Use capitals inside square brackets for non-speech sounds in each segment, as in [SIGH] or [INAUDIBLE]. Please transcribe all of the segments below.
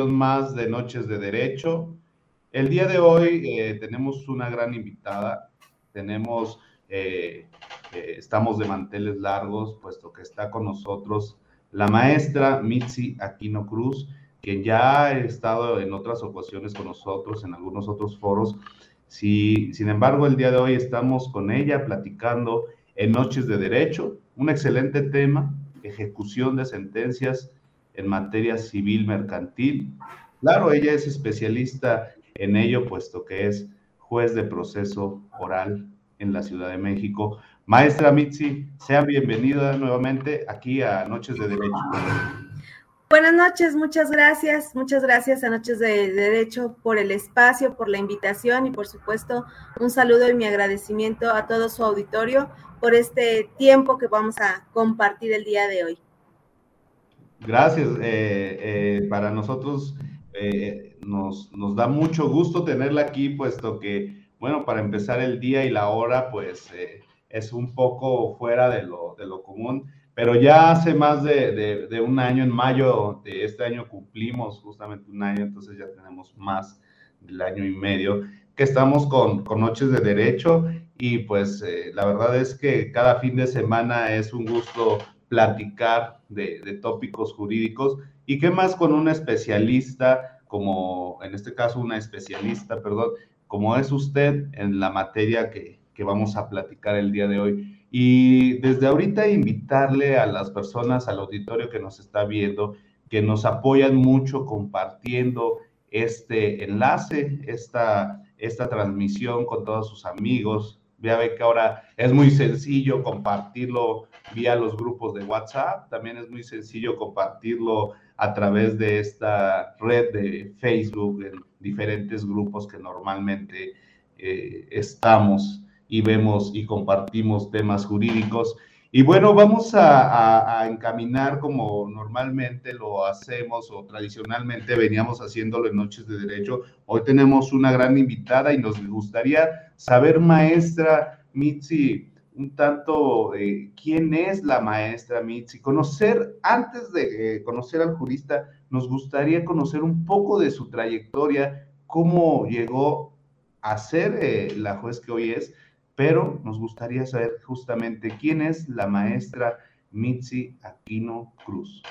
más de Noches de Derecho. El día de hoy eh, tenemos una gran invitada. Tenemos, eh, eh, estamos de manteles largos, puesto que está con nosotros la maestra Mitzi Aquino Cruz, quien ya ha estado en otras ocasiones con nosotros, en algunos otros foros. Sí, sin embargo, el día de hoy estamos con ella platicando en Noches de Derecho, un excelente tema, ejecución de sentencias en materia civil mercantil. Claro, ella es especialista en ello, puesto que es juez de proceso oral en la Ciudad de México. Maestra Mitzi, sea bienvenida nuevamente aquí a Noches de Derecho. Buenas noches, muchas gracias, muchas gracias a Noches de Derecho por el espacio, por la invitación y por supuesto un saludo y mi agradecimiento a todo su auditorio por este tiempo que vamos a compartir el día de hoy. Gracias. Eh, eh, para nosotros eh, nos, nos, da mucho gusto tenerla aquí, puesto que, bueno, para empezar el día y la hora, pues es un poco fuera de lo, de lo común, pero ya hace más de, de, un año, en mayo de este año cumplimos justamente un año, entonces ya tenemos más del año y medio que estamos con, con Noches de Derecho y pues la verdad es que cada fin de semana es un gusto platicar de, tópicos jurídicos y qué más con un especialista, como en este caso una especialista, perdón, como es usted en la materia que, que vamos a platicar el día de hoy. Y desde ahorita invitarle a las personas, al auditorio que nos está viendo, que nos apoyan mucho compartiendo este enlace, esta, esta transmisión con todos sus amigos, ya ve que ahora es muy sencillo compartirlo vía los grupos de WhatsApp, también es muy sencillo compartirlo a través de esta red de Facebook en diferentes grupos que normalmente eh, estamos y vemos y compartimos temas jurídicos. Y bueno, vamos a, encaminar como normalmente lo hacemos o tradicionalmente veníamos haciéndolo en Noches de Derecho. Hoy tenemos una gran invitada y nos gustaría saber, maestra Mitzi, un tanto eh, quién es la maestra Mitzi. Conocer, antes de eh, conocer al jurista, nos gustaría conocer un poco de su trayectoria, cómo llegó a ser eh, la juez que hoy es pero nos gustaría saber justamente quién es la maestra Mitzi Aquino Cruz.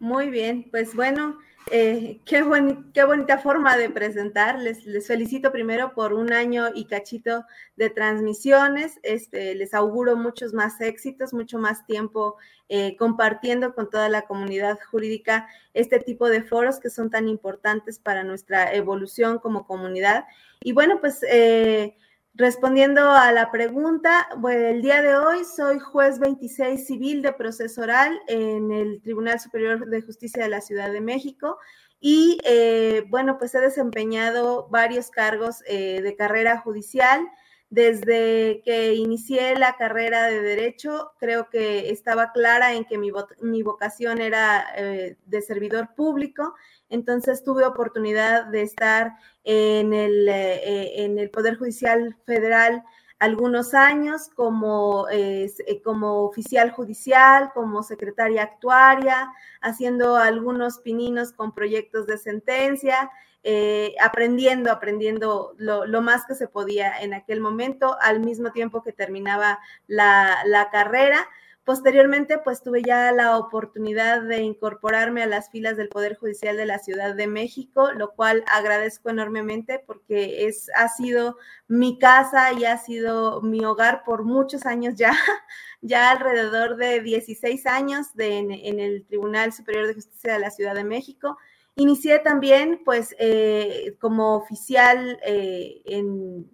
Muy bien, pues bueno, eh, qué, qué, bonita forma de presentar. Les, les, felicito primero por un año y cachito de transmisiones. Este, les auguro muchos más éxitos, mucho más tiempo eh, compartiendo con toda la comunidad jurídica este tipo de foros que son tan importantes para nuestra evolución como comunidad. Y bueno, pues eh, Respondiendo a la pregunta, el día de hoy soy juez 26 civil de proceso oral en el Tribunal Superior de Justicia de la Ciudad de México y eh, bueno, pues he desempeñado varios cargos eh, de carrera judicial. Desde que inicié la carrera de derecho, creo que estaba clara en que mi, mi vocación era eh, de servidor público entonces tuve oportunidad de estar en el, eh, en el Poder Judicial Federal algunos años como, eh, como oficial judicial, como secretaria actuaria, haciendo algunos pininos con proyectos de sentencia, eh, aprendiendo, aprendiendo lo, más que se podía en aquel momento, al mismo tiempo que terminaba la, la carrera. Posteriormente, pues tuve ya la oportunidad de incorporarme a las filas del Poder Judicial de la Ciudad de México, lo cual agradezco enormemente porque es, ha sido mi casa y ha sido mi hogar por muchos años ya, [LAUGHS] ya alrededor de 16 años en, el Tribunal Superior de Justicia de la Ciudad de México. Inicié también, pues, eh, como oficial eh, en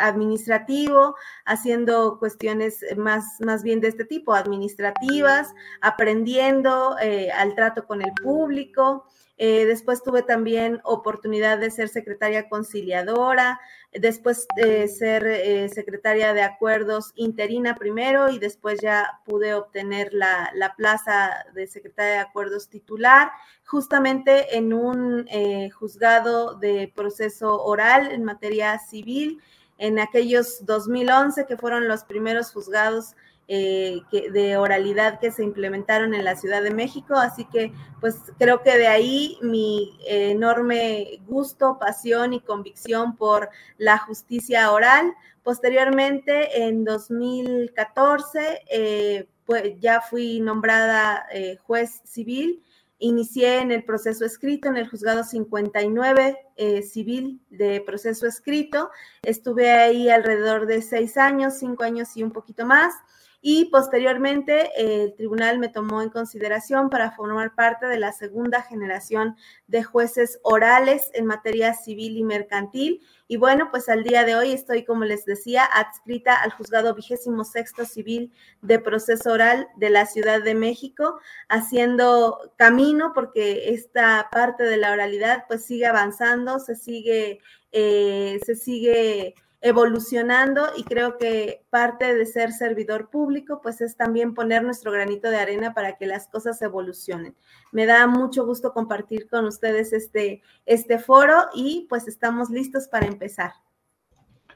administrativo, haciendo cuestiones más, más bien de este tipo, administrativas, aprendiendo eh, al trato con el público. Eh, después tuve también oportunidad de ser secretaria conciliadora, después de ser secretaria de acuerdos interina primero y después ya pude obtener la, la plaza de secretaria de acuerdos titular, justamente en un juzgado de proceso oral en materia civil en aquellos 2011 que fueron los primeros juzgados eh, de oralidad que se implementaron en la Ciudad de México, así que pues creo que de ahí mi enorme gusto, pasión y convicción por la justicia oral. Posteriormente, en 2014, eh, pues ya fui nombrada eh, juez civil. Inicié en el proceso escrito, en el juzgado 59 civil de proceso escrito. Estuve ahí alrededor de seis años, cinco años y un poquito más y posteriormente el tribunal me tomó en consideración para formar parte de la segunda generación de jueces orales en materia civil y mercantil. Y bueno, pues al día de hoy estoy, como les decía, adscrita al juzgado vigésimo sexto civil de proceso oral de la Ciudad de México, haciendo camino porque esta parte de la oralidad pues sigue avanzando, se sigue, eh, se sigue evolucionando y creo que parte de ser servidor público pues es también poner nuestro granito de arena para que las cosas evolucionen. Me da mucho gusto compartir con ustedes este, este foro y pues estamos listos para empezar.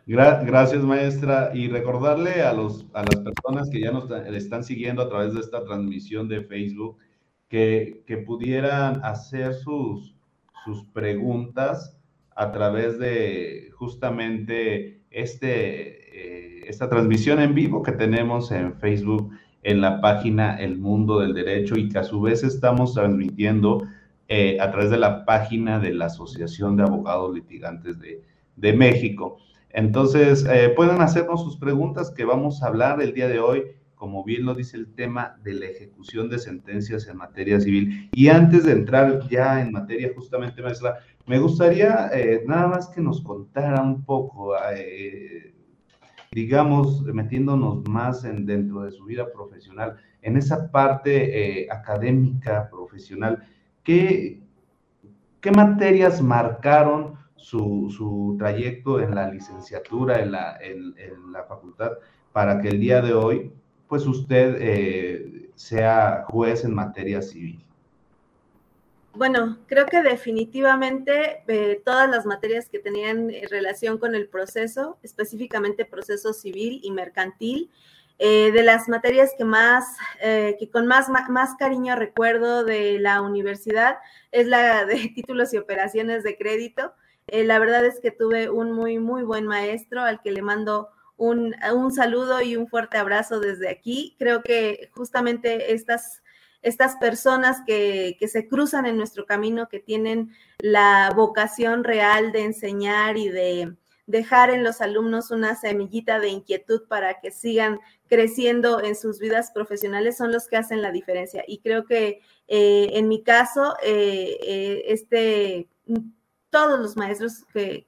Gracias, maestra. Y recordarle a, los, a las personas que ya nos están siguiendo a través de esta transmisión de Facebook que, que pudieran hacer sus, sus preguntas a través de justamente este, eh, esta transmisión en vivo que tenemos en Facebook en la página El Mundo del Derecho y que a su vez estamos transmitiendo eh, a través de la página de la Asociación de Abogados Litigantes de, México. Entonces, eh, pueden hacernos sus preguntas que vamos a hablar el día de hoy, como bien lo dice el tema de la ejecución de sentencias en materia civil. Y antes de entrar ya en materia justamente, maestra, me gustaría eh, nada más que nos contara un poco, eh, digamos, metiéndonos más en, dentro de su vida profesional, en esa parte eh, académica, profesional, ¿qué, ¿qué, materias marcaron su, trayecto en la licenciatura, en la, en, la, facultad, para que el día de hoy, pues usted sea juez en materia civil? Bueno, creo que definitivamente eh, todas las materias que tenían eh, relación con el proceso, específicamente proceso civil y mercantil, eh, de las materias que más, que con más, más cariño recuerdo de la universidad es la de [LAUGHS] títulos y operaciones de crédito. la verdad es que tuve un muy, muy buen maestro al que le mando un, un saludo y un fuerte abrazo desde aquí. Creo que justamente estas estas personas que, se cruzan en nuestro camino, que tienen la vocación real de enseñar y de dejar en los alumnos una semillita de inquietud para que sigan creciendo en sus vidas profesionales son los que hacen la diferencia. Y creo que eh, en mi caso, eh, eh, este todos los maestros que,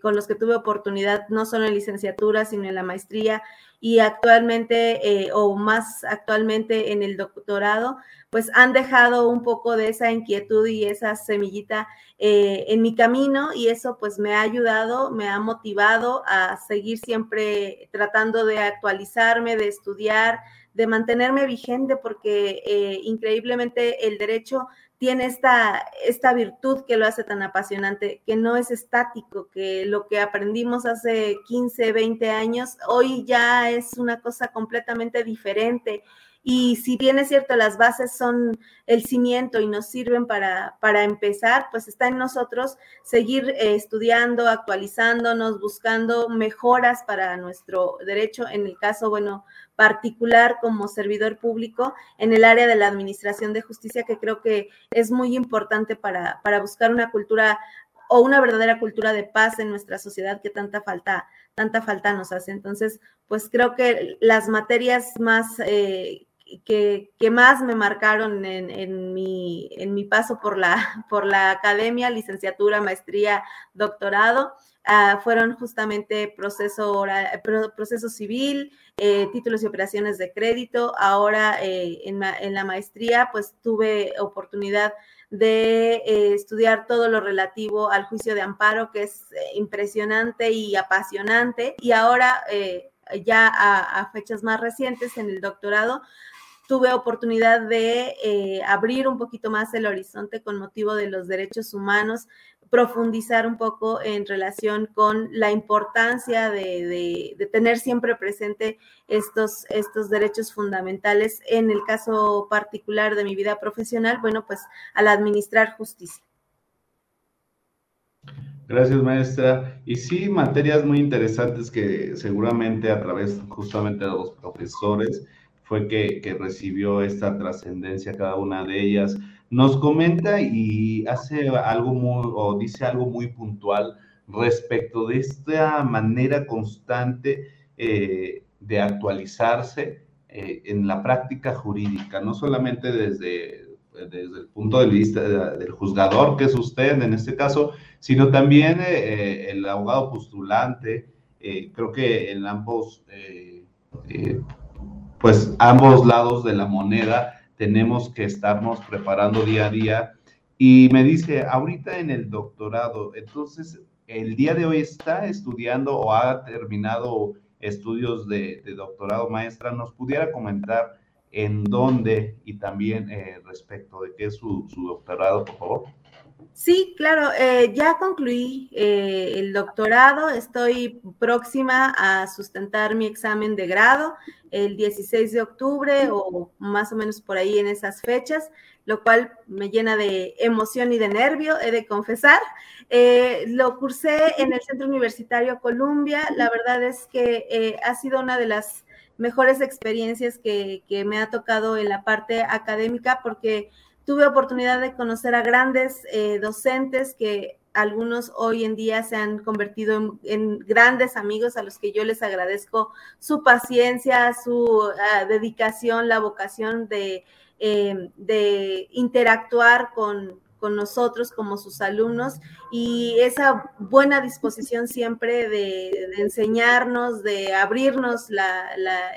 con los que tuve oportunidad, no solo en licenciatura, sino en la maestría y actualmente, o más actualmente en el doctorado, pues han dejado un poco de esa inquietud y esa semillita eh, en mi camino y eso pues me ha ayudado, me ha motivado a seguir siempre tratando de actualizarme, de estudiar, de mantenerme vigente porque eh, increíblemente el derecho tiene esta, esta virtud que lo hace tan apasionante, que no es estático, que lo que aprendimos hace 15, 20 años, hoy ya es una cosa completamente diferente y si bien es cierto, las bases son el cimiento y nos sirven para, para empezar, pues está en nosotros seguir eh, estudiando, actualizándonos, buscando mejoras para nuestro derecho, en el caso, bueno, particular como servidor público en el área de la administración de justicia, que creo que es muy importante para, para buscar una cultura o una verdadera cultura de paz en nuestra sociedad que tanta falta, tanta falta nos hace. Entonces, pues creo que las materias más eh, que, más me marcaron en, mi, en mi paso por la, [LAUGHS] por la academia, licenciatura, maestría, doctorado, ah, fueron justamente proceso, proceso civil, eh, títulos y operaciones de crédito. Ahora eh, en, la maestría, pues tuve oportunidad de eh, estudiar todo lo relativo al juicio de amparo, que es impresionante y apasionante. Y ahora, ya a, fechas más recientes en el doctorado, tuve oportunidad de eh, abrir un poquito más el horizonte con motivo de los derechos humanos, profundizar un poco en relación con la importancia de, tener siempre presente estos, estos derechos fundamentales en el caso particular de mi vida profesional, bueno, pues al administrar justicia. Gracias, maestra. Y sí, materias muy interesantes que seguramente a través justamente de los profesores fue que, que recibió esta trascendencia cada una de ellas. Nos comenta y hace algo muy, o dice algo muy puntual respecto de esta manera constante eh, de actualizarse eh, en la práctica jurídica, no solamente desde, desde el punto de vista del juzgador, que es usted en este caso, sino también eh, el abogado postulante. creo que en ambos, pues ambos lados de la moneda tenemos que estarnos preparando día a día. Y me dice, ahorita en el doctorado, entonces, el día de hoy está estudiando o ha terminado estudios de, doctorado maestra, ¿nos pudiera comentar en dónde y también eh, respecto de qué es su, su doctorado, por favor? Sí, claro, eh, ya concluí eh, el doctorado, estoy próxima a sustentar mi examen de grado el 16 de octubre o más o menos por ahí en esas fechas, lo cual me llena de emoción y de nervio, he de confesar. Eh, lo cursé en el Centro Universitario Columbia, la verdad es que ha sido una de las mejores experiencias que, que me ha tocado en la parte académica porque tuve oportunidad de conocer a grandes eh, docentes que algunos hoy en día se han convertido en, grandes amigos a los que yo les agradezco su paciencia, su ah, dedicación, la vocación de, eh, de interactuar con, con nosotros como sus alumnos y esa buena disposición siempre de, enseñarnos, de abrirnos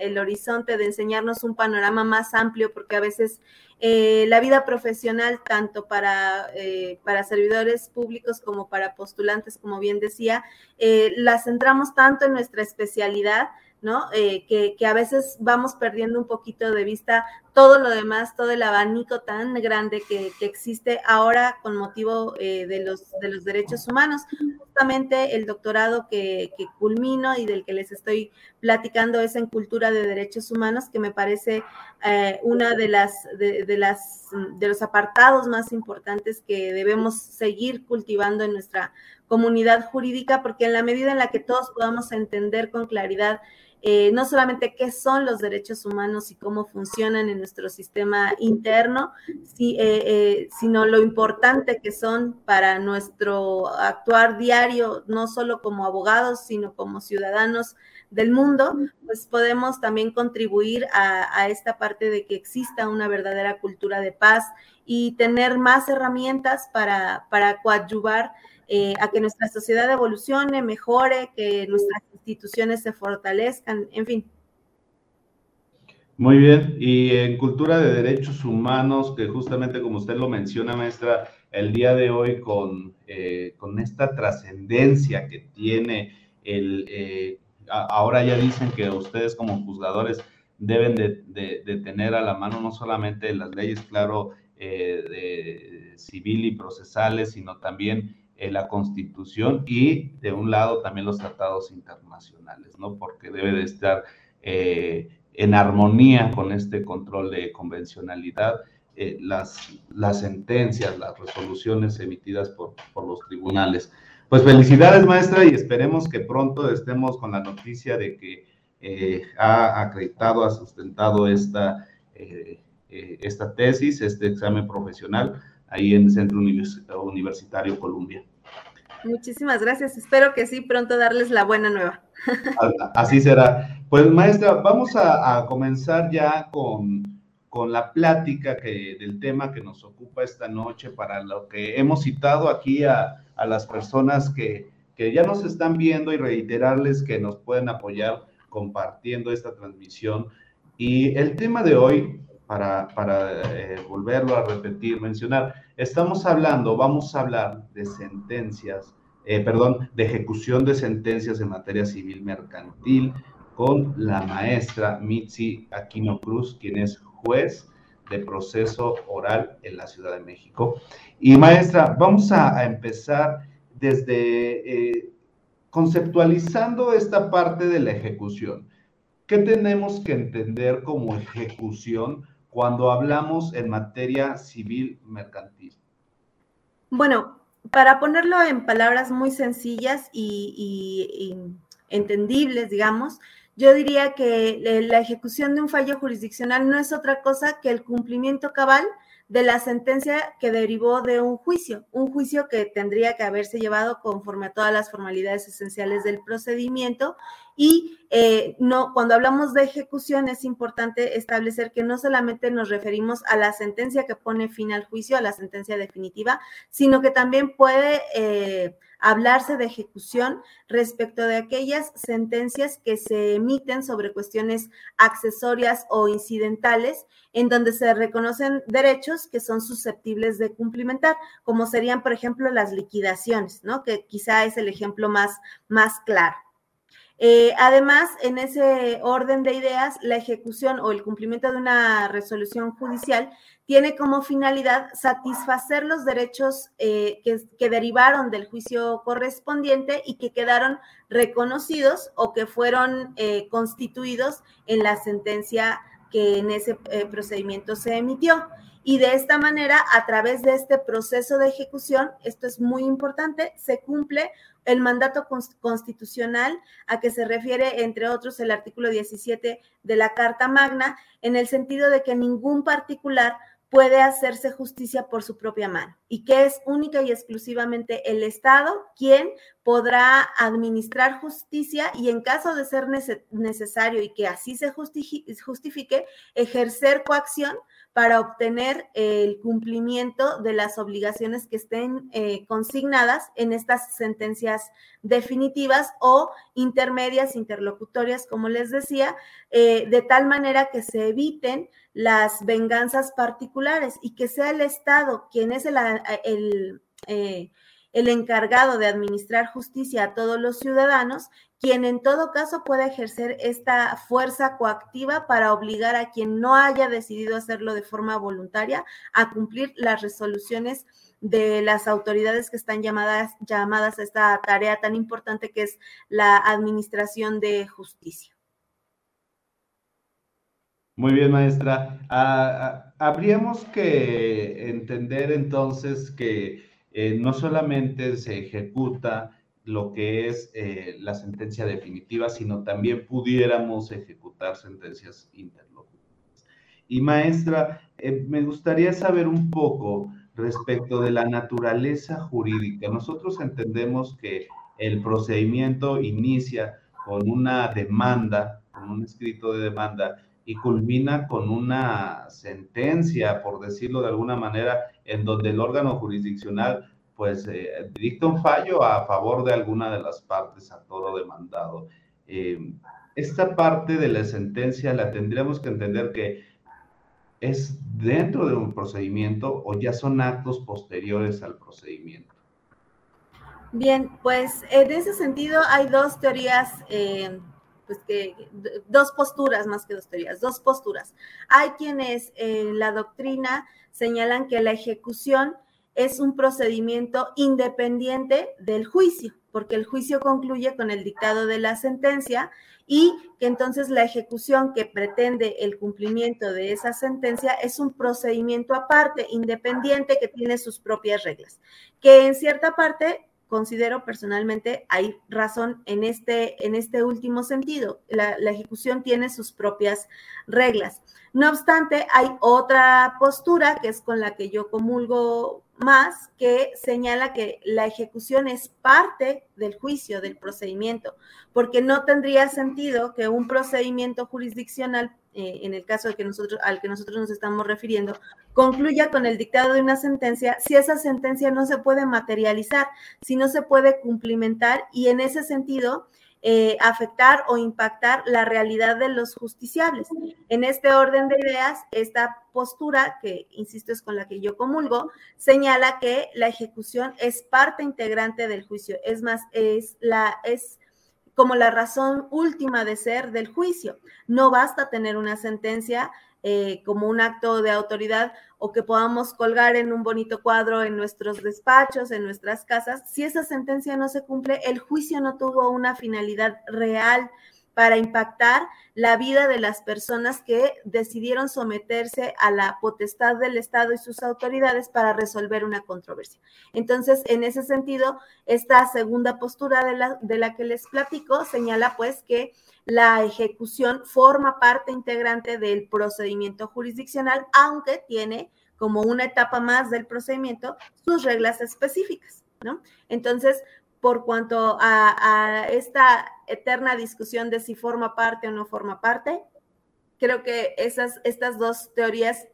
el horizonte, de enseñarnos un panorama más amplio, porque a veces eh, la vida profesional, tanto para, eh, para servidores públicos como para postulantes, como bien decía, eh, la centramos tanto en nuestra especialidad ¿no? Eh, que, a veces vamos perdiendo un poquito de vista todo lo demás, todo el abanico tan grande que, existe ahora con motivo eh, de, los, de los derechos humanos. Justamente el doctorado que, culmino y del que les estoy platicando es en cultura de derechos humanos, que me parece eh, una de las, de, las de los apartados más importantes que debemos seguir cultivando en nuestra comunidad jurídica, porque en la medida en la que todos podamos entender con claridad eh, no solamente qué son los derechos humanos y cómo funcionan en nuestro sistema interno, eh, eh, sino lo importante que son para nuestro actuar diario, no solo como abogados, sino como ciudadanos del mundo, pues podemos también contribuir a, esta parte de que exista una verdadera cultura de paz y tener más herramientas para, para coadyuvar a que nuestra sociedad evolucione, mejore, que nuestras instituciones se fortalezcan, en fin. Muy bien, y en cultura de derechos humanos, que justamente como usted lo menciona, maestra, el día de hoy con, eh, con esta trascendencia que tiene el... Eh, ahora ya dicen que ustedes como juzgadores deben de, tener a la mano no solamente las leyes, claro, eh, de civil y procesales, sino también la Constitución y de un lado también los tratados internacionales, ¿no? Porque debe de estar eh, en armonía con este control de convencionalidad eh, las, las sentencias, las resoluciones emitidas por, por los tribunales. Pues felicidades, maestra, y esperemos que pronto estemos con la noticia de que eh, ha acreditado, ha sustentado esta, esta tesis, este examen profesional ahí en el Centro Universitario Columbia. Muchísimas gracias. Espero que sí, pronto darles la buena nueva. Así será. Pues maestra, vamos a, comenzar ya con, con, la plática que, del tema que nos ocupa esta noche para lo que hemos citado aquí a, a las personas que, que, ya nos están viendo y reiterarles que nos pueden apoyar compartiendo esta transmisión. Y el tema de hoy para, para eh, volverlo a repetir, mencionar. Estamos hablando, vamos a hablar de sentencias, eh, perdón, de ejecución de sentencias en materia civil mercantil con la maestra Mitzi Aquino Cruz, quien es juez de proceso oral en la Ciudad de México. Y maestra, vamos a, empezar desde eh, conceptualizando esta parte de la ejecución. ¿Qué tenemos que entender como ejecución cuando hablamos en materia civil mercantil? Bueno, para ponerlo en palabras muy sencillas y entendibles, digamos, yo diría que la ejecución de un fallo jurisdiccional no es otra cosa que el cumplimiento cabal de la sentencia que derivó de un juicio, un juicio que tendría que haberse llevado conforme a todas las formalidades esenciales del procedimiento. Y eh, no, cuando hablamos de ejecución es importante establecer que no solamente nos referimos a la sentencia que pone fin al juicio, a la sentencia definitiva, sino que también puede eh, hablarse de ejecución respecto de aquellas sentencias que se emiten sobre cuestiones accesorias o incidentales en donde se reconocen derechos que son susceptibles de cumplimentar, como serían, por ejemplo, las liquidaciones, ¿no? Que quizá es el ejemplo más, más claro. Eh, además, en ese orden de ideas, la ejecución o el cumplimiento de una resolución judicial tiene como finalidad satisfacer los derechos eh, que, derivaron del juicio correspondiente y que quedaron reconocidos o que fueron eh, constituidos en la sentencia que en ese procedimiento se emitió. Y de esta manera, a través de este proceso de ejecución, esto es muy importante, se cumple el mandato constitucional a que se refiere, entre otros, el artículo 17 de la Carta Magna, en el sentido de que ningún particular puede hacerse justicia por su propia mano y que es única y exclusivamente el Estado quien podrá administrar justicia y en caso de ser necesario y que así se justifique, ejercer coacción para obtener el cumplimiento de las obligaciones que estén eh, consignadas en estas sentencias definitivas o intermedias, interlocutorias, como les decía, eh, de tal manera que se eviten las venganzas particulares y que sea el Estado quien es el, eh, el encargado de administrar justicia a todos los ciudadanos, quien en todo caso pueda ejercer esta fuerza coactiva para obligar a quien no haya decidido hacerlo de forma voluntaria a cumplir las resoluciones de las autoridades que están llamadas, llamadas a esta tarea tan importante que es la administración de justicia. Muy bien, maestra. Ah, ah, habríamos que entender entonces que eh, no solamente se ejecuta lo que es eh, la sentencia definitiva, sino también pudiéramos ejecutar sentencias interlocutores. Y maestra, eh, me gustaría saber un poco respecto de la naturaleza jurídica. Nosotros entendemos que el procedimiento inicia con una demanda, con un escrito de demanda, y culmina con una sentencia, por decirlo de alguna manera, en donde el órgano jurisdiccional pues eh, dicta un fallo a favor de alguna de las partes a toro demandado. Eh, esta parte de la sentencia la tendríamos que entender que es dentro de un procedimiento o ya son actos posteriores al procedimiento. Bien, pues en ese sentido hay dos teorías eh, pues que dos posturas más que dos teorías, dos posturas. Hay quienes en la doctrina señalan que la ejecución es un procedimiento independiente del juicio, porque el juicio concluye con el dictado de la sentencia y que entonces la ejecución que pretende el cumplimiento de esa sentencia es un procedimiento aparte, independiente, que tiene sus propias reglas, que en cierta parte considero personalmente hay razón en este, en este último sentido. La, ejecución tiene sus propias reglas. No obstante, hay otra postura que es con la que yo comulgo más, que señala que la ejecución es parte del juicio, del procedimiento, porque no tendría sentido que un procedimiento jurisdiccional eh, en el caso de que nosotros, al que nosotros nos estamos refiriendo, concluya con el dictado de una sentencia si esa sentencia no se puede materializar, si no se puede cumplimentar y en ese sentido eh, afectar o impactar la realidad de los justiciables. En este orden de ideas, esta postura, que insisto es con la que yo comulgo, señala que la ejecución es parte integrante del juicio, es más, es la, es como la razón última de ser del juicio. No basta tener una sentencia eh, como un acto de autoridad o que podamos colgar en un bonito cuadro en nuestros despachos, en nuestras casas, si esa sentencia no se cumple, el juicio no tuvo una finalidad real para impactar la vida de las personas que decidieron someterse a la potestad del Estado y sus autoridades para resolver una controversia. Entonces, en ese sentido, esta segunda postura de la, de la que les platico señala pues que la ejecución forma parte integrante del procedimiento jurisdiccional, aunque tiene como una etapa más del procedimiento sus reglas específicas, ¿no? Entonces, por cuanto a, esta eterna discusión de si forma parte o no forma parte. Creo que estas dos teorías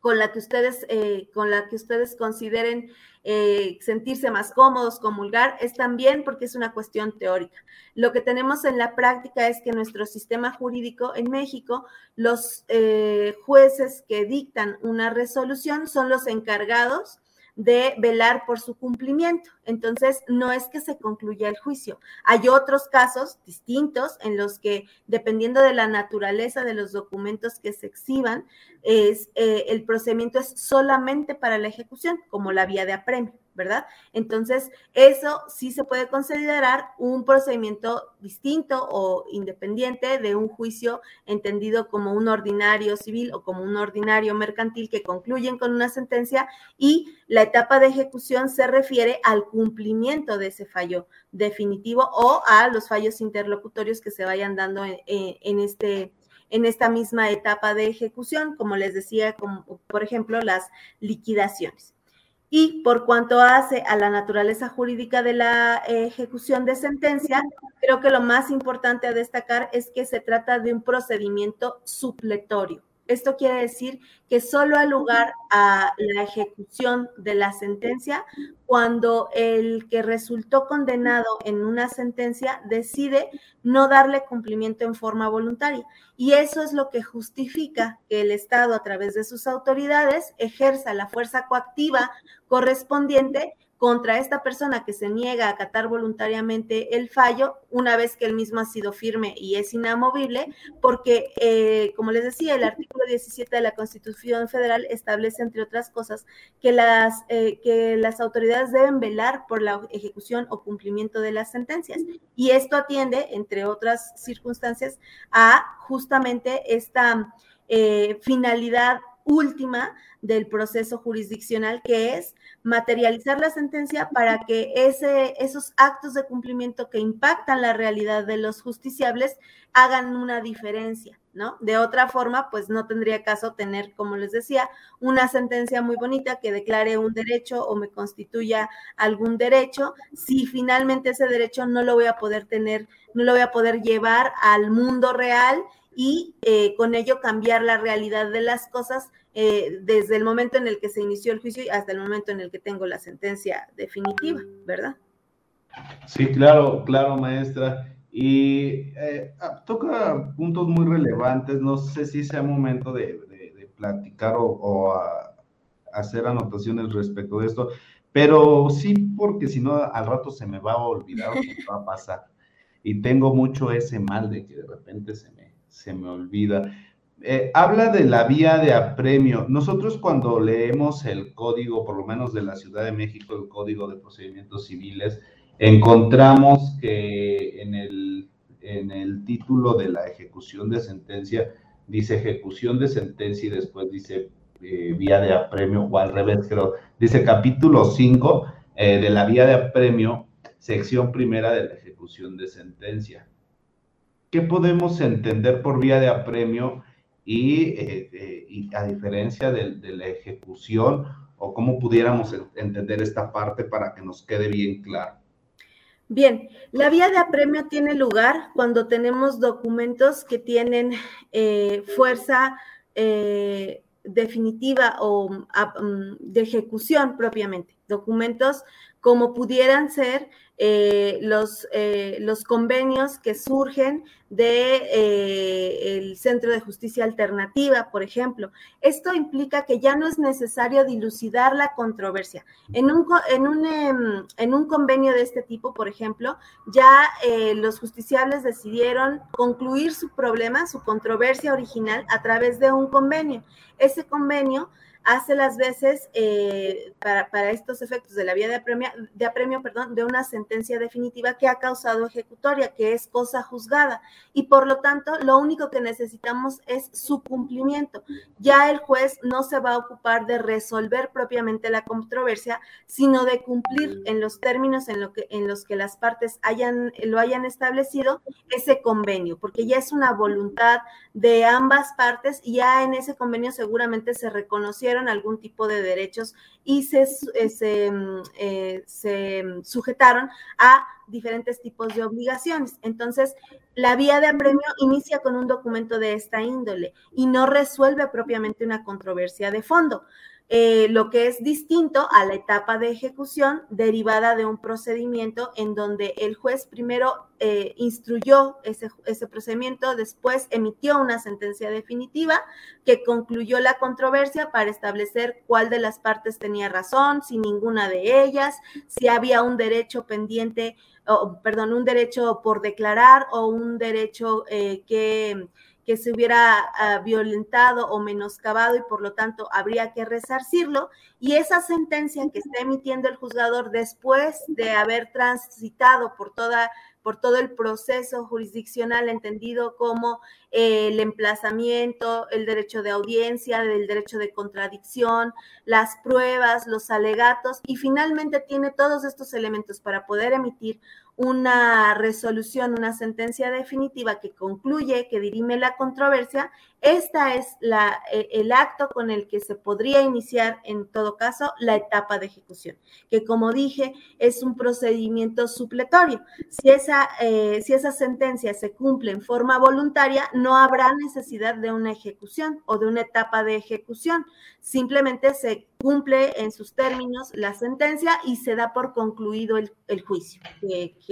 con la que ustedes, eh, con la que ustedes consideren eh, sentirse más cómodos, comulgar, es también porque es una cuestión teórica. Lo que tenemos en la práctica es que nuestro sistema jurídico en México, los eh, jueces que dictan una resolución son los encargados de velar por su cumplimiento. Entonces, no es que se concluya el juicio. Hay otros casos distintos en los que, dependiendo de la naturaleza de los documentos que se exhiban, es, eh, el procedimiento es solamente para la ejecución, como la vía de apremio. ¿Verdad? Entonces, eso sí se puede considerar un procedimiento distinto o independiente de un juicio entendido como un ordinario civil o como un ordinario mercantil que concluyen con una sentencia y la etapa de ejecución se refiere al cumplimiento de ese fallo definitivo o a los fallos interlocutorios que se vayan dando en, este esta misma etapa de ejecución, como les decía, por ejemplo las liquidaciones. Y por cuanto hace a la naturaleza jurídica de la ejecución de sentencia, creo que lo más importante a destacar es que se trata de un procedimiento supletorio. Esto quiere decir que solo ha lugar a la ejecución de la sentencia cuando el que resultó condenado en una sentencia decide no darle cumplimiento en forma voluntaria. Y eso es lo que justifica que el Estado, a través de sus autoridades, ejerza la fuerza coactiva correspondiente contra esta persona que se niega a acatar voluntariamente el fallo, una vez que el mismo ha sido firme y es inamovible, porque, eh, como les decía, el artículo 17 de la Constitución Federal establece, entre otras cosas, que las, eh, que las autoridades deben velar por la ejecución o cumplimiento de las sentencias. Y esto atiende, entre otras circunstancias, a justamente esta eh, finalidad última del proceso jurisdiccional, que es materializar la sentencia para que ese, esos actos de cumplimiento que impactan la realidad de los justiciables hagan una diferencia, ¿no? De otra forma, pues no tendría caso tener, como les decía, una sentencia muy bonita que declare un derecho o me constituya algún derecho, si finalmente ese derecho no lo voy a poder tener, no lo voy a poder llevar al mundo real y eh, con ello cambiar la realidad de las cosas eh, desde el momento en el que se inició el juicio hasta el momento en el que tengo la sentencia definitiva, ¿verdad? Sí, claro, claro, maestra. Y eh, ah, toca puntos muy relevantes. No sé si sea momento de, platicar o, hacer anotaciones respecto de esto, pero sí, porque si no, al rato se me va a olvidar o va a pasar. Y tengo mucho ese mal de que de repente se me, se me olvida. Eh, habla de la vía de apremio. Nosotros cuando leemos el código, por lo menos de la Ciudad de México, el código de procedimientos civiles, encontramos que en el, en el título de la ejecución de sentencia dice ejecución de sentencia y después dice eh, vía de apremio, o al revés, creo, dice capítulo 5 eh, de la vía de apremio, sección primera de la ejecución de sentencia. ¿Qué podemos entender por vía de apremio? Eh, eh, y, a diferencia de, la ejecución o cómo pudiéramos entender esta parte para que nos quede bien claro. Bien, la vía de apremio tiene lugar cuando tenemos documentos que tienen eh, fuerza definitiva o mm, de ejecución propiamente. documentos como pudieran ser eh, los, eh, los convenios que surgen del de, eh, Centro de Justicia Alternativa, por ejemplo. Esto implica que ya no es necesario dilucidar la controversia. En un, en un, em, en un convenio de este tipo, por ejemplo, ya los justiciables decidieron concluir su problema, su controversia original, a través de un convenio. Ese convenio hace las veces eh, para, estos efectos de la vía de apremio, de apremio perdón, de una sentencia definitiva que ha causado ejecutoria, que es cosa juzgada. Y por lo tanto, lo único que necesitamos es su cumplimiento. Ya el juez no se va a ocupar de resolver propiamente la controversia, sino de cumplir en los términos en, lo que, en los que las partes hayan, lo hayan establecido ese convenio, porque ya es una voluntad de ambas partes y ya en ese convenio seguramente se reconocieron algún tipo de derechos y se, eh, mm, eh, se, sujetaron a diferentes tipos de obligaciones. Entonces, la vía de apremio inicia con un documento de esta índole y no resuelve propiamente una controversia de fondo. Eh, lo que es distinto a la etapa de ejecución derivada de un procedimiento en donde el juez primero eh, instruyó ese, procedimiento, después emitió una sentencia definitiva que concluyó la controversia para establecer cuál de las partes tenía razón, si ninguna de ellas, si había un derecho pendiente, perdón, un derecho por declarar o un derecho eh, que que se hubiera ah, violentado o menoscabado y por lo tanto habría que resarcirlo. Y esa sentencia que está emitiendo el juzgador después de haber transitado por toda por todo el proceso jurisdiccional entendido como eh, el emplazamiento, el derecho de audiencia, el derecho de contradicción, las pruebas, los alegatos y finalmente tiene todos estos elementos para poder emitir una resolución, una sentencia definitiva que concluye, que dirime la controversia, esta es e, el acto con el que se podría iniciar, en todo caso, la etapa de ejecución, que como dije, es un procedimiento supletorio. Si esa, eh, si esa sentencia se cumple en forma voluntaria, no habrá necesidad de una ejecución o de una etapa de ejecución. Simplemente se cumple en sus términos la sentencia y se da por concluido el, juicio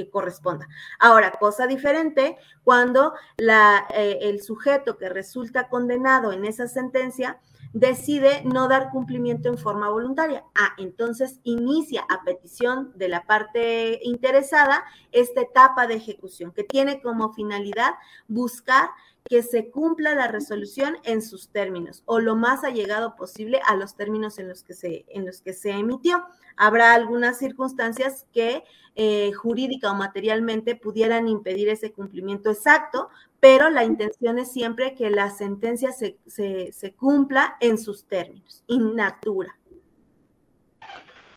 corresponda. Ahora, cosa diferente cuando eh, el sujeto que resulta condenado en esa sentencia decide no dar cumplimiento en forma voluntaria. Ah, entonces inicia a petición de la parte interesada esta etapa de ejecución que tiene como finalidad buscar que se cumpla la resolución en sus términos o lo más allegado posible a los términos en los que se, en los que se emitió. Habrá algunas circunstancias que eh, jurídica o materialmente pudieran impedir ese cumplimiento exacto, pero la intención es siempre que la sentencia se, se cumpla en sus términos, in natura.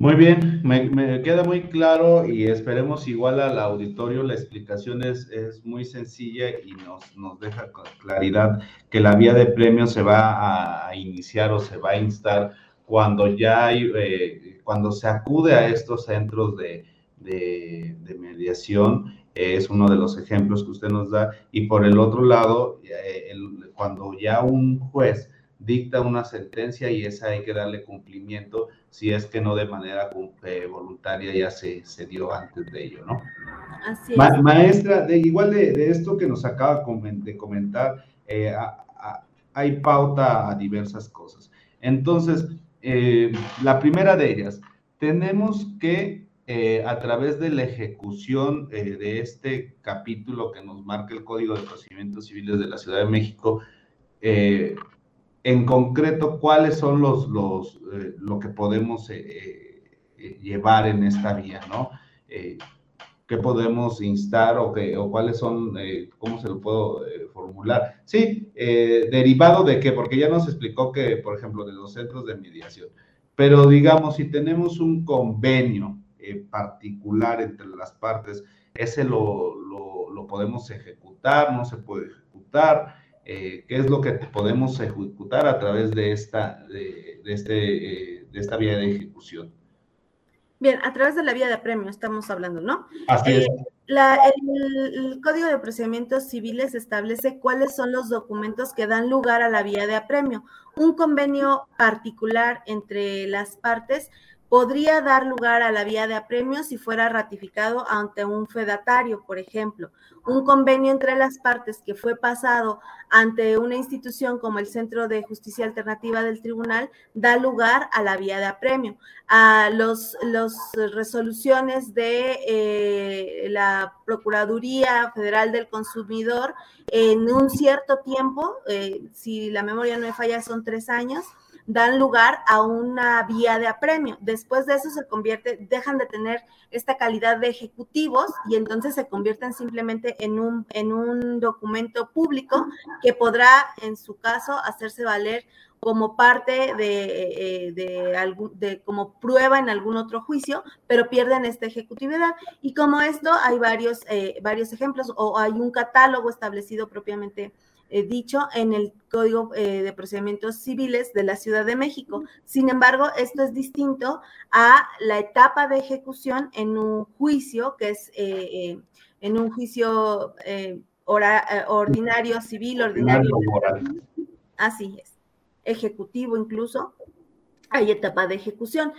Muy bien, me, queda muy claro y esperemos igual al auditorio, la explicación es, muy sencilla y nos, nos, deja con claridad que la vía de premio se va a, iniciar o se va a instar cuando ya hay, eh, cuando se acude a estos centros de, mediación, es uno de los ejemplos que usted nos da, y por el otro lado, eh, cuando ya un juez dicta una sentencia y esa hay que darle cumplimiento si es que no de manera eh, voluntaria ya se, se, dio antes de ello, ¿no? Así es. maestra, de, igual de, de, esto que nos acaba de comentar, eh, hay pauta a diversas cosas. Entonces, eh, la primera de ellas, tenemos que a través de la ejecución de este capítulo que nos marca el Código de Procedimientos Civiles de la Ciudad de México, en concreto, cuáles son los, los eh, lo que podemos eh, eh, llevar en esta vía, ¿no? ¿Qué podemos instar o, qué, o cuáles son, cómo se lo puedo formular? Sí, derivado de qué, porque ya nos explicó que, por ejemplo, de los centros de mediación, pero digamos, si tenemos un convenio particular entre las partes, ese lo, lo, lo podemos ejecutar, no se puede ejecutar, eh, qué es lo que podemos ejecutar a través de esta, de, este, eh, de esta vía de ejecución. Bien, a través de la vía de apremio estamos hablando, ¿no? Así es. Eh, el, Código de Procedimientos Civiles establece cuáles son los documentos que dan lugar a la vía de apremio. Un convenio particular entre las partes podría dar lugar a la vía de apremio si fuera ratificado ante un fedatario, por ejemplo. Un convenio entre las partes que fue pasado ante una institución como el Centro de Justicia Alternativa del Tribunal da lugar a la vía de apremio. A los, resoluciones de eh, la Procuraduría Federal del Consumidor en un cierto tiempo, eh, si la memoria no me falla, son tres años, dan lugar a una vía de apremio. Después de eso se convierte, dejan de tener esta calidad de ejecutivos y entonces se convierten simplemente en un, en un documento público que podrá, en su caso, hacerse valer como parte de, eh, de, de, como prueba en algún otro juicio, pero pierden esta ejecutividad. Y como esto, hay varios, eh, varios ejemplos o hay un catálogo establecido propiamente eh, dicho en el Código eh, de Procedimientos Civiles de la Ciudad de México. Sin embargo, esto es distinto a la etapa de ejecución en un juicio, que es eh, en un juicio ordinario, civil, ordinario. Así es. Ejecutivo incluso. Hay etapa de ejecución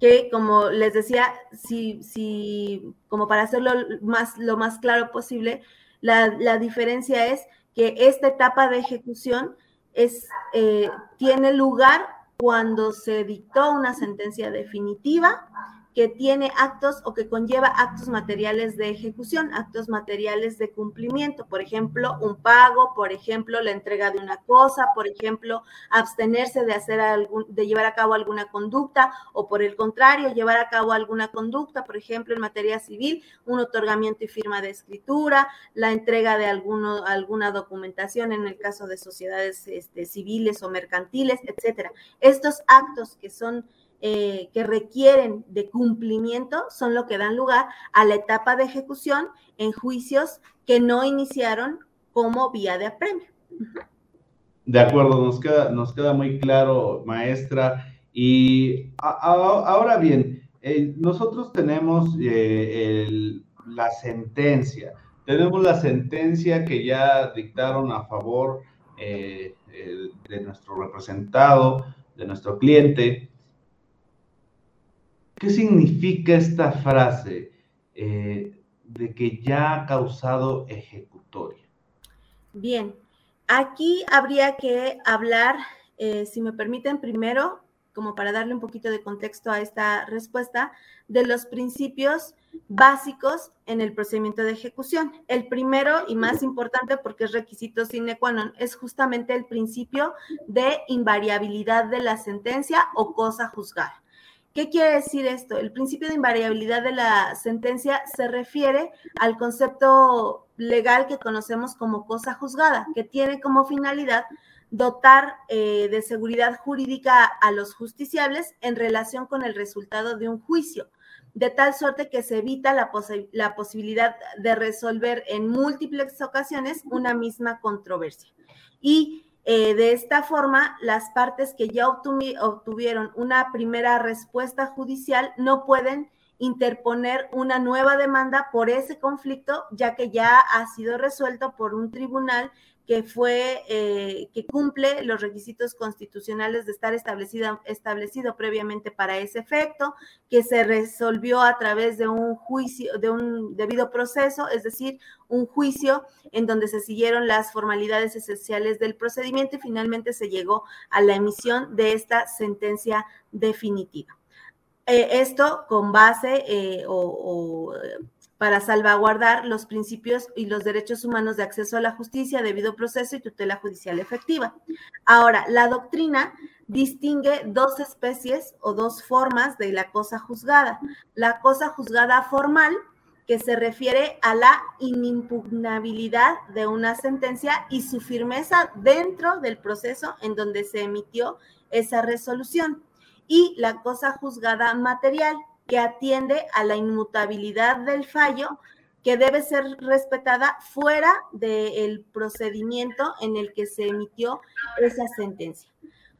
que como les decía, si, si como para hacerlo más, lo más claro posible, la, la diferencia es que esta etapa de ejecución es, eh, tiene lugar cuando se dictó una sentencia definitiva que tiene actos o que conlleva actos materiales de ejecución, actos materiales de cumplimiento, por ejemplo, un pago, por ejemplo, la entrega de una cosa, por ejemplo, abstenerse de hacer algún, de llevar a cabo alguna conducta, o por el contrario, llevar a cabo alguna conducta, por ejemplo, en materia civil, un otorgamiento y firma de escritura, la entrega de alguno, alguna documentación en el caso de sociedades este, civiles o mercantiles, etcétera. Estos actos que son eh, que requieren de cumplimiento son lo que dan lugar a la etapa de ejecución en juicios que no iniciaron como vía de apremio. De acuerdo, nos queda, nos queda muy claro, maestra. Y ahora bien, eh, nosotros tenemos eh, la sentencia, tenemos la sentencia que ya dictaron a favor de nuestro representado, de nuestro cliente, ¿Qué significa esta frase eh, de que ya ha causado ejecutoria? Bien, aquí habría que hablar, eh, si me permiten, primero, como para darle un poquito de contexto a esta respuesta, de los principios básicos en el procedimiento de ejecución. El primero y más importante, porque es requisito sine qua non, es justamente el principio de invariabilidad de la sentencia o cosa juzgada. ¿Qué quiere decir esto? El principio de invariabilidad de la sentencia se refiere al concepto legal que conocemos como cosa juzgada, que tiene como finalidad dotar eh, de seguridad jurídica a los justiciables en relación con el resultado de un juicio, de tal suerte que se evita la, la posibilidad de resolver en múltiples ocasiones una misma controversia. Y eh, de esta forma, las partes que ya obtuvieron una primera respuesta judicial no pueden interponer una nueva demanda por ese conflicto, ya que ya ha sido resuelto por un tribunal que fue, eh, que cumple los requisitos constitucionales de estar establecido, establecido previamente para ese efecto, que se resolvió a través de un juicio, de un debido proceso, es decir, un juicio en donde se siguieron las formalidades esenciales del procedimiento y finalmente se llegó a la emisión de esta sentencia definitiva. Eh, esto con base eh, o para salvaguardar los principios y los derechos humanos de acceso a la justicia, debido proceso y tutela judicial efectiva. Ahora, la doctrina distingue dos especies o dos formas de la cosa juzgada. La cosa juzgada formal, que se refiere a la inimpugnabilidad de una sentencia y su firmeza dentro del proceso en donde se emitió esa resolución. Y la cosa juzgada material, que atiende a la inmutabilidad del fallo que debe ser respetada fuera del procedimiento en el que se emitió esa sentencia.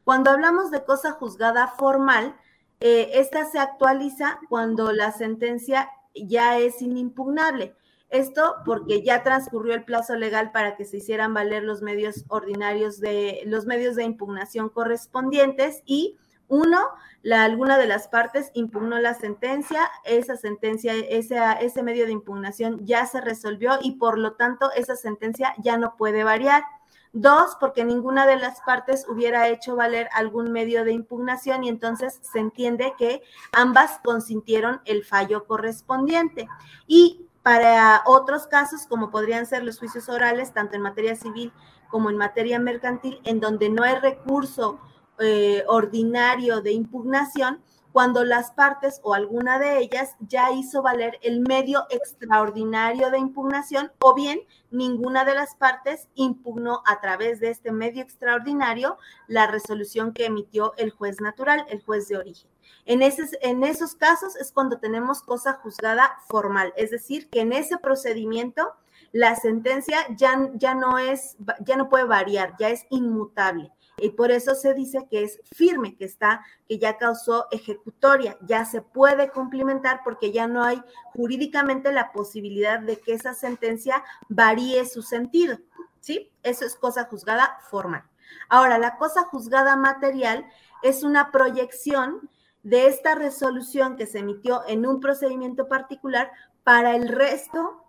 Cuando hablamos de cosa juzgada formal, eh, esta se actualiza cuando la sentencia ya es inimpugnable. Esto porque ya transcurrió el plazo legal para que se hicieran valer los medios ordinarios de los medios de impugnación correspondientes y Uno, la, alguna de las partes impugnó la sentencia, esa sentencia, ese, ese medio de impugnación ya se resolvió y por lo tanto esa sentencia ya no puede variar. Dos, porque ninguna de las partes hubiera hecho valer algún medio de impugnación y entonces se entiende que ambas consintieron el fallo correspondiente. Y para otros casos, como podrían ser los juicios orales, tanto en materia civil como en materia mercantil, en donde no hay recurso eh, ordinario de impugnación, cuando las partes o alguna de ellas ya hizo valer el medio extraordinario de impugnación o bien ninguna de las partes impugnó a través de este medio extraordinario la resolución que emitió el juez natural, el juez de origen. En, en esos casos es cuando tenemos cosa juzgada formal, es decir, que en ese procedimiento la sentencia ya, ya no es, ya no puede variar, ya es inmutable y por eso se dice que es firme, que está, que ya causó ejecutoria, ya se puede cumplimentar porque ya no hay jurídicamente la posibilidad de que esa sentencia varíe su sentido, ¿sí? Eso es cosa juzgada formal. Ahora, la cosa juzgada material es una proyección de esta resolución que se emitió en un procedimiento particular para el resto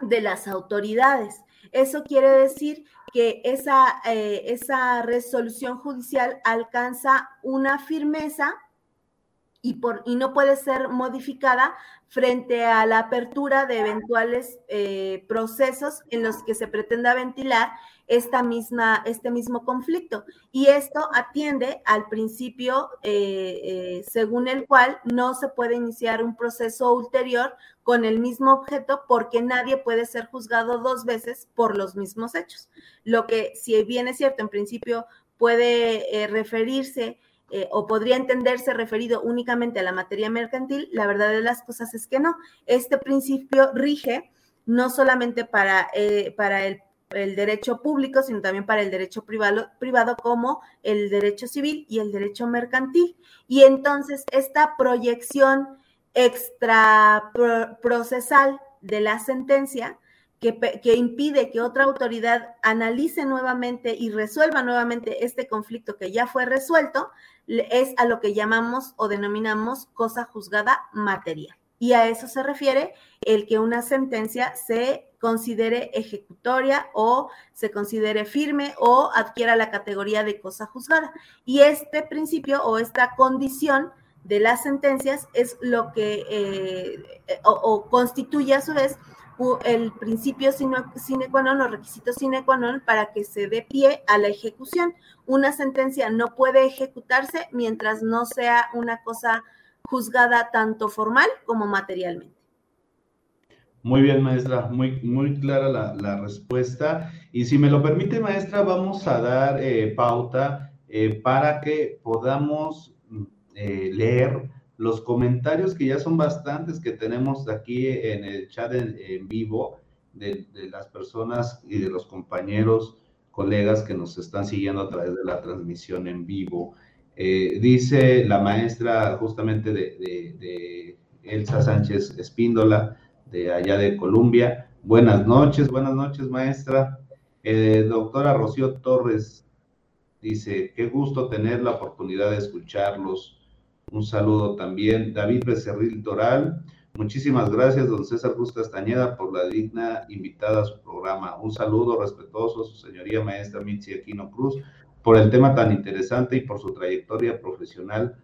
de las autoridades. Eso quiere decir que esa, eh, esa resolución judicial alcanza una firmeza y, por, y no puede ser modificada frente a la apertura de eventuales eh, procesos en los que se pretenda ventilar esta misma, este mismo conflicto. Y esto atiende al principio eh, según el cual no se puede iniciar un proceso ulterior con el mismo objeto porque nadie puede ser juzgado dos veces por los mismos hechos. Lo que, si bien es cierto, en principio puede eh, referirse o podría entenderse referido únicamente a la materia mercantil, la verdad de las cosas es que no. Este principio rige no solamente para, para el el derecho público, sino también para el derecho privado, privado como el derecho civil y el derecho mercantil. Y entonces esta proyección extra procesal de la sentencia que, que, impide que otra autoridad analice nuevamente y resuelva nuevamente este conflicto que ya fue resuelto, es a lo que llamamos o denominamos cosa juzgada material. Y a eso se refiere el que una sentencia se considere ejecutoria o se considere firme o adquiera la categoría de cosa juzgada. Y este principio o esta condición de las sentencias es lo que eh, o, constituye a su vez el principio sine, qua non o requisito sine qua non para que se dé pie a la ejecución. Una sentencia no puede ejecutarse mientras no sea una cosa juzgada tanto formal como materialmente. Muy bien, maestra, muy, muy clara la, respuesta. Y si me lo permite, maestra, vamos a dar eh, pauta eh, para que podamos eh, leer los comentarios que ya son bastantes que tenemos aquí en el chat en, vivo de, las personas y de los compañeros, colegas que nos están siguiendo a través de la transmisión en vivo. Eh, dice la maestra justamente de, Elsa Sánchez Espíndola, de allá de Colombia. Buenas noches, buenas noches, maestra. Eh, doctora Rocío Torres dice, qué gusto tener la oportunidad de escucharlos. Un saludo también. David Becerril Toral, muchísimas gracias, don César Cruz Castañeda, por la digna invitada a su programa. Un saludo respetuoso a su señoría maestra Mitzi Aquino Cruz por el tema tan interesante y por su trayectoria profesional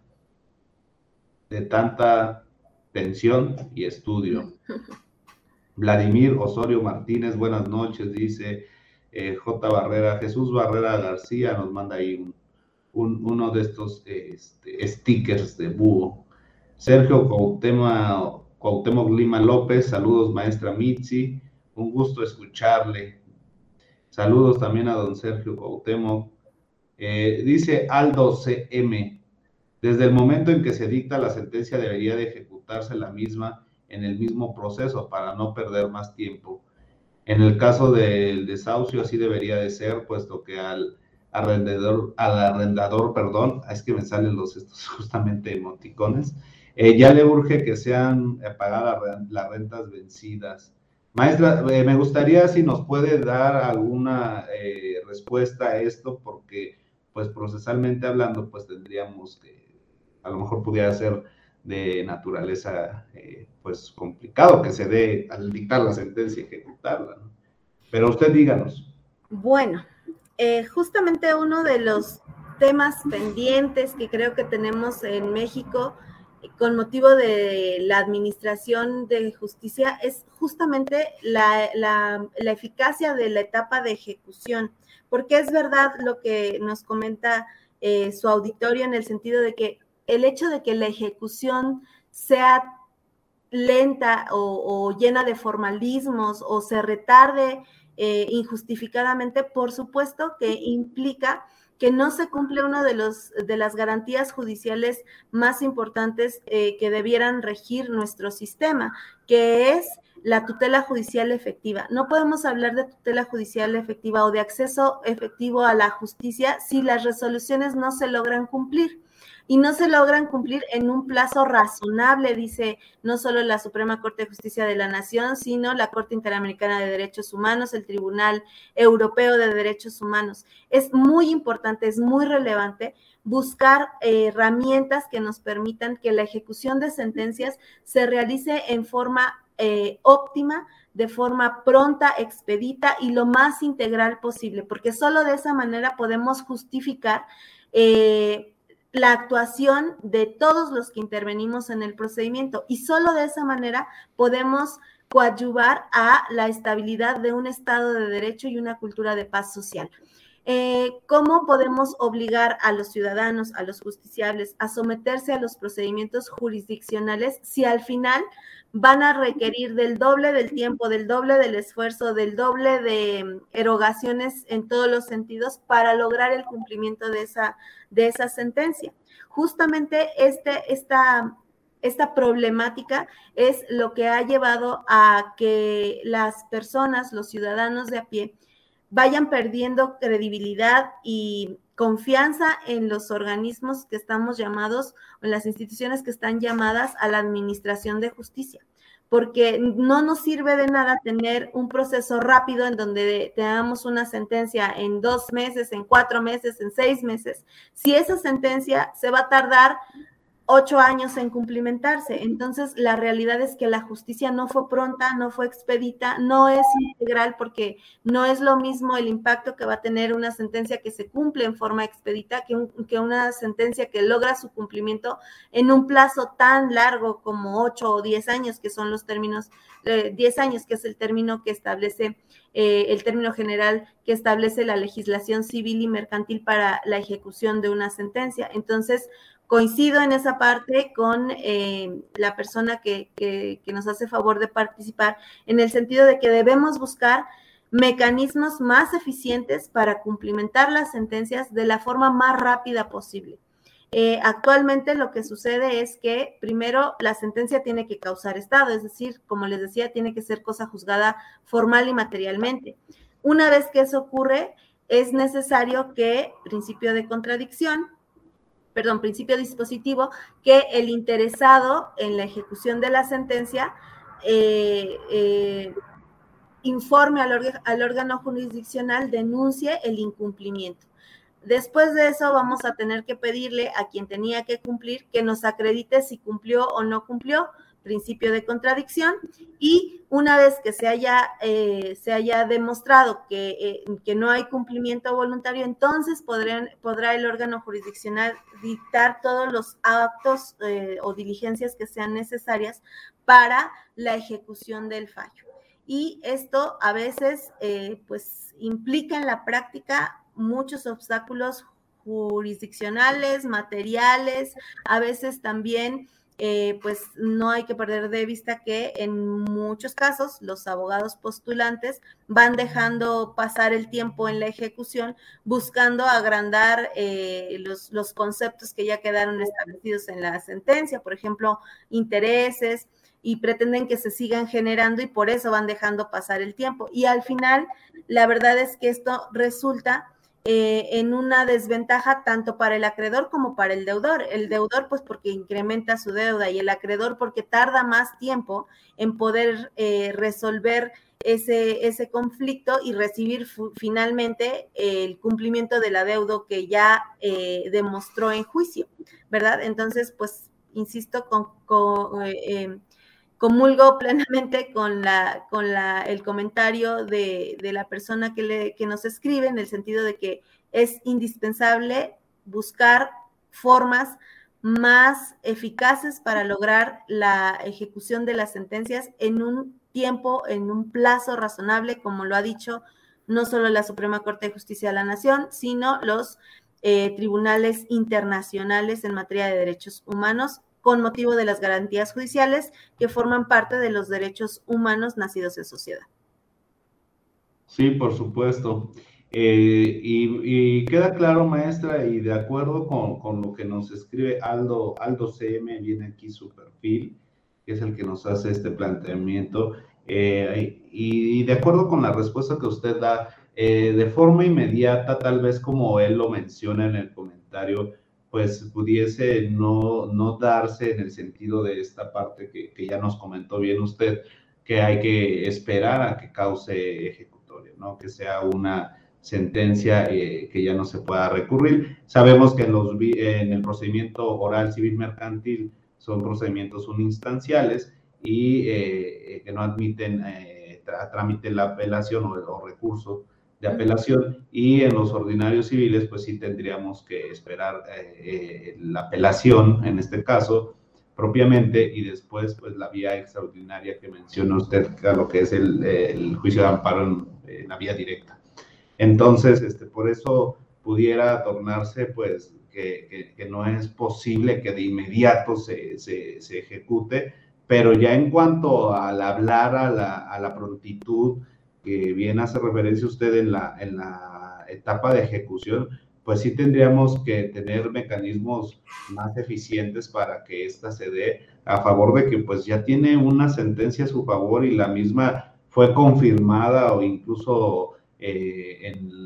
de tanta tensión y estudio. [LAUGHS] Vladimir Osorio Martínez, buenas noches, dice eh, J. Barrera. Jesús Barrera García nos manda ahí uno de estos este, stickers de búho. Sergio Cuauhtémoc, Lima López, saludos maestra Mitzi, un gusto escucharle. Saludos también a don Sergio Cuauhtémoc. Eh, dice Aldo CM, desde el momento en que se dicta la sentencia debería de ejecutarse la misma en el mismo proceso para no perder más tiempo. En el caso del desahucio así debería de ser, puesto que al arrendador, al arrendador, perdón, es que me salen los estos [LAUGHS] justamente emoticones, eh, ya le urge que sean eh, pagadas las rentas vencidas. Maestra, me gustaría si nos puede dar alguna respuesta a esto, porque pues procesalmente hablando, pues tendríamos que a lo mejor pudiera ser de naturaleza eh, pues complicado que se dé al dictar la sentencia y ejecutarla. Pero usted díganos. Bueno, eh, justamente uno de los temas pendientes que creo que tenemos en México con motivo de la administración de justicia es justamente la, eficacia de la etapa de ejecución, porque es verdad lo que nos comenta eh, su auditorio en el sentido de que el hecho de que la ejecución sea lenta o, llena de formalismos o se retarde eh, injustificadamente, por supuesto que implica que no se cumple una de, los, de las garantías judiciales más importantes eh, que debieran regir nuestro sistema, que es la tutela judicial efectiva. No podemos hablar de tutela judicial efectiva o de acceso efectivo a la justicia si las resoluciones no se logran cumplir y no se logran cumplir en un plazo razonable, dice no solo la Suprema Corte de Justicia de la Nación, sino la Corte Interamericana de Derechos Humanos, el Tribunal Europeo de Derechos Humanos. Es muy importante, es muy relevante buscar eh, herramientas que nos permitan que la ejecución de sentencias se realice en forma eh, óptima, de forma pronta, expedita y lo más integral posible, porque solo de esa manera podemos justificar eh, la actuación de todos los que intervenimos en el procedimiento y solo de esa manera podemos coadyuvar a la estabilidad de un Estado de Derecho y una cultura de paz social. Eh, ¿Cómo podemos obligar a los ciudadanos, a los justiciables, a someterse a los procedimientos jurisdiccionales si al final van a requerir del doble del tiempo, del doble del esfuerzo, del doble de mm, erogaciones en todos los sentidos para lograr el cumplimiento de esa, de esa sentencia. Justamente este, esta, esta problemática es lo que ha llevado a que las personas, los ciudadanos de a pie, vayan perdiendo credibilidad y confianza en los organismos que estamos llamados, en las instituciones que están llamadas a la administración de justicia, porque no nos sirve de nada tener un proceso rápido en donde tengamos una sentencia en dos meses, en cuatro meses, en seis meses, si esa sentencia se va a tardar ocho años en cumplimentarse. Entonces, la realidad es que la justicia no fue pronta, no fue expedita, no es integral porque no es lo mismo el impacto que va a tener una sentencia que se cumple en forma expedita que, que una sentencia que logra su cumplimiento en un plazo tan largo como ocho o diez años, que son los términos, eh, diez años, que es el término que establece eh, el término general que establece la legislación civil y mercantil para la ejecución de una sentencia. Entonces, coincido en esa parte con eh, la persona que, nos hace favor de participar, en el sentido de que debemos buscar mecanismos más eficientes para cumplimentar las sentencias de la forma más rápida posible. Eh, actualmente lo que sucede es que primero la sentencia tiene que causar estado, es decir, como les decía, tiene que ser cosa juzgada formal y materialmente. Una vez que eso ocurre, es necesario que principio de contradicción, perdón, principio dispositivo, que el interesado en la ejecución de la sentencia eh, eh, informe al, al órgano jurisdiccional, denuncie el incumplimiento. Después de eso vamos a tener que pedirle a quien tenía que cumplir que nos acredite si cumplió o no cumplió, principio de contradicción, y una vez que se haya, eh, se haya demostrado que, eh, que, no hay cumplimiento voluntario, entonces podrán, podrá el órgano jurisdiccional dictar todos los actos eh, o diligencias que sean necesarias para la ejecución del fallo. Y esto a veces pues implica en la práctica muchos obstáculos jurisdiccionales, materiales, a veces también eh, pues no hay que perder de vista que en muchos casos los abogados postulantes van dejando pasar el tiempo en la ejecución buscando agrandar eh, los, los conceptos que ya quedaron establecidos en la sentencia, por ejemplo, intereses, y pretenden que se sigan generando y por eso van dejando pasar el tiempo. Y al final, la verdad es que esto resulta eh, en una desventaja tanto para el acreedor como para el deudor. El deudor, pues porque incrementa su deuda y el acreedor porque tarda más tiempo en poder eh, resolver ese, ese conflicto y recibir finalmente el cumplimiento del adeudo que ya eh, demostró en juicio, ¿verdad? Entonces, pues, insisto, con, comulgo plenamente con, la, con la, el comentario de, la persona que, le, que nos escribe en el sentido de que es indispensable buscar formas más eficaces para lograr la ejecución de las sentencias en un tiempo, en un plazo razonable, como lo ha dicho no solo la Suprema Corte de Justicia de la Nación, sino los eh, tribunales internacionales en materia de derechos humanos con motivo de las garantías judiciales que forman parte de los derechos humanos nacidos en sociedad. Sí, por supuesto. Eh, y, queda claro, maestra, y de acuerdo con, lo que nos escribe Aldo, Aldo CM, viene aquí su perfil, que es el que nos hace este planteamiento, eh, y, de acuerdo con la respuesta que usted da, eh, de forma inmediata, tal vez como él lo menciona en el comentario, pues pudiese no, no darse en el sentido de esta parte que, que, ya nos comentó bien usted, que hay que esperar a que cause ejecutoria, ¿no? Que sea una sentencia eh, que ya no se pueda recurrir. Sabemos que en, los, en el procedimiento oral civil mercantil son procedimientos uninstanciales y eh, que no admiten eh, trámite la apelación o, o recurso de apelación y en los ordinarios civiles pues sí tendríamos que esperar eh, eh, la apelación en este caso propiamente y después pues la vía extraordinaria que menciona usted, lo que es el, juicio de amparo en, la vía directa. Entonces, este, por eso pudiera tornarse pues que, que, no es posible que de inmediato se, se, se, ejecute, pero ya en cuanto al hablar a la, a la prontitud, que bien hace referencia usted en la, en la etapa de ejecución, pues sí tendríamos que tener mecanismos más eficientes para que ésta se dé a favor de que pues ya tiene una sentencia a su favor y la misma fue confirmada o incluso eh,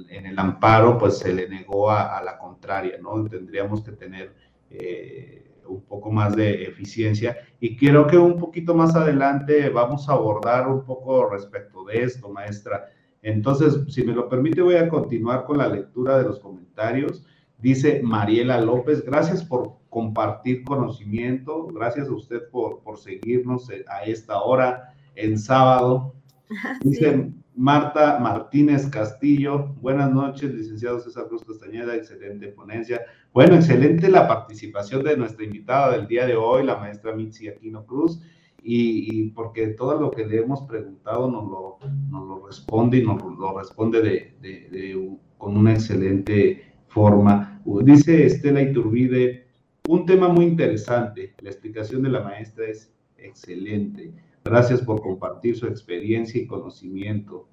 en, el amparo pues se le negó a, la contraria, ¿no? Tendríamos que tener eh, un poco más de eficiencia. Y creo que un poquito más adelante vamos a abordar un poco respecto de esto, maestra. Entonces, si me lo permite, voy a continuar con la lectura de los comentarios. Dice Mariela López, gracias por compartir conocimiento, gracias a usted por, por seguirnos a esta hora en sábado. [LAUGHS] Dice Marta Martínez Castillo, buenas noches, licenciado César Cruz Castañeda, excelente ponencia. Bueno, excelente la participación de nuestra invitada del día de hoy, la maestra Mitzi Aquino Cruz, y, porque todo lo que le hemos preguntado nos lo, responde y nos lo responde de, con una excelente forma. Dice Estela Iturbide, un tema muy interesante, la explicación de la maestra es excelente. Gracias por compartir su experiencia y conocimiento.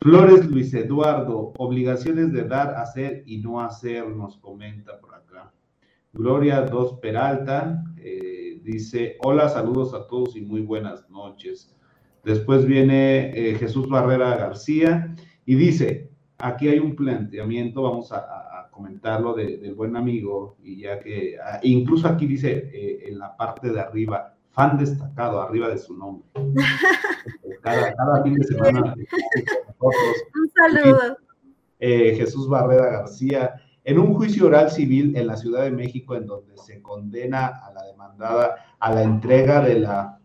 Flores Luis Eduardo, obligaciones de dar, hacer y no hacer, nos comenta por acá. Gloria Dos Peralta eh, dice, hola, saludos a todos y muy buenas noches. Después viene eh, Jesús Barrera García y dice, aquí hay un planteamiento, vamos a, comentarlo del buen amigo, y ya que ah, incluso aquí dice eh, en la parte de arriba, fan destacado arriba de su nombre. [LAUGHS] Cada, fin de semana. [LAUGHS] Un saludo. Eh, Jesús Barrera García, en un juicio oral civil en la Ciudad de México, en donde se condena a la demandada a la entrega de la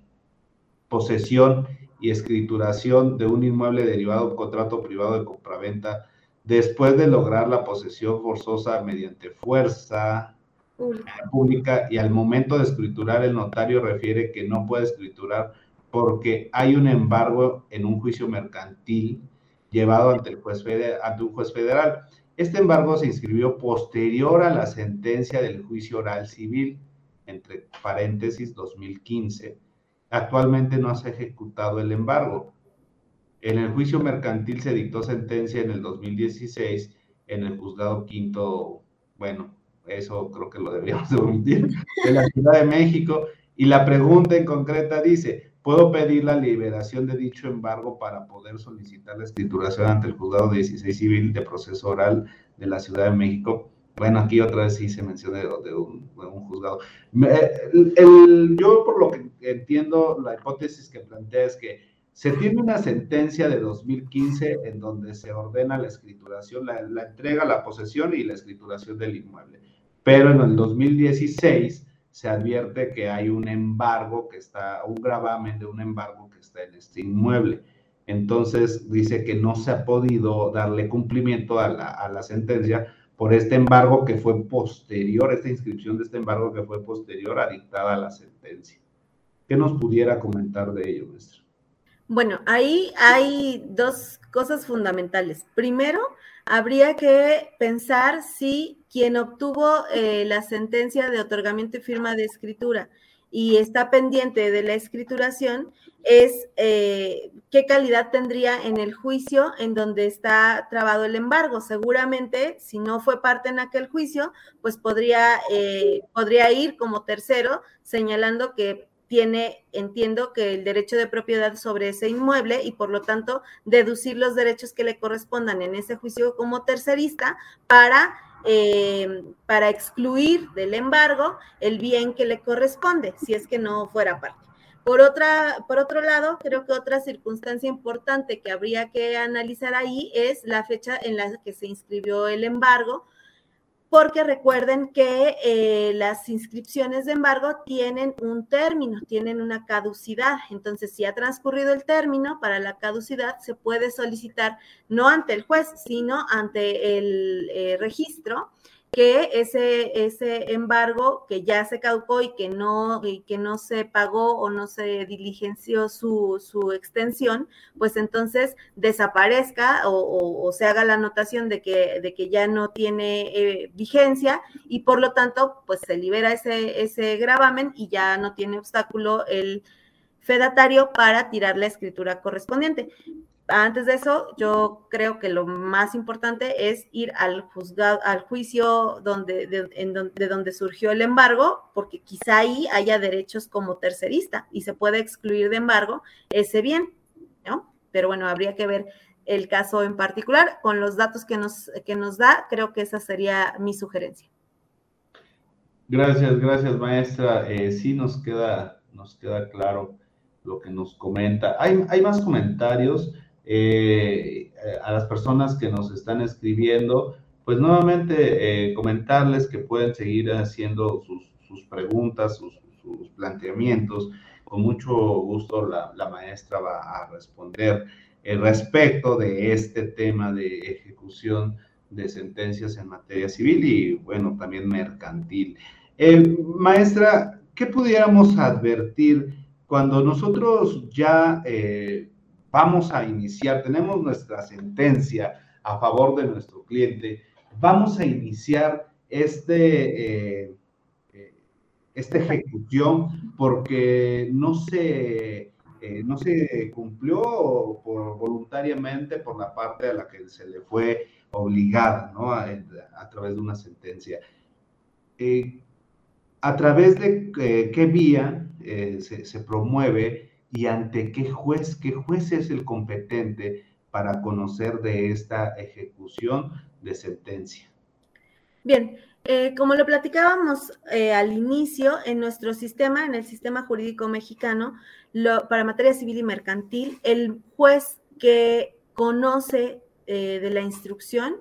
posesión y escrituración de un inmueble derivado de un contrato privado de compraventa después de lograr la posesión forzosa mediante fuerza, pública. y al momento de escriturar el notario refiere que no puede escriturar porque hay un embargo en un juicio mercantil llevado ante, el juez ante un juez federal. Este embargo se inscribió posterior a la sentencia del juicio oral civil, entre paréntesis 2015. Actualmente no se ha ejecutado el embargo. En el juicio mercantil se dictó sentencia en el 2016 en el juzgado quinto, bueno, eso creo que lo deberíamos de omitir, de la Ciudad de México. Y la pregunta en concreta dice, puedo pedir la liberación de dicho embargo para poder solicitar la escrituración ante el juzgado 16 civil de proceso oral de la Ciudad de México. Bueno, aquí otra vez sí se menciona de, un, juzgado. yo por lo que entiendo, la hipótesis que plantea es que se tiene una sentencia de 2015 en donde se ordena la escrituración, la, la entrega, la posesión y la escrituración del inmueble. Pero en el 2016 se advierte que hay un embargo que está, un gravamen de un embargo que está en este inmueble. Entonces dice que no se ha podido darle cumplimiento a la, a la sentencia por este embargo que fue posterior, esta inscripción de este embargo que fue posterior a dictada la sentencia. ¿Qué nos pudiera comentar de ello, maestro? Bueno, ahí hay dos cosas fundamentales. Primero, habría que pensar si quien obtuvo eh, la sentencia de otorgamiento y firma de escritura y está pendiente de la escrituración es eh, qué calidad tendría en el juicio en donde está trabado el embargo. Seguramente, si no fue parte en aquel juicio, pues podría, eh, podría ir como tercero señalando que tiene, entiendo que el derecho de propiedad sobre ese inmueble y por lo tanto deducir los derechos que le correspondan en ese juicio como tercerista para, eh, para excluir del embargo el bien que le corresponde, si es que no fuera parte. Por, otra, por otro lado, creo que otra circunstancia importante que habría que analizar ahí es la fecha en la que se inscribió el embargo, porque recuerden que eh, las inscripciones de embargo tienen un término, tienen una caducidad. Entonces, si ha transcurrido el término para la caducidad, se puede solicitar no ante el juez, sino ante el eh, registro que ese, ese embargo que ya se caducó y que no, que no se pagó o no se diligenció su, extensión, pues entonces desaparezca o, se haga la anotación de que, de que ya no tiene eh, vigencia y por lo tanto pues se libera ese, ese gravamen y ya no tiene obstáculo el fedatario para tirar la escritura correspondiente antes de eso, yo creo que lo más importante es ir al juzgado, al juicio donde, de, donde, surgió el embargo, porque quizá ahí haya derechos como tercerista y se puede excluir de embargo ese bien, ¿no? Pero bueno, habría que ver el caso en particular. Con los datos que nos, que nos da, creo que esa sería mi sugerencia. Gracias, gracias, maestra. Eh, sí nos queda, nos queda claro lo que nos comenta. Hay, hay más comentarios. Eh, a las personas que nos están escribiendo, pues nuevamente eh, comentarles que pueden seguir haciendo sus, preguntas, sus, planteamientos. Con mucho gusto la, maestra va a responder el respecto de este tema de ejecución de sentencias en materia civil y, bueno, también mercantil. Eh, maestra, ¿qué pudiéramos advertir cuando nosotros ya vamos a iniciar, tenemos nuestra sentencia a favor de nuestro cliente, vamos a iniciar este, eh, eh, esta ejecución porque no se, eh, no se cumplió voluntariamente por la parte a la que se le fue obligada ¿no? a, través de una sentencia. ¿A través de qué vía se promueve y ante qué juez, qué juez es el competente para conocer de esta ejecución de sentencia. Bien, eh, como lo platicábamos eh, al inicio, en nuestro sistema, en el sistema jurídico mexicano, lo, para materia civil y mercantil, el juez que conoce eh, de la instrucción,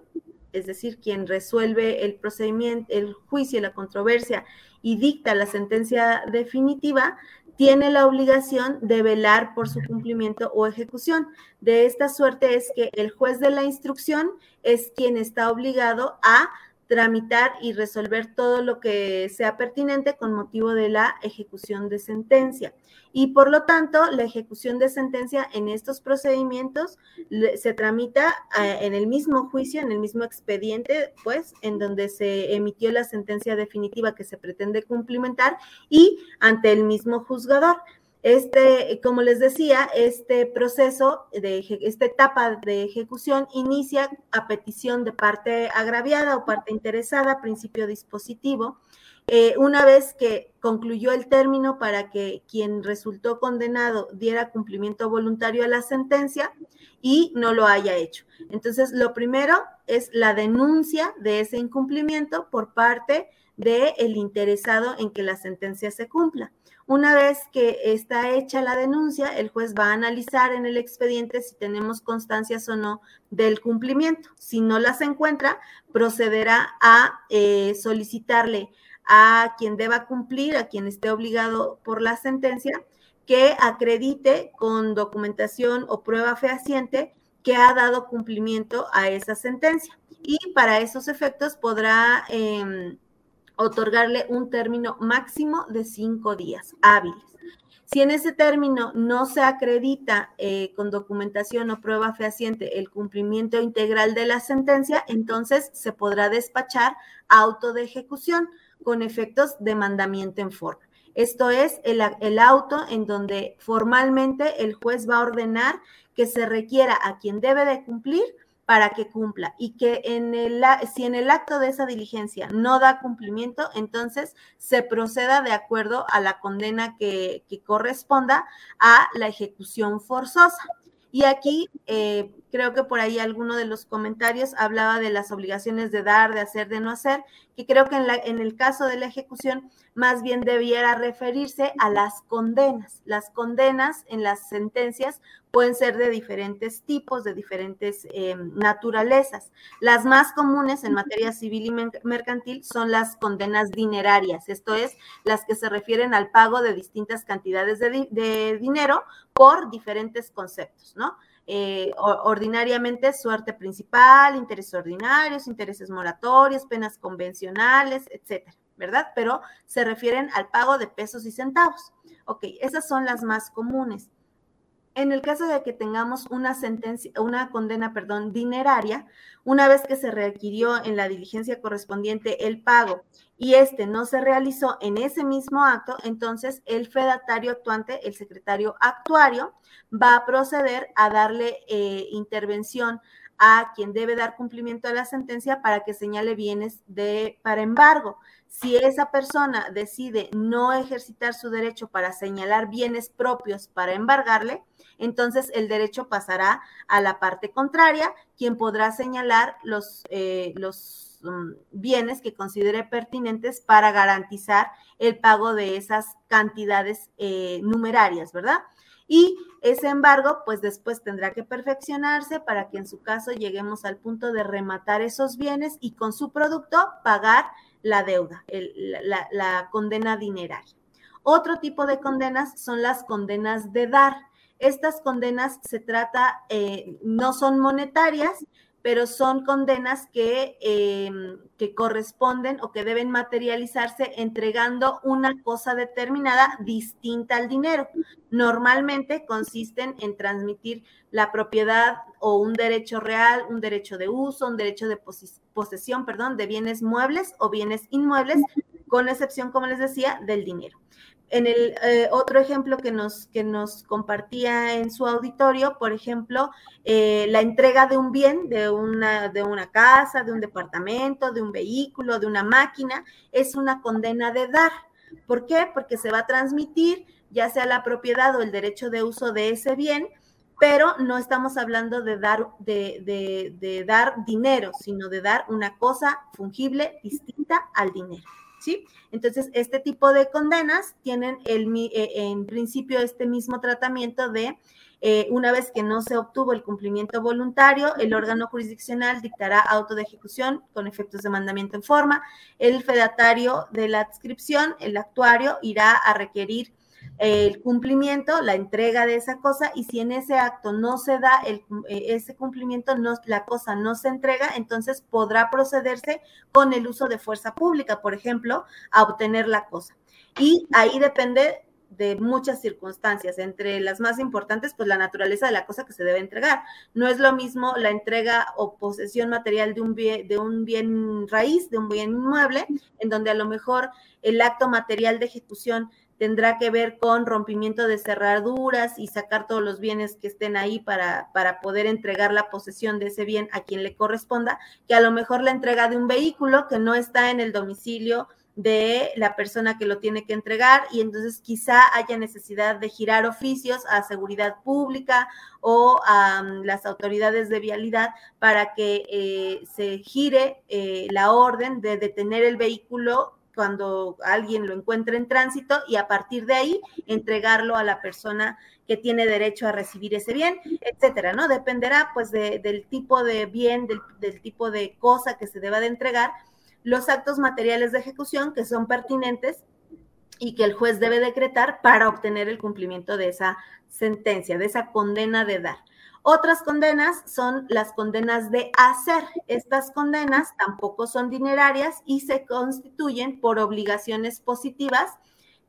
es decir, quien resuelve el procedimiento, el juicio la controversia y dicta la sentencia definitiva, tiene la obligación de velar por su cumplimiento o ejecución. De esta suerte es que el juez de la instrucción es quien está obligado a tramitar y resolver todo lo que sea pertinente con motivo de la ejecución de sentencia. Y por lo tanto, la ejecución de sentencia en estos procedimientos se tramita eh, en el mismo juicio, en el mismo expediente, pues, en donde se emitió la sentencia definitiva que se pretende cumplimentar y ante el mismo juzgador. Este, como les decía, este proceso, de, esta etapa de ejecución inicia a petición de parte agraviada o parte interesada, principio dispositivo, Eh, una vez que concluyó el término para que quien resultó condenado diera cumplimiento voluntario a la sentencia y no lo haya hecho. Entonces, lo primero es la denuncia de ese incumplimiento por parte del el interesado en que la sentencia se cumpla. Una vez que está hecha la denuncia, el juez va a analizar en el expediente si tenemos constancias o no del cumplimiento. Si no las encuentra, procederá a eh, solicitarle a quien deba cumplir, a quien esté obligado por la sentencia, que acredite con documentación o prueba fehaciente que ha dado cumplimiento a esa sentencia. Y para esos efectos podrá em, otorgarle un término máximo de cinco días hábiles. Si en ese término no se acredita eh, con documentación o prueba fehaciente el cumplimiento integral de la sentencia, entonces se podrá despachar auto de ejecución con efectos de mandamiento en forma. Esto es el, el, auto en donde formalmente el juez va a ordenar que se requiera a quien debe de cumplir para que cumpla y que en el, si en el acto de esa diligencia no da cumplimiento, entonces se proceda de acuerdo a la condena que, que corresponda a la ejecución forzosa. Y aquí eh, creo que por ahí alguno de los comentarios hablaba de las obligaciones de dar, de hacer, de no hacer, que creo que en, la, en el caso de la ejecución más bien debiera referirse a las condenas. Las condenas en las sentencias pueden ser de diferentes tipos, de diferentes eh, naturalezas. Las más comunes en materia civil y mercantil son las condenas dinerarias, esto es, las que se refieren al pago de distintas cantidades de, de dinero por diferentes conceptos, ¿no? Eh, ordinariamente suerte principal, intereses ordinarios, intereses moratorios, penas convencionales, etcétera, ¿verdad? Pero se refieren al pago de pesos y centavos. Ok, esas son las más comunes. En el caso de que tengamos una sentencia, una condena, perdón, dineraria, una vez que se requirió en la diligencia correspondiente el pago y este no se realizó en ese mismo acto, entonces el fedatario actuante, el secretario actuario, va a proceder a darle eh, intervención a quien debe dar cumplimiento a la sentencia para que señale bienes de para embargo. Si esa persona decide no ejercitar su derecho para señalar bienes propios para embargarle, entonces el derecho pasará a la parte contraria, quien podrá señalar los, eh, los mm, bienes que considere pertinentes para garantizar el pago de esas cantidades eh, numerarias, ¿verdad? Y ese embargo, pues después tendrá que perfeccionarse para que en su caso lleguemos al punto de rematar esos bienes y con su producto pagar la deuda, la, condena dineraria. Otro tipo de condenas son las condenas de dar. Estas condenas se trata, eh, no son monetarias, pero son condenas que, em, que corresponden o que deben materializarse entregando una cosa determinada distinta al dinero. Normalmente consisten en transmitir la propiedad o un derecho real, un derecho de uso, un derecho de posesión, perdón, de bienes muebles o bienes inmuebles, con excepción, como les decía, del dinero. En el eh, otro ejemplo que nos, que nos compartía en su auditorio, por ejemplo, eh, la entrega de un bien, de una, de una casa, de un departamento, de un vehículo, de una máquina, es una condena de dar. ¿Por qué? Porque se va a transmitir ya sea la propiedad o el derecho de uso de ese bien, pero no estamos hablando de dar, de, de, de dar dinero, sino de dar una cosa fungible distinta al dinero. Entonces, este tipo de condenas tienen el, eh, en principio este mismo tratamiento de eh, una vez que no se obtuvo el cumplimiento voluntario, el órgano jurisdiccional dictará auto de ejecución con efectos de mandamiento en forma. El fedatario de la adscripción, el actuario, irá a requerir el cumplimiento, la entrega de esa cosa, y si en ese acto no se da el, eh, ese cumplimiento, no, la cosa no se entrega, entonces podrá procederse con el uso de fuerza pública, por ejemplo, a obtener la cosa. Y ahí depende de muchas circunstancias, entre las más importantes, pues la naturaleza de la cosa que se debe entregar. No es lo mismo la entrega o posesión material de un bien, de un bien raíz, de un bien inmueble, en donde a lo mejor el acto material de ejecución tendrá que ver con rompimiento de cerraduras y sacar todos los bienes que estén ahí para, para poder entregar la posesión de ese bien a quien le corresponda, que a lo mejor la entrega de un vehículo que no está en el domicilio de la persona que lo tiene que entregar y entonces quizá haya necesidad de girar oficios a seguridad pública o a mm, las autoridades de vialidad para que eh, se gire eh, la orden de detener el vehículo cuando alguien lo encuentre en tránsito y a partir de ahí entregarlo a la persona que tiene derecho a recibir ese bien, etcétera, ¿no? Dependerá pues del tipo de bien, del, del tipo de cosa que se deba de entregar, los actos materiales de ejecución que son pertinentes y que el juez debe decretar para obtener el cumplimiento de esa sentencia, de esa condena de dar. Otras condenas son las condenas de hacer. Estas condenas tampoco son dinerarias y se constituyen por obligaciones positivas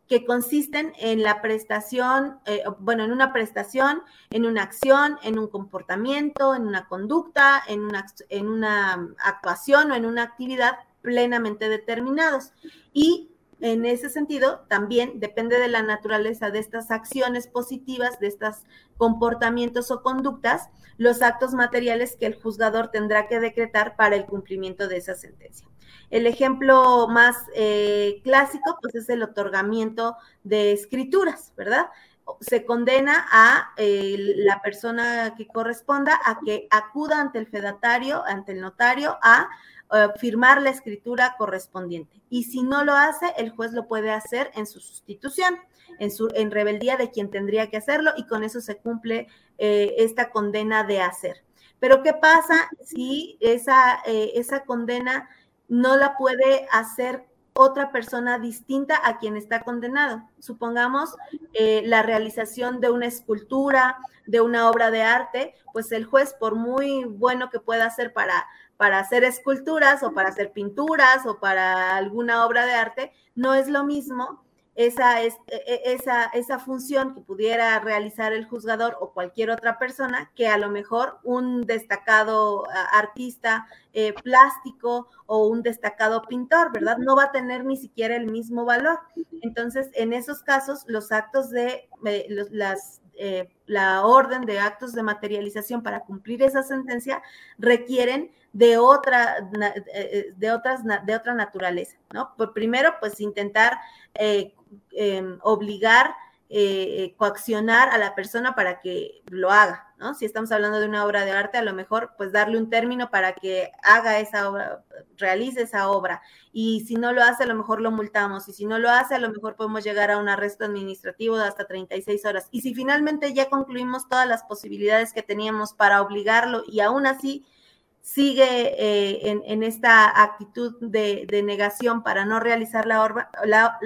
que consisten en la prestación, eh, bueno, en una prestación, en una acción, en un comportamiento, en una conducta, en una, en una actuación o en una actividad plenamente determinados. Y en ese sentido, también depende de la naturaleza de estas acciones positivas, de estos comportamientos o conductas, los actos materiales que el juzgador tendrá que decretar para el cumplimiento de esa sentencia. El ejemplo más eh, clásico, pues es el otorgamiento de escrituras, ¿verdad? Se condena a eh, la persona que corresponda a que acuda ante el fedatario, ante el notario, a eh, firmar la escritura correspondiente. Y si no lo hace, el juez lo puede hacer en su sustitución, en, su, en rebeldía de quien tendría que hacerlo y con eso se cumple eh, esta condena de hacer. Pero ¿qué pasa si esa, eh, esa condena no la puede hacer otra persona distinta a quien está condenado. Supongamos la realización de una escultura, de una obra de arte, pues el juez, por muy bueno que pueda hacer para para hacer esculturas o para hacer pinturas o para alguna obra de arte, no es lo mismo esa, e, e, esa, esa función que pudiera realizar el juzgador o cualquier otra persona que a lo mejor un destacado artista eh, plástico o un destacado pintor, ¿verdad? No va a tener ni siquiera el mismo valor. Entonces, en esos casos, los actos de eh, las eh, la orden de actos de materialización para cumplir esa sentencia requieren de otra, eh, eh, de otras, de otra naturaleza, ¿no? Por primero, pues intentar em, obligar eh, coaccionar a la persona para que lo haga, ¿no? Si estamos hablando de una obra de arte, a lo mejor pues darle un término para que haga esa obra, realice esa obra. Y si no lo hace, a lo mejor lo multamos. Y si no lo hace, a lo mejor podemos llegar a un arresto administrativo de hasta 36 horas. Y si finalmente ya concluimos todas las posibilidades que teníamos para obligarlo y aún así sigue eh, en, esta actitud de, negación para no realizar la, obra, la,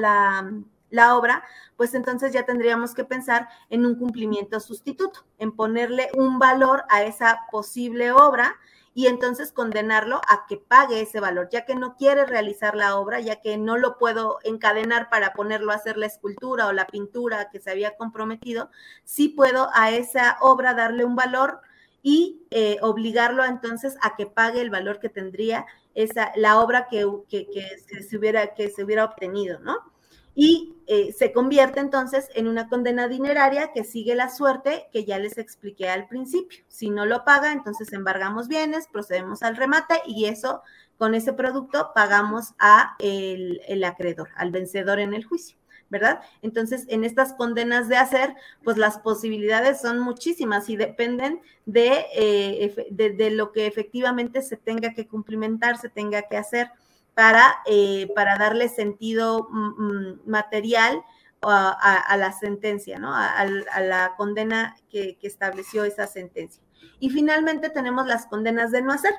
la obra, pues entonces ya tendríamos que pensar en un cumplimiento sustituto, en ponerle un valor a esa posible obra y entonces condenarlo a que pague ese valor, ya que no quiere realizar la obra, ya que no lo puedo encadenar para ponerlo a hacer la escultura o la pintura que se había comprometido, sí puedo a esa obra darle un valor y eh, obligarlo entonces a que pague el valor que tendría esa, la obra que, que, se hubiera, que se hubiera obtenido, ¿no? y eh, se convierte entonces en una condena dineraria que sigue la suerte que ya les expliqué al principio. Si no lo paga, entonces embargamos bienes, procedemos al remate y eso, con ese producto, pagamos a el, acreedor, al vencedor en el juicio. ¿Verdad? Entonces, en estas condenas de hacer, pues las posibilidades son muchísimas y dependen de, eh, de, lo que efectivamente se tenga que cumplimentar, se tenga que hacer para, eh, para darle sentido mm, mm, material a, la sentencia, ¿no? A, la condena que, estableció esa sentencia. Y finalmente tenemos las condenas de no hacer.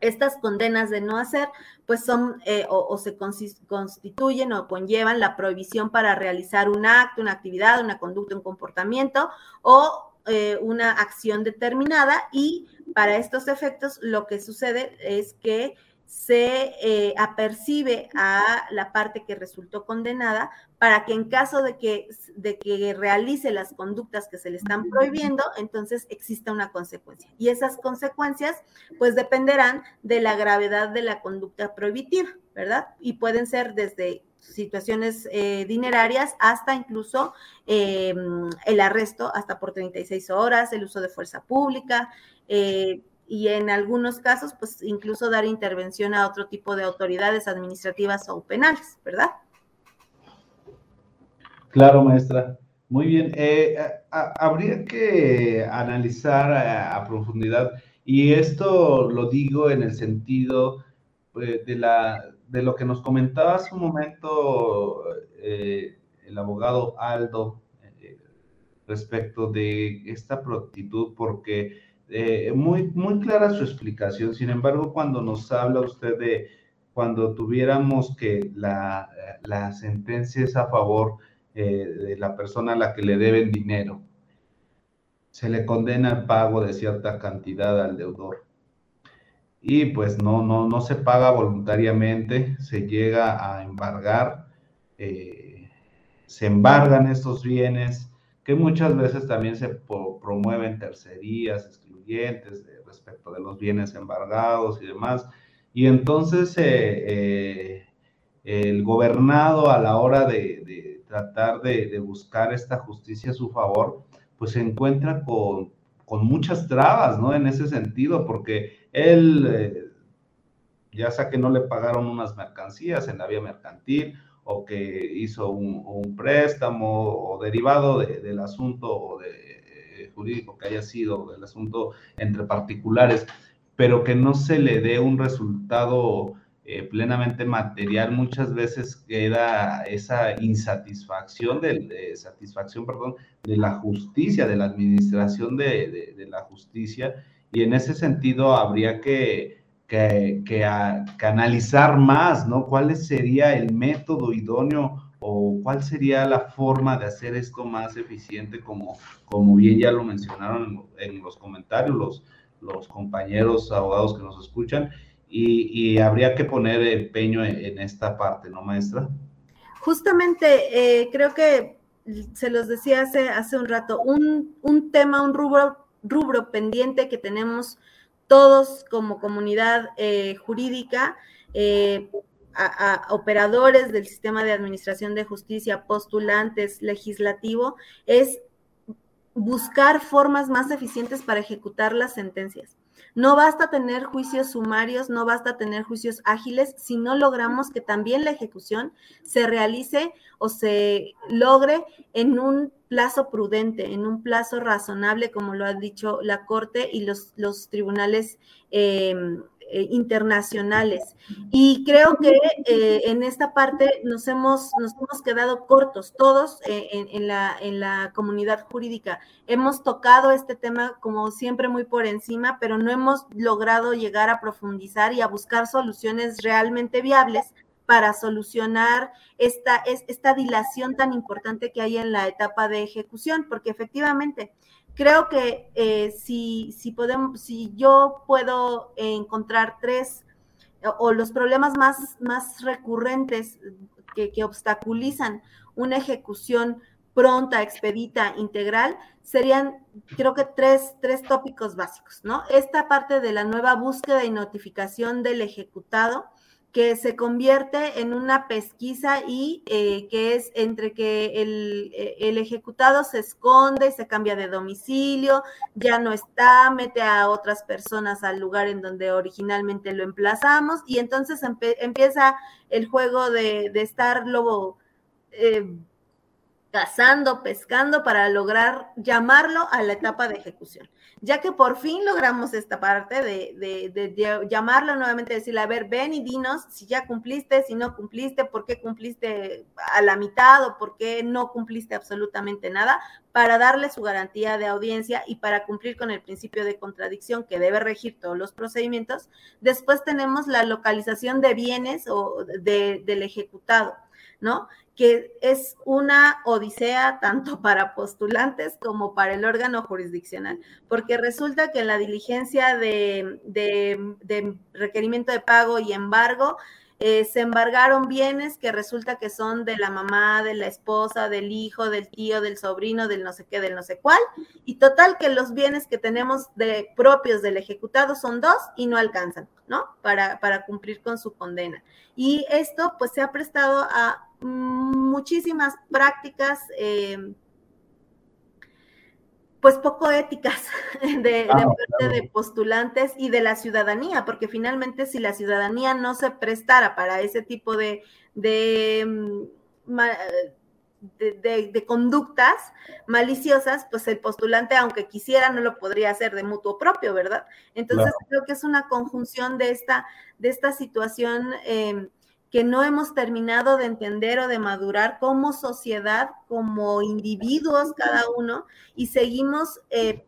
Estas condenas de no hacer, pues son eh, o, se constituyen o conllevan la prohibición para realizar un acto, una actividad, una conducta, un comportamiento o eh, una acción determinada y para estos efectos lo que sucede es que se eh, apercibe a la parte que resultó condenada para que en caso de que, de que realice las conductas que se le están prohibiendo, entonces exista una consecuencia. Y esas consecuencias pues dependerán de la gravedad de la conducta prohibitiva, ¿verdad? Y pueden ser desde situaciones eh, dinerarias hasta incluso em, el arresto hasta por 36 horas, el uso de fuerza pública, eh, y en algunos casos, pues incluso dar intervención a otro tipo de autoridades administrativas o penales, ¿verdad? Claro, maestra. Muy bien. Eh, habría que analizar a, profundidad, y esto lo digo en el sentido eh, de, la, de lo que nos comentaba hace un momento eh, el abogado Aldo respecto de esta prontitud, porque muy, muy clara su explicación. Sin embargo, cuando nos habla usted de cuando tuviéramos que la, la sentencia es a favor eh, de la persona a la que le deben dinero. Se le condena el pago de cierta cantidad al deudor. Y pues no, no, no se paga voluntariamente, se llega a embargar, eh, se embargan estos bienes, que muchas veces también se promueven tercerías excluyentes respecto de los bienes embargados y demás. Y entonces eh, el gobernado a la hora de tratar de, buscar esta justicia a su favor, pues se encuentra con, muchas trabas, ¿no? En ese sentido, porque él, eh, ya sea que no le pagaron unas mercancías en la vía mercantil, o que hizo un, préstamo o derivado del asunto o de, eh, jurídico que haya sido, del asunto entre particulares, pero que no se le dé un resultado eh, plenamente material, muchas veces queda esa insatisfacción de, satisfacción, perdón, de la justicia, de la administración de, la justicia, y en ese sentido habría que, que, analizar más, ¿no? ¿Cuál sería el método idóneo o cuál sería la forma de hacer esto más eficiente, como, como bien ya lo mencionaron en, los comentarios los, los compañeros abogados que nos escuchan, y, habría que poner empeño en, esta parte, ¿no, maestra? Justamente, eh, creo que se los decía hace, hace un rato, un, tema, un rubro, rubro pendiente que tenemos todos como comunidad eh, jurídica, eh, operadores del sistema de administración de justicia, postulantes, legislativo, es buscar formas más eficientes para ejecutar las sentencias. No basta tener juicios sumarios, no basta tener juicios ágiles si no logramos que también la ejecución se realice o se logre en un plazo prudente, en un plazo razonable, como lo ha dicho la Corte y los, tribunales eh, eh, internacionales. Y creo que eh, en esta parte nos hemos, nos hemos quedado cortos, todos eh, en, la, en la comunidad jurídica. Hemos tocado este tema como siempre muy por encima, pero no hemos logrado llegar a profundizar y a buscar soluciones realmente viables para solucionar esta, esta dilación tan importante que hay en la etapa de ejecución, porque efectivamente creo que eh, si, si, podemos, si yo puedo encontrar tres o, los problemas más, más recurrentes que, que, obstaculizan una ejecución pronta, expedita, integral, serían, creo que tres, tres tópicos básicos, ¿no? Esta parte de la nueva búsqueda y notificación del ejecutado, que se convierte en una pesquisa y eh, que es entre que eh, el, ejecutado se esconde se cambia de domicilio, ya no está, mete a otras personas al lugar en donde originalmente lo emplazamos y entonces empieza el juego de, estar lobo. Eh, cazando, pescando para lograr llamarlo a la etapa de ejecución. Ya que por fin logramos esta parte de, llamarlo nuevamente, decirle, a ver, ven y dinos si ya cumpliste, si no cumpliste, por qué cumpliste a la mitad o por qué no cumpliste absolutamente nada, para darle su garantía de audiencia y para cumplir con el principio de contradicción que debe regir todos los procedimientos. Después tenemos la localización de bienes o del ejecutado. ¿no? Que es una odisea tanto para postulantes como para el órgano jurisdiccional, porque resulta que en la diligencia de, requerimiento de pago y embargo, eh, se embargaron bienes que resulta que son de la mamá, de la esposa, del hijo, del tío, del sobrino, del no sé qué, del no sé cuál, y total que los bienes que tenemos de propios del ejecutado son dos y no alcanzan, ¿no? Para, para cumplir con su condena. Y esto pues se ha prestado a muchísimas prácticas, eh, pues poco éticas [LAUGHS] de, ah, parte de postulantes y de la ciudadanía, porque finalmente si la ciudadanía no se prestara para ese tipo de, de, mm, de, conductas maliciosas, pues el postulante, aunque quisiera, no lo podría hacer de mutuo propio, ¿verdad? Entonces creo que es una conjunción de esta, de esta situación. Eh, que no hemos terminado de entender o de madurar como sociedad, como individuos cada uno, y seguimos, eh,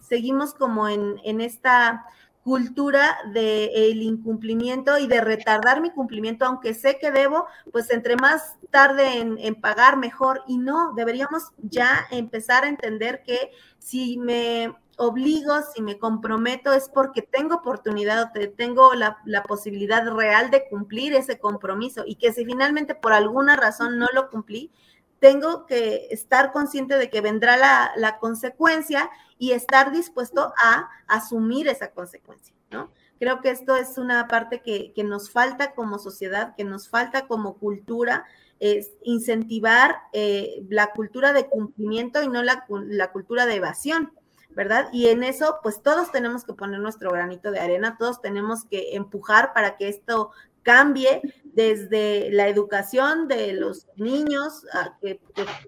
seguimos como en, en esta cultura del incumplimiento y de retardar mi cumplimiento, aunque sé que debo, pues entre más tarde en, en, pagar, mejor. Y no, deberíamos ya empezar a entender que si me obligo, si me comprometo, es porque tengo oportunidad, tengo la, posibilidad real de cumplir ese compromiso y que si finalmente por alguna razón no lo cumplí, tengo que estar consciente de que vendrá la, consecuencia y estar dispuesto a asumir esa consecuencia, ¿no? Creo que esto es una parte que, nos falta como sociedad, que nos falta como cultura, es incentivar eh, la cultura de cumplimiento y no la, la cultura de evasión. ¿Verdad? Y en eso, pues todos tenemos que poner nuestro granito de arena, todos tenemos que empujar para que esto cambie desde la educación de los niños, que,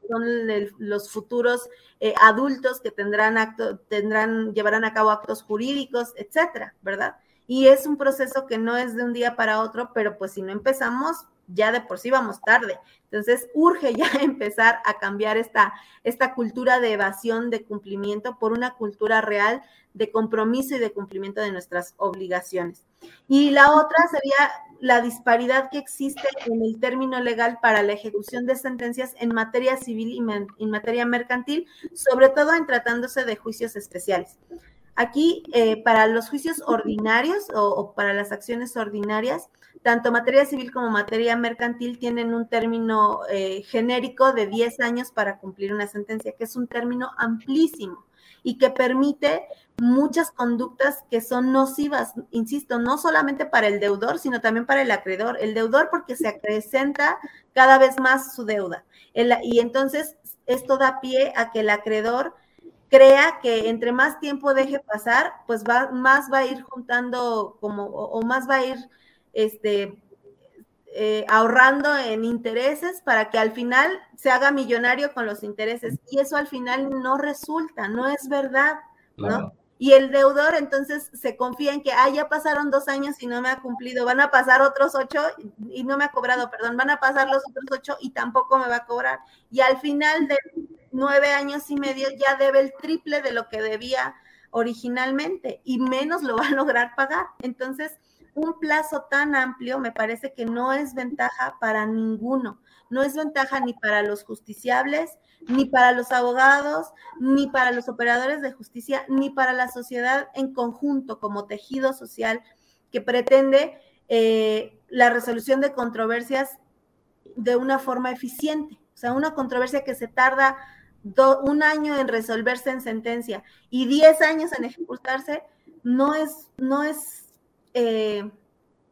son los futuros eh, adultos que tendrán acto, tendrán, llevarán a cabo actos jurídicos, etcétera, ¿verdad? Y es un proceso que no es de un día para otro, pero pues si no empezamos, ya de por sí vamos tarde. Entonces, urge ya [LAUGHS] empezar a cambiar esta, esta cultura de evasión de cumplimiento por una cultura real de compromiso y de cumplimiento de nuestras obligaciones. Y la otra sería la disparidad que existe en el término legal para la ejecución de sentencias en materia civil y en materia mercantil, sobre todo en tratándose de juicios especiales. Aquí, eh, para los juicios ordinarios o, para las acciones ordinarias, tanto materia civil como materia mercantil tienen un término eh, genérico de 10 años para cumplir una sentencia, que es un término amplísimo y que permite muchas conductas que son nocivas, insisto, no solamente para el deudor, sino también para el acreedor. El deudor porque se acrecenta cada vez más su deuda. y entonces esto da pie a que el acreedor crea que entre más tiempo deje pasar, pues va, más va a ir juntando como, o, más va a ir este, eh, ahorrando en intereses para que al final se haga millonario con los intereses. Y eso al final no resulta, no es verdad, ¿no? Y el deudor entonces se confía en que, ah, ya pasaron dos años y no me ha cumplido, van a pasar otros ocho y no me ha cobrado, perdón, van a pasar los otros ocho y tampoco me va a cobrar. Y al final de nueve años y medio ya debe el triple de lo que debía originalmente y menos lo va a lograr pagar. Entonces, un plazo tan amplio me parece que no es ventaja para ninguno. No es ventaja ni para los justiciables, ni para los abogados, ni para los operadores de justicia, ni para la sociedad en conjunto como tejido social que pretende eh, la resolución de controversias de una forma eficiente. O sea, una controversia que se tarda un año en resolverse en sentencia y diez años en ejecutarse, no es, no es, eh,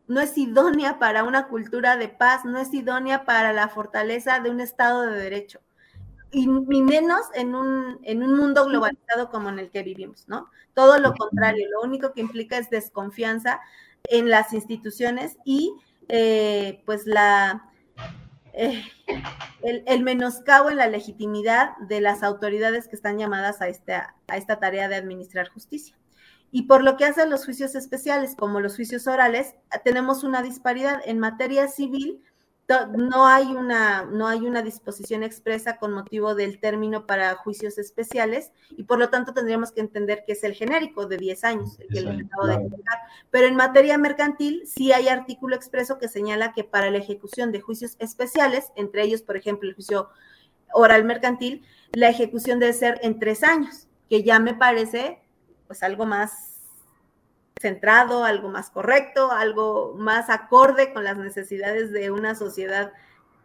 no es idónea para una cultura de paz, no es idónea para la fortaleza de un Estado de Derecho. Y, menos en un, en un mundo globalizado como en el que vivimos, ¿no? Todo lo contrario, lo único que implica es desconfianza en las instituciones y eh, pues la, eh, el, menoscabo en la legitimidad de las autoridades que están llamadas a esta, a esta tarea de administrar justicia. Y por lo que hace a los juicios especiales, como los juicios orales, tenemos una disparidad. En materia civil, no hay una, no hay una disposición expresa con motivo del término para juicios especiales y por lo tanto tendríamos que entender que es el genérico de 10 años, el que les acabo de explicar. Pero en materia mercantil sí hay artículo expreso que señala que para la ejecución de juicios especiales, entre ellos, por ejemplo, el juicio oral mercantil, la ejecución debe ser en tres años, que ya me parece pues algo más centrado, algo más correcto, algo más acorde con las necesidades de una sociedad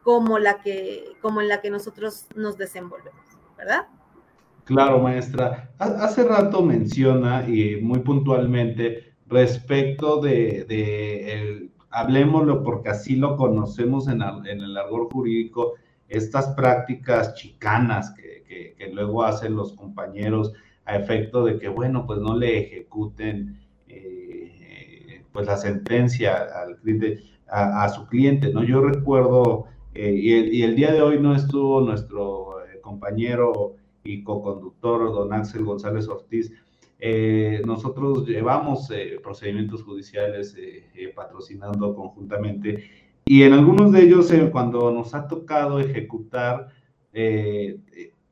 como la que, como en la que nosotros nos desenvolvemos, ¿verdad? Claro, maestra. Hace rato menciona y muy puntualmente respecto de, de hablemoslo porque así lo conocemos en, en, el argor jurídico, estas prácticas chicanas que, que luego hacen los compañeros a efecto de que, bueno, pues no le ejecuten eh, pues la sentencia al cliente, a, su cliente, ¿no? Yo recuerdo, eh, y, el, día de hoy no estuvo nuestro eh, compañero y co-conductor, don Axel González Ortiz, nosotros llevamos procedimientos judiciales patrocinando conjuntamente. Y en algunos de ellos, cuando nos ha tocado ejecutar,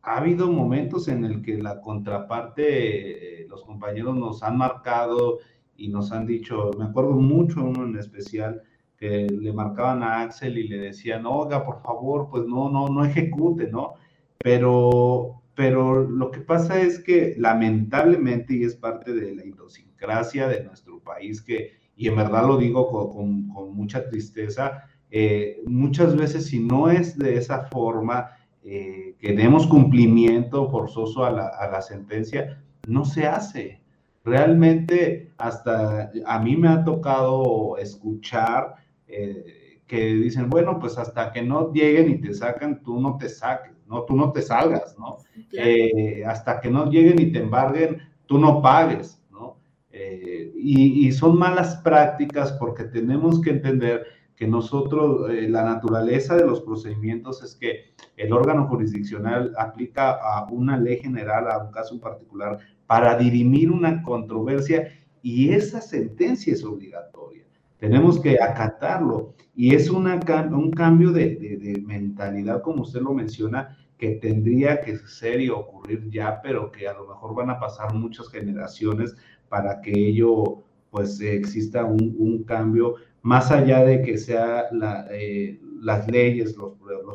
ha habido momentos en el que la contraparte, eh, los compañeros nos han marcado y nos han dicho, me acuerdo mucho uno en especial, que le marcaban a Axel y le decían, oiga, por favor, pues no, no, no ejecute, ¿no? Pero, pero lo que pasa es que lamentablemente, y es parte de la idiosincrasia de nuestro país, que, y en verdad lo digo con, con, mucha tristeza, eh, muchas veces si no es de esa forma, eh, que demos cumplimiento forzoso a la, a la, sentencia, no se hace. Realmente hasta a mí me ha tocado escuchar eh, que dicen, bueno, pues hasta que no lleguen y te sacan, tú no te saques, ¿no? Tú no te salgas, ¿no? Eh, hasta que no lleguen y te embarguen, tú no pagues, ¿no? y, y son malas prácticas porque tenemos que entender que nosotros, eh, la naturaleza de los procedimientos es que el órgano jurisdiccional aplica a una ley general, a un caso en particular, para dirimir una controversia y esa sentencia es obligatoria. Tenemos que acatarlo y es una, un cambio de, de, mentalidad, como usted lo menciona, que tendría que ser y ocurrir ya, pero que a lo mejor van a pasar muchas generaciones para que ello pues exista un, un cambio más allá de que sea eh, las leyes, los,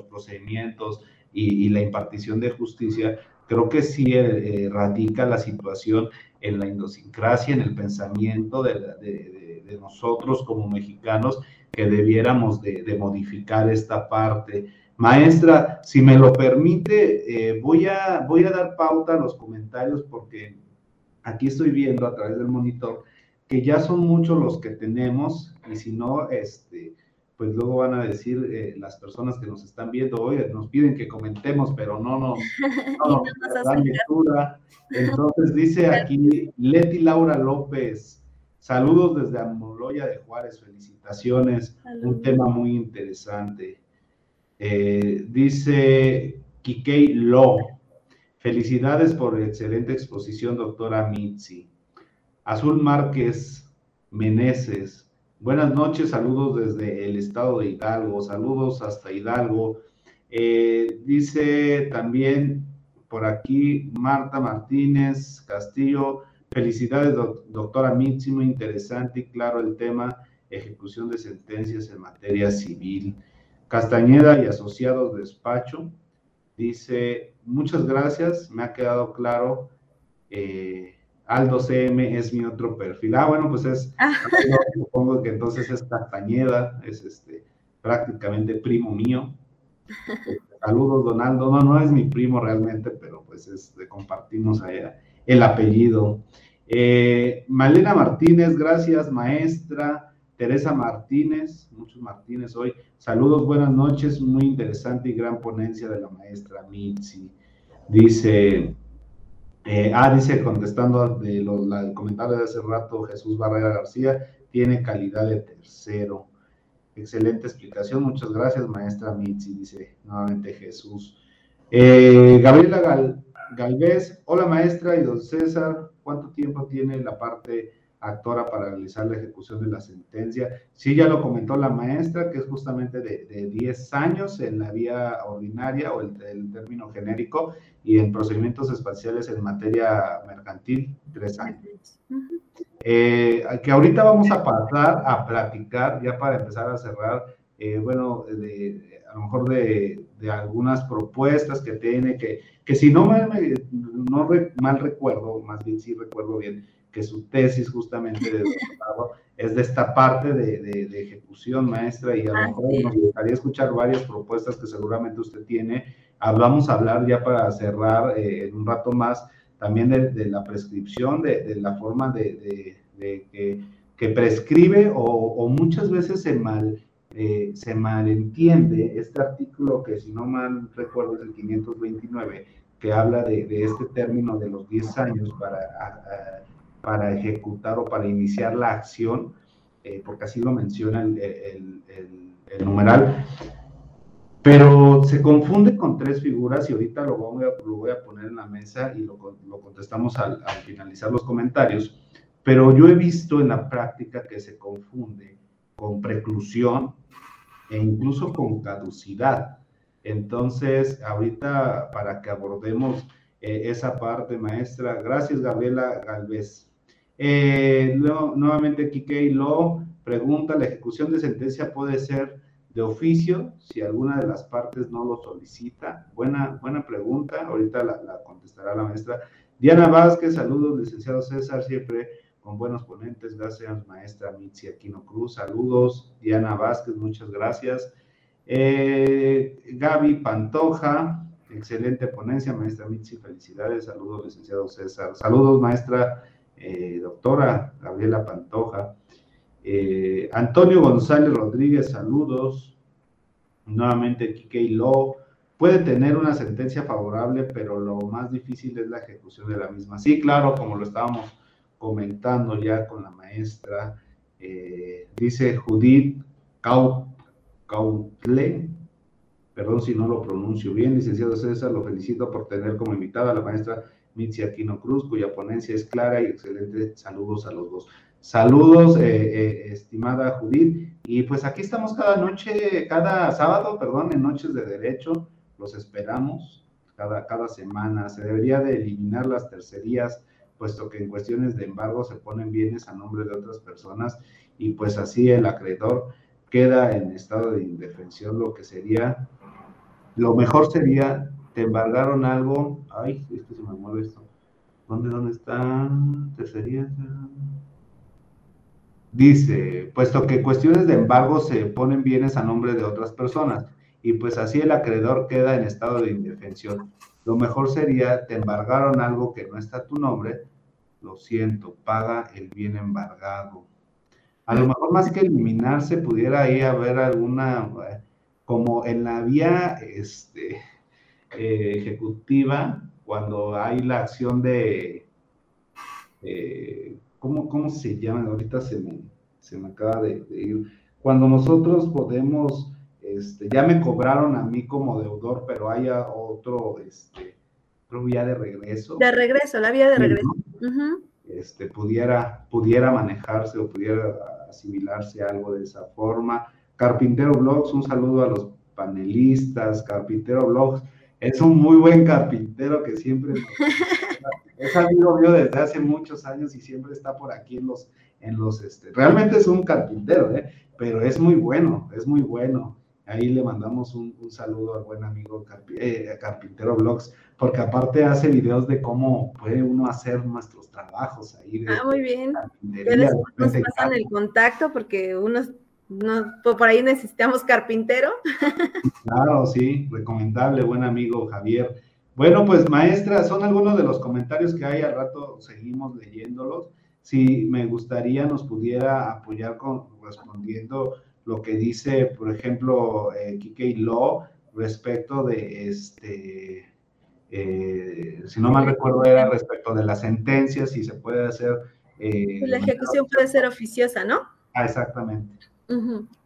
procedimientos y, la impartición de justicia, creo que sí eh, radica la situación en la idiosincrasia, en el pensamiento de, nosotros como mexicanos, que debiéramos de, modificar esta parte. Maestra, si me lo permite, eh, voy, a, voy a dar pauta a los comentarios porque aquí estoy viendo a través del monitor que ya son muchos los que tenemos y si no, este, pues luego van a decir eh, las personas que nos están viendo hoy, nos piden que comentemos, pero no, [LAUGHS] no, no, dan lectura. Entonces dice aquí Leti Laura López, saludos desde Amoloya de Juárez, felicitaciones, un tema muy interesante. Eh, dice Kikei Lo, felicidades por excelente exposición, doctora Mitzi. Azul Márquez Meneses, buenas noches, saludos desde el estado de Hidalgo, saludos hasta Hidalgo. Eh, dice también por aquí Marta Martínez Castillo, felicidades doctora Mitzi, muy interesante y claro el tema, ejecución de sentencias en materia civil. Castañeda y asociados despacho, dice, muchas gracias, me ha quedado claro. Eh, Aldo CM es mi otro perfil. Ah, bueno, pues es, ah. [LAUGHS] supongo que entonces es Castañeda, es este, prácticamente primo mío. [LAUGHS] Saludos, Donaldo. No, no es mi primo realmente, pero pues es, compartimos allá el apellido. Eh, Malena Martínez, gracias, maestra. Teresa Martínez, muchos Martínez hoy. Saludos, buenas noches, muy interesante y gran ponencia de la maestra Mitzi. Dice eh, ah, dice, contestando de el comentario de hace rato, Jesús Barrera García, tiene calidad de tercero. Excelente explicación, muchas gracias, maestra Mitzi, dice nuevamente Jesús. Eh, Gabriela Gal, Galvez, hola maestra y don César, ¿cuánto tiempo tiene la parte actora para realizar la ejecución de la sentencia. Sí, ya lo comentó la maestra, que es justamente de, de 10 años en la vía ordinaria o el, término genérico y en procedimientos espaciales en materia mercantil, 3 años. Eh, que ahorita vamos a pasar a platicar, ya para empezar a cerrar, eh, bueno, de, a lo mejor de, de, algunas propuestas que tiene, que, que si no, mal, no mal recuerdo, más bien sí recuerdo bien, que su tesis justamente de doctorado es de esta parte de, de, ejecución maestra y a lo ah, mejor nos gustaría escuchar varias propuestas que seguramente usted tiene. Vamos a hablar ya para cerrar eh, en un rato más también de, la prescripción, de, la forma de, que, que, prescribe o, o, muchas veces se mal eh, se malentiende este artículo que si no mal recuerdo es el 529 que habla de, este término de los 10 años para, para ejecutar o para iniciar la acción, eh, porque así lo menciona el, numeral, pero se confunde con tres figuras y ahorita lo voy a, lo voy a poner en la mesa y lo, lo contestamos al, al, finalizar los comentarios, pero yo he visto en la práctica que se confunde con preclusión e incluso con caducidad. Entonces, ahorita para que abordemos eh, esa parte, maestra, gracias Gabriela Galvez. Eh, nuevamente, Kike Lo pregunta, ¿la ejecución de sentencia puede ser de oficio si alguna de las partes no lo solicita? Buena, buena pregunta, ahorita la, la contestará la maestra. Diana Vázquez, saludos, licenciado César, siempre con buenos ponentes, gracias maestra Mitzi Aquino Cruz, saludos, Diana Vázquez, muchas gracias. Eh, Gaby Pantoja, excelente ponencia, maestra Mitzi, felicidades, saludos, licenciado César, saludos, maestra eh, doctora Gabriela Pantoja. Eh, Antonio González Rodríguez, saludos. Nuevamente, Kike Lo. Puede tener una sentencia favorable, pero lo más difícil es la ejecución de la misma. Sí, claro, como lo estábamos comentando ya con la maestra, dice Judith Cautle, perdón si no lo pronuncio bien, licenciado César, lo felicito por tener como invitada a la maestra Mitzi Aquino Cruz, cuya ponencia es clara y excelente. Saludos a los dos. Saludos, eh, eh, estimada Judith. Y pues aquí estamos cada noche, cada sábado, perdón, en Noches de Derecho. Los esperamos cada, cada semana. Se debería de eliminar las tercerías, puesto que en cuestiones de embargo se ponen bienes a nombre de otras personas y pues así el acreedor queda en estado de indefensión, lo que sería, lo mejor sería, te embargaron algo, ay, es que se me mueve esto, ¿dónde, dónde está? Tercería. Dice, puesto que cuestiones de embargo se ponen bienes a nombre de otras personas y pues así el acreedor queda en estado de indefensión. Lo mejor sería, te embargaron algo que no está a tu nombre, lo siento, paga el bien embargado. A lo mejor más que eliminarse, pudiera ahí haber alguna, como en la vía este, eh, ejecutiva, cuando hay la acción de, eh, ¿cómo, se llama? Ahorita se me, se me acaba de, ir. Cuando nosotros podemos, este, ya me cobraron a mí como deudor, pero haya otro, este, vía de regreso. De regreso, la vía de regreso. este, pudiera, pudiera manejarse o pudiera asimilarse algo de esa forma. Carpintero Blogs, un saludo a los panelistas. Carpintero Blogs es un muy buen carpintero que siempre [LAUGHS] es amigo mío desde hace muchos años y siempre está por aquí en los, en los, este, realmente es un carpintero, ¿eh? pero es muy bueno, es muy bueno. Ahí le mandamos un, saludo al buen amigo eh, Carpintero Blogs, porque aparte hace videos de cómo puede uno hacer nuestros trabajos ahí. ah, muy bien. nos pasan el contacto porque unos no, por ahí necesitamos carpintero. Claro, sí, recomendable, buen amigo Javier. Bueno, pues maestra, son algunos de los comentarios que hay, al rato seguimos leyéndolos. Si me gustaría nos pudiera apoyar con respondiendo lo que dice, por ejemplo, eh, Kike Law respecto de este, eh, si no mal recuerdo, era respecto de las sentencias, si se puede hacer. Eh, la ejecución puede ser oficiosa, ¿no? Ah, exactamente.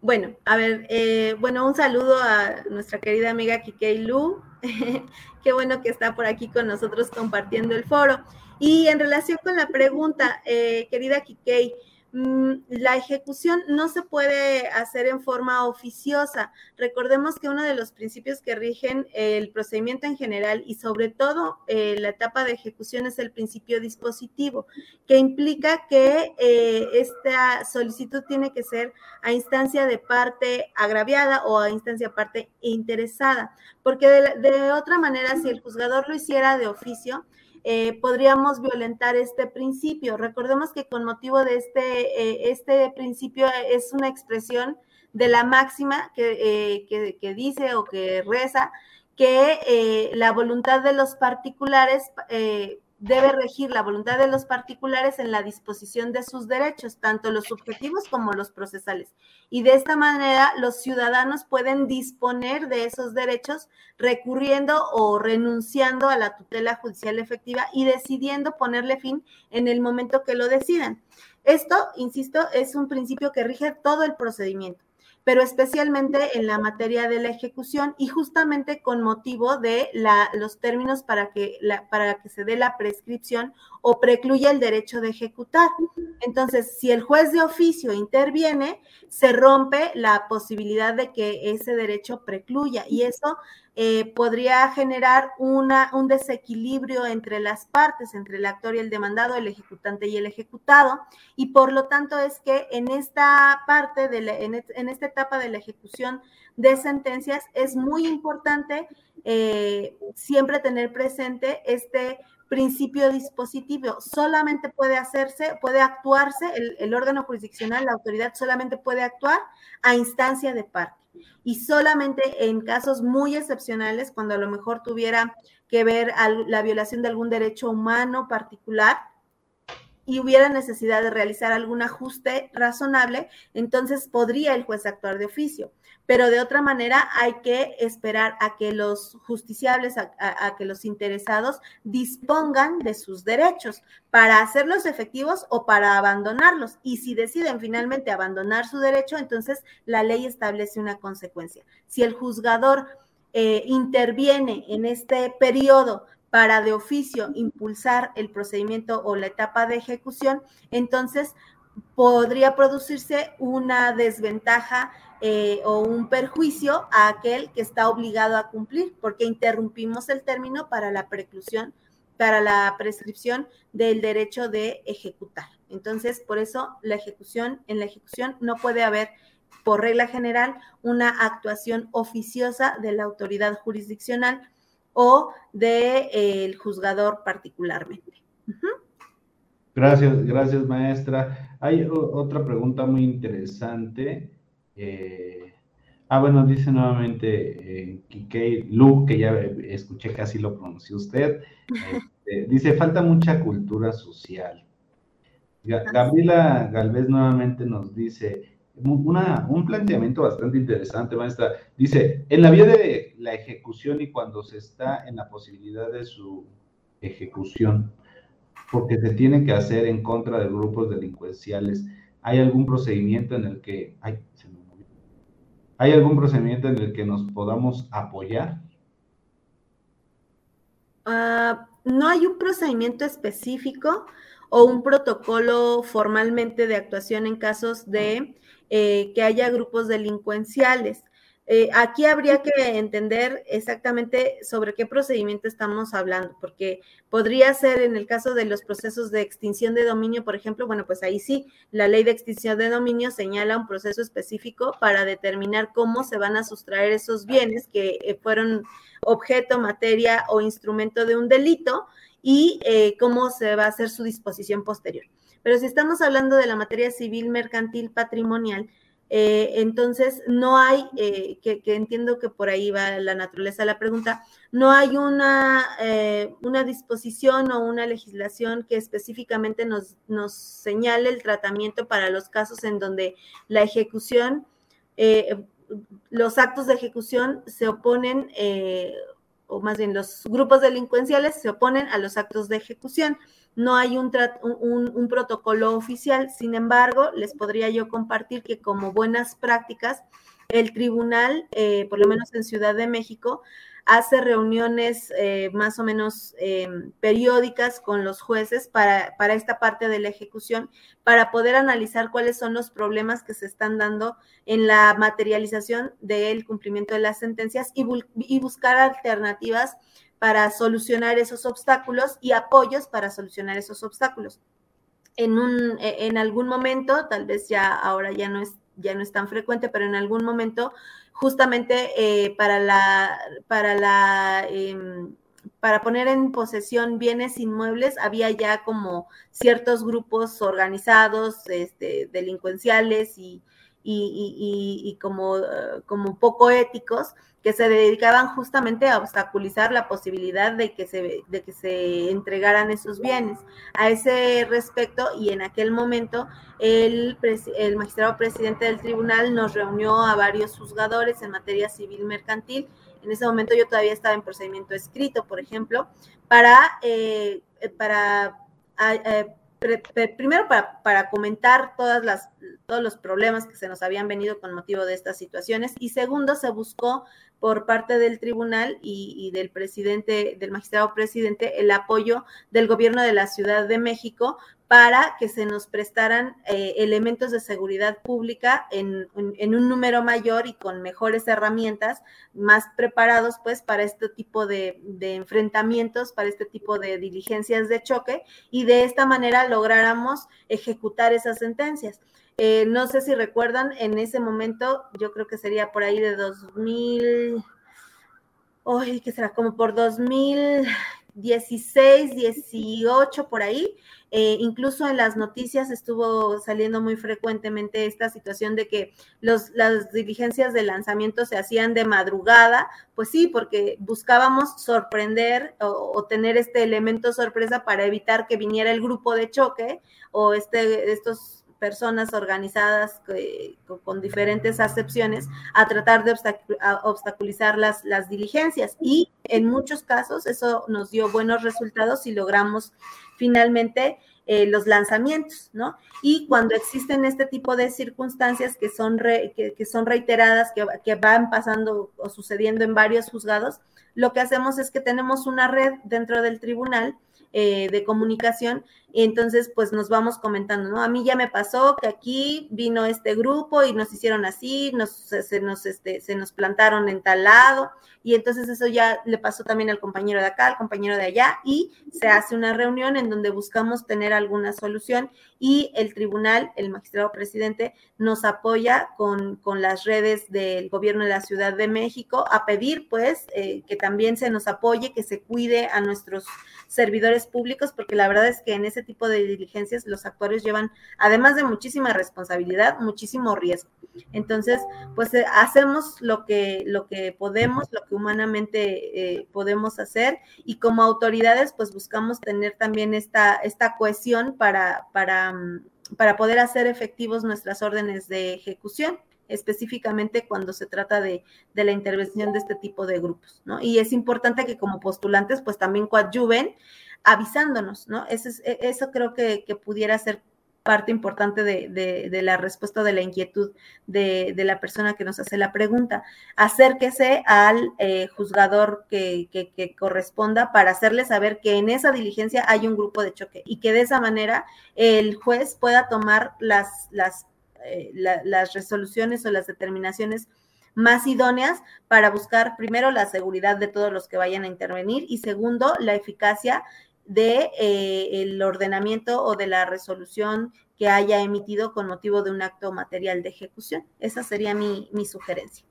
Bueno, a ver, eh, bueno, un saludo a nuestra querida amiga Kikei Lu. [LAUGHS] Qué bueno que está por aquí con nosotros compartiendo el foro. Y en relación con la pregunta, querida Kikei, la ejecución no se puede hacer en forma oficiosa. Recordemos que uno de los principios que rigen el procedimiento en general y sobre todo eh, la etapa de ejecución es el principio dispositivo, que implica que eh, esta solicitud tiene que ser a instancia de parte agraviada o a instancia parte interesada, porque de otra manera, si el juzgador lo hiciera de oficio, eh, podríamos violentar este principio. Recordemos que con motivo de este, eh, este principio es una expresión de la máxima que, eh, que, dice o que reza que la voluntad de los particulares debe regir la voluntad de los particulares en la disposición de sus derechos, tanto los subjetivos como los procesales. Y de esta manera los ciudadanos pueden disponer de esos derechos recurriendo o renunciando a la tutela judicial efectiva y decidiendo ponerle fin en el momento que lo decidan. Esto, insisto, es un principio que rige todo el procedimiento pero especialmente en la materia de la ejecución y justamente con motivo de los términos para que, para que se dé la prescripción o precluya el derecho de ejecutar. Entonces, si el juez de oficio interviene, se rompe la posibilidad de que ese derecho precluya y eso eh, podría generar un desequilibrio entre las partes, entre el actor y el demandado, el ejecutante y el ejecutado, y por lo tanto es que en esta parte, en, esta etapa de la ejecución de sentencias es muy importante eh, siempre tener presente este principio dispositivo. Solamente puede hacerse, puede actuarse, el, el órgano jurisdiccional, la autoridad solamente puede actuar a instancia de parte y solamente en casos muy excepcionales, cuando a lo mejor tuviera que ver la violación de algún derecho humano particular y hubiera necesidad de realizar algún ajuste razonable, entonces podría el juez actuar de oficio pero de otra manera hay que esperar a que los justiciables, a, que los interesados dispongan de sus derechos para hacerlos efectivos o para abandonarlos. Y si deciden finalmente abandonar su derecho, entonces la ley establece una consecuencia. Si el juzgador eh, interviene en este periodo para de oficio impulsar el procedimiento o la etapa de ejecución, entonces podría producirse una desventaja eh, o un perjuicio a aquel que está obligado a cumplir, porque interrumpimos el término para la preclusión, para la prescripción del derecho de ejecutar. Entonces, por eso la ejecución, en la ejecución no puede haber, por regla general, una actuación oficiosa de la autoridad jurisdiccional o del de, juzgador particularmente. Gracias, gracias maestra. Hay otra pregunta muy interesante eh, ah, bueno, dice nuevamente eh, Lu, que ya escuché casi lo pronunció usted. Este, [LAUGHS] dice, falta mucha cultura social. Gabriela Galvez nuevamente nos dice, una, un planteamiento bastante interesante, maestra. Dice, en la vía de la ejecución y cuando se está en la posibilidad de su ejecución, porque se tiene que hacer en contra de grupos delincuenciales, ¿hay algún procedimiento en el que... Ay, se me ¿Hay algún procedimiento en el que nos podamos apoyar? Ah, no hay un procedimiento específico o un protocolo formalmente de actuación en casos de eh, que haya grupos delincuenciales. Eh, aquí habría que entender exactamente sobre qué procedimiento estamos hablando, porque podría ser en el caso de los procesos de extinción de dominio, por ejemplo, bueno, pues ahí sí, la ley de extinción de dominio señala un proceso específico para determinar cómo se van a sustraer esos bienes que eh, fueron objeto, materia o instrumento de un delito y eh, cómo se va a hacer su disposición posterior. Pero si estamos hablando de la materia civil, mercantil, patrimonial, eh, entonces, no hay, eh, que, entiendo que por ahí va la naturaleza de la pregunta, no hay una, eh, una disposición o una legislación que específicamente nos, nos señale el tratamiento para los casos en donde la ejecución, los actos de ejecución se oponen, o más bien los grupos delincuenciales se oponen a los actos de ejecución no hay un, un, protocolo oficial. Sin embargo, les podría yo compartir que como buenas prácticas, el tribunal, eh, por lo menos en Ciudad de México, hace reuniones eh, más o menos eh, periódicas con los jueces para, para, esta parte de la ejecución, para poder analizar cuáles son los problemas que se están dando en la materialización del cumplimiento de las sentencias y, y buscar alternativas para solucionar esos obstáculos y apoyos para solucionar esos obstáculos. En, un, e, en algún momento, tal vez ya ahora ya no es, ya no es tan frecuente, pero en algún momento, justamente eh, para la, para la em, para poner en posesión bienes inmuebles, había ya como ciertos grupos organizados, este, delincuenciales y, y, como, como poco éticos que se dedicaban justamente a obstaculizar la posibilidad de que se, de que se entregaran esos bienes. A ese respecto, y en aquel momento, el, el magistrado presidente del tribunal nos reunió a varios juzgadores en materia civil mercantil. En ese momento yo todavía estaba en procedimiento escrito, por ejemplo, para, eh, para eh, primero para, para, comentar todas las, todos los problemas que se nos habían venido con motivo de estas situaciones y segundo, se buscó por parte del tribunal y, del presidente, del magistrado presidente, el apoyo del gobierno de la Ciudad de México para que se nos prestaran eh, elementos de seguridad pública en, un número mayor y con mejores herramientas, más preparados pues para este tipo de, de, enfrentamientos, para este tipo de diligencias de choque y de esta manera lográramos ejecutar esas sentencias. Eh, no sé si recuerdan, en ese momento, yo creo que sería por ahí de 2000, uy, ¿qué será? Como por 2016, 18, por ahí. Eh, incluso en las noticias estuvo saliendo muy frecuentemente esta situación de que los, las diligencias de lanzamiento se hacían de madrugada, pues sí, porque buscábamos sorprender o, o, tener este elemento sorpresa para evitar que viniera el grupo de choque o este, estos personas organizadas con diferentes acepciones a tratar de obstaculizar las, diligencias. Y en muchos casos eso nos dio buenos resultados y logramos finalmente eh, los lanzamientos, ¿no? Y cuando existen este tipo de circunstancias que son, que, son reiteradas, que, que, van pasando o sucediendo en varios juzgados, lo que hacemos es que tenemos una red dentro del tribunal eh, de comunicación y entonces pues nos vamos comentando, ¿no? A mí ya me pasó que aquí vino este grupo y nos hicieron así, nos, se, nos, este, se nos plantaron en tal lado y entonces eso ya le pasó también al compañero de acá, al compañero de allá y se hace una reunión en donde buscamos tener alguna solución y el tribunal, el magistrado presidente, nos apoya con, con las redes del gobierno de la Ciudad de México a pedir pues eh, que también se nos apoye, que se cuide a nuestros servidores públicos, porque la verdad es que en ese tipo de diligencias los actores llevan, además de muchísima responsabilidad, muchísimo riesgo. Entonces, pues eh, hacemos lo que, lo que podemos, lo que humanamente eh, podemos hacer y como autoridades, pues buscamos tener también esta, esta cohesión para, para, mm, para poder hacer efectivos nuestras órdenes de ejecución específicamente cuando se trata de, la intervención de este tipo de grupos, ¿no? Y es importante que como postulantes, pues también coadyuven avisándonos, ¿no? Eso, e, eso creo que, pudiera ser parte importante de, la respuesta de la inquietud de, la persona que nos hace la pregunta. Acérquese al eh, juzgador que, que, corresponda para hacerle saber que en esa diligencia hay un grupo de choque y que de esa manera el juez pueda tomar las, las eh, las resoluciones o las determinaciones más idóneas para buscar primero la seguridad de todos los que vayan a intervenir y segundo la eficacia de eh, el ordenamiento o de la resolución que haya emitido con motivo de un acto material de ejecución. Esa sería mi, sugerencia.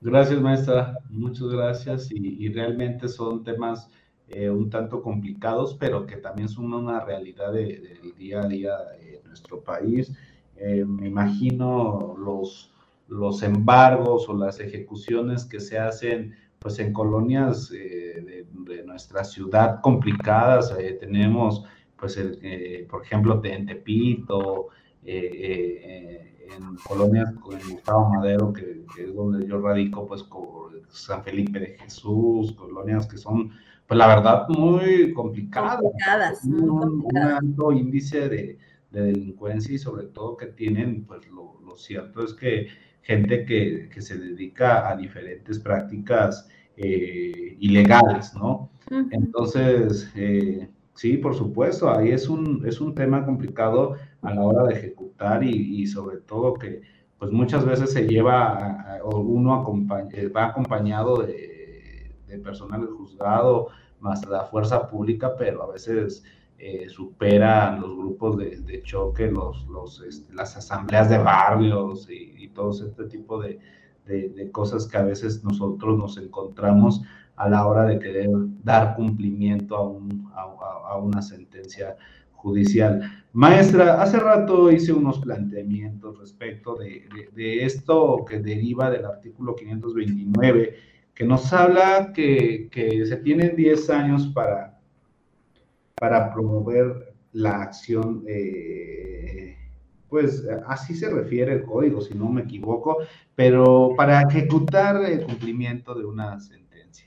Gracias, maestra. Muchas gracias. Y, realmente son temas eh, un tanto complicados, pero que también son una realidad del día a día en nuestro país. Eh, me imagino los, los embargos o las ejecuciones que se hacen pues en colonias eh, de, nuestra ciudad complicadas. Eh, tenemos, pues, el, por ejemplo, en Tepito, en colonias el Gustavo Madero, que, es donde yo radico, pues, San Felipe de Jesús, colonias que son, pues, la verdad, muy complicadas. complicadas un alto índice de, de delincuencia y sobre todo que tienen, pues lo, cierto es que gente que, se dedica a diferentes prácticas eh, ilegales, ¿no? Entonces, eh, sí, por supuesto, ahí es un, es un tema complicado a la hora de ejecutar y, sobre todo que pues muchas veces se lleva, o uno eh, va acompañado de, de personal del juzgado, más la fuerza pública, pero a veces eh, superan los grupos de, choque, los, los, este, las asambleas de barrios y, todo este tipo de, cosas que a veces nosotros nos encontramos a la hora de querer dar cumplimiento a, un, a, una sentencia judicial. Maestra, hace rato hice unos planteamientos respecto de, esto que deriva del artículo 529, que nos habla que, se tienen 10 años para, para promover la acción, eh, pues así se refiere el código, si no me equivoco, pero para ejecutar el cumplimiento de una sentencia.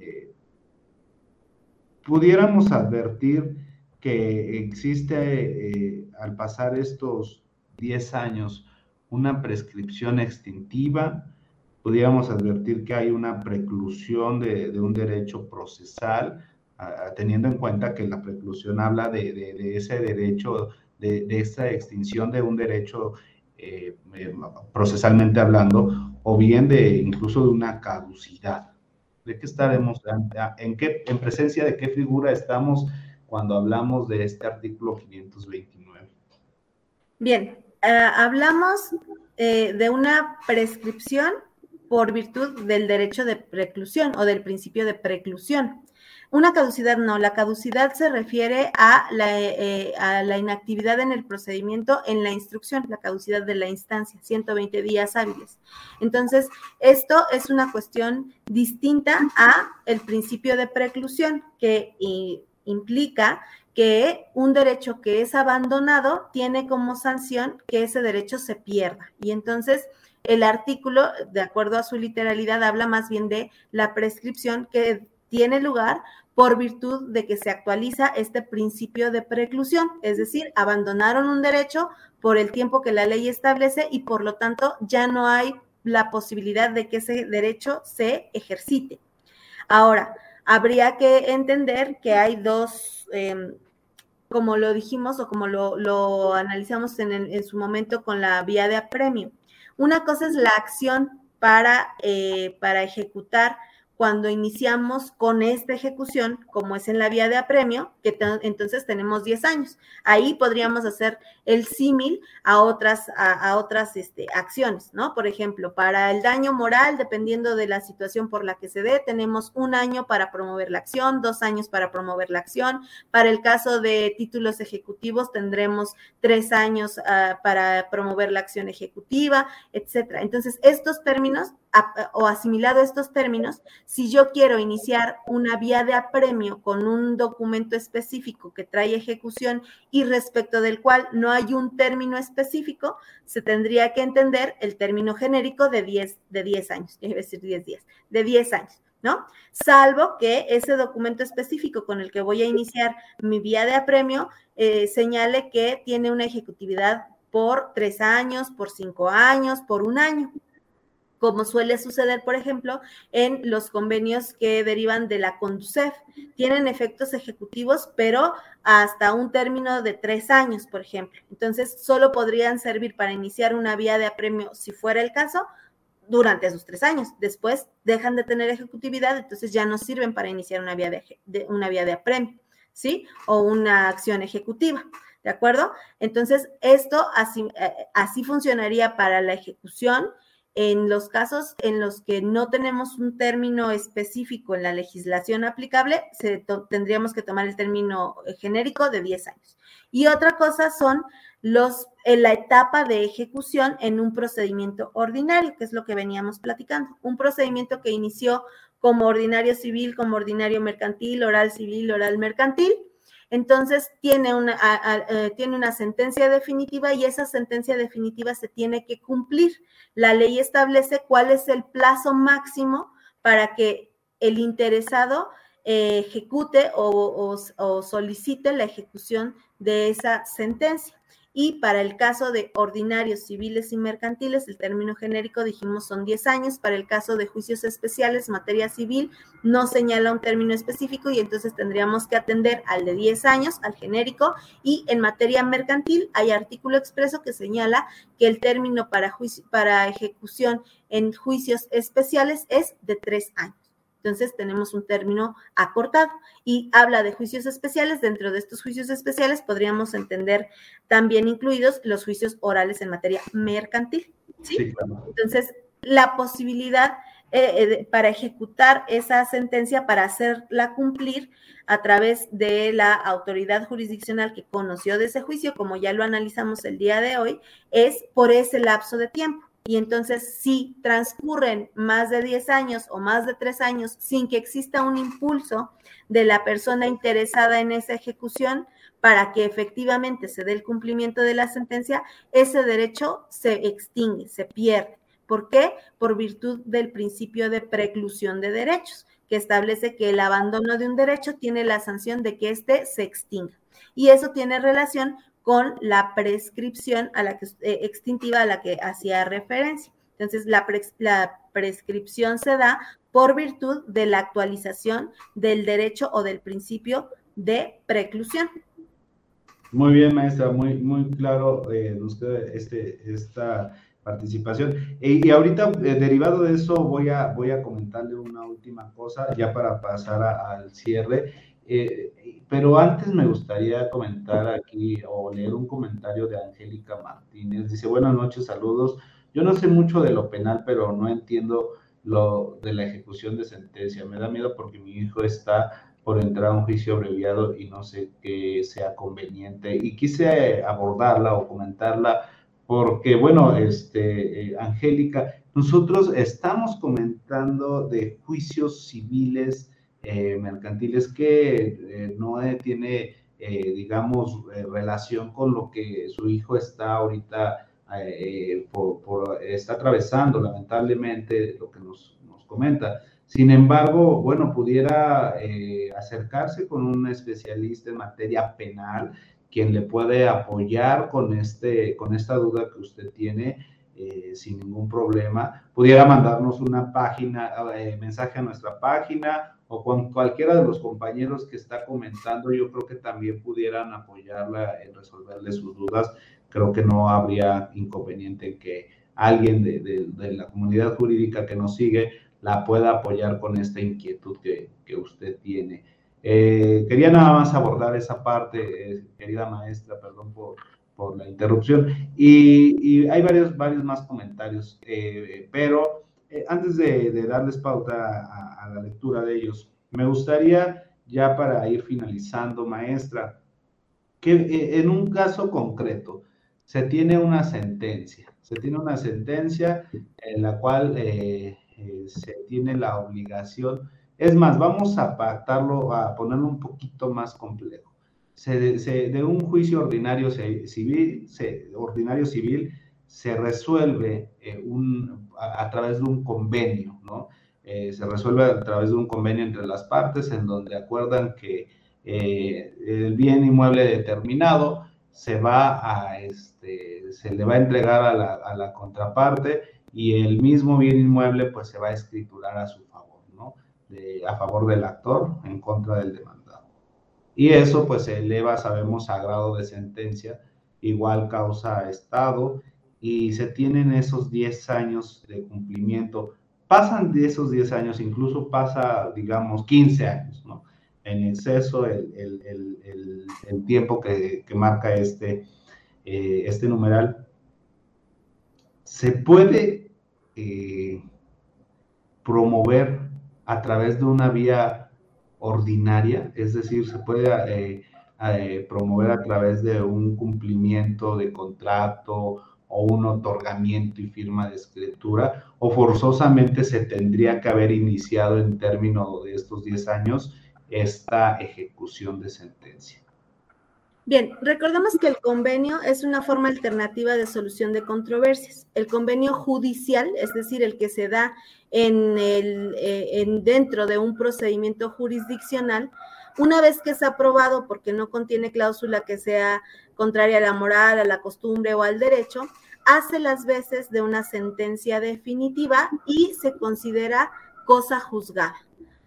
Eh, pudiéramos advertir que existe eh, al pasar estos 10 años una prescripción extintiva, pudiéramos advertir que hay una preclusión de, un derecho procesal, teniendo en cuenta que la preclusión habla de, ese derecho, de, esa extinción de un derecho eh, eh, procesalmente hablando, o bien de incluso de una caducidad. ¿De qué estaremos? ¿En, qué, en presencia de qué figura estamos cuando hablamos de este artículo 529? Bien, eh, hablamos de una prescripción por virtud del derecho de preclusión o del principio de preclusión. Una caducidad no, la caducidad se refiere a la, eh, a la, inactividad en el procedimiento en la instrucción, la caducidad de la instancia, 120 días hábiles. Entonces, esto es una cuestión distinta a el principio de preclusión que implica que un derecho que es abandonado tiene como sanción que ese derecho se pierda. Y entonces el artículo, de acuerdo a su literalidad, habla más bien de la prescripción que tiene lugar por virtud de que se actualiza este principio de preclusión, es decir, abandonaron un derecho por el tiempo que la ley establece y por lo tanto ya no hay la posibilidad de que ese derecho se ejercite. Ahora, habría que entender que hay dos, em, como lo dijimos o como lo, analizamos en, en, su momento con la vía de apremio. Una cosa es la acción para, eh, para ejecutar cuando iniciamos con esta ejecución, como es en la vía de apremio, que entonces tenemos 10 años. Ahí podríamos hacer el símil a otras, este, acciones, ¿no? Por ejemplo, para el daño moral, dependiendo de la situación por la que se dé, tenemos un año para promover la acción, dos años para promover la acción. Para el caso de títulos ejecutivos, tendremos tres años uh, para promover la acción ejecutiva, etcétera. Entonces, estos términos o asimilado estos términos, si yo quiero iniciar una vía de apremio con un documento específico que trae ejecución y respecto del cual no hay un término específico, se tendría que entender el término genérico de 10, de 10 años, [LAUGHS] es decir, 10 días, de 10 años. ¿no? Salvo que ese documento específico con el que voy a iniciar mi vía de apremio eh, señale que tiene una ejecutividad por tres años, por cinco años, por un año como suele suceder, por ejemplo, en los convenios que derivan de la CONDUCEF. Tienen efectos ejecutivos, pero hasta un término de tres años, por ejemplo. Entonces, solo podrían servir para iniciar una vía de apremio, si fuera el caso, durante esos tres años. Después dejan de tener ejecutividad, entonces ya no sirven para iniciar una vía de, una vía de apremio, ¿sí? O una acción ejecutiva. ¿De acuerdo? Entonces, esto así, eh, así funcionaría para la ejecución en los casos en los que no tenemos un término específico en la legislación aplicable, tendríamos que tomar el término eh, genérico de 10 años. Y otra cosa son los, en la etapa de ejecución en un procedimiento ordinario, que es lo que veníamos platicando. Un procedimiento que inició como ordinario civil, como ordinario mercantil, oral civil, oral mercantil, entonces tiene una, eh, tiene una sentencia definitiva y esa sentencia definitiva se tiene que cumplir. La ley establece cuál es el plazo máximo para que el interesado eh, ejecute o solicite la ejecución de esa sentencia y para el caso de ordinarios civiles y mercantiles, el término genérico dijimos son 10 años, para el caso de juicios especiales, materia civil, no señala un término específico y entonces tendríamos que atender al de 10 años, al genérico, y en materia mercantil hay artículo expreso que señala que el término para, para ejecución en juicios especiales es de 3 años. Entonces tenemos un término acortado y habla de juicios especiales. Dentro de estos juicios especiales podríamos entender también incluidos los juicios orales en materia mercantil. ¿sí? Entonces, la posibilidad eh, para ejecutar esa sentencia, para hacerla cumplir a través de la autoridad jurisdiccional que conoció de ese juicio, como ya lo analizamos el día de hoy, es por ese lapso de tiempo. Y entonces, si transcurren más de 10 años o más de 3 años sin que exista un impulso de la persona interesada en esa ejecución para que efectivamente se dé el cumplimiento de la sentencia, ese derecho se extingue, se pierde. ¿Por qué? Por virtud del principio de preclusión de derechos, que establece que el abandono de un derecho tiene la sanción de que éste se extinga. Y eso tiene relación con la prescripción a la que, eh, extintiva a la que hacía referencia. Entonces, la, la prescripción se da por virtud de la actualización del derecho o del principio de preclusión. Muy bien, maestra, muy, muy claro eh, usted este, esta participación. Y, ahorita, eh, derivado de eso, voy a, voy a comentarle una última cosa, ya para pasar al cierre. Pero antes me gustaría comentar aquí o leer un comentario de Angélica Martínez. Dice, buenas noches, saludos. Yo no sé mucho de lo penal, pero no entiendo lo de la ejecución de sentencia. Me da miedo porque mi hijo está por entrar a un juicio abreviado y no sé qué sea conveniente. Y quise abordarla o comentarla porque, bueno, este, eh, Angélica, nosotros estamos comentando de juicios civiles eh, mercantiles que eh, no tiene, eh, digamos, relación con lo que su hijo está ahorita, por, está atravesando, lamentablemente, lo que nos, nos comenta. Sin embargo, bueno, pudiera acercarse con un especialista en materia penal, quien le puede apoyar con, este, con esta duda que usted tiene. sin ningún problema. Pudiera mandarnos una página, mensaje a nuestra página o con cualquiera de los compañeros que está comentando, yo creo que también pudieran apoyarla en resolverle sus dudas. Creo que no habría inconveniente en que alguien de, la comunidad jurídica que nos sigue la pueda apoyar con esta inquietud que, usted tiene. Eh, quería nada más abordar esa parte, eh, querida maestra, perdón por, por la interrupción. Y, hay varios, varios más comentarios, eh, pero eh, antes de, darles pauta a, la lectura de ellos, me gustaría ya para ir finalizando, maestra, que eh, en un caso concreto se tiene una sentencia, se tiene una sentencia en la cual eh, se tiene la obligación, es más, vamos a pactarlo, a ponerlo un poquito más complejo. Se, de un juicio ordinario civil, ordinario civil se resuelve eh, un, a, través de un convenio, ¿no? Eh, se resuelve a través de un convenio entre las partes en donde acuerdan que eh, el bien inmueble determinado se va a, este, se le va a entregar a la, a la, contraparte y el mismo bien inmueble pues se va a escriturar a su favor, ¿no? a favor del actor en contra del demandado. Y eso pues se eleva, sabemos, a grado de sentencia, igual causa Estado y se tienen esos 10 años de cumplimiento. Pasan de esos 10 años, incluso pasa, digamos, 15 años, ¿no? En exceso el, el, el, el tiempo que, que, marca este, eh, este numeral. Se puede eh, promover a través de una vía ordinaria, es decir, se puede eh, promover a través de un cumplimiento de contrato o un otorgamiento y firma de escritura, o forzosamente se tendría que haber iniciado en términos de estos 10 años esta ejecución de sentencia. Bien, recordemos que el convenio es una forma alternativa de solución de controversias. El convenio judicial, es decir, el que se da en el, eh, en dentro de un procedimiento jurisdiccional, una vez que es aprobado porque no contiene cláusula que sea contraria a la moral, a la costumbre o al derecho, hace las veces de una sentencia definitiva y se considera cosa juzgada.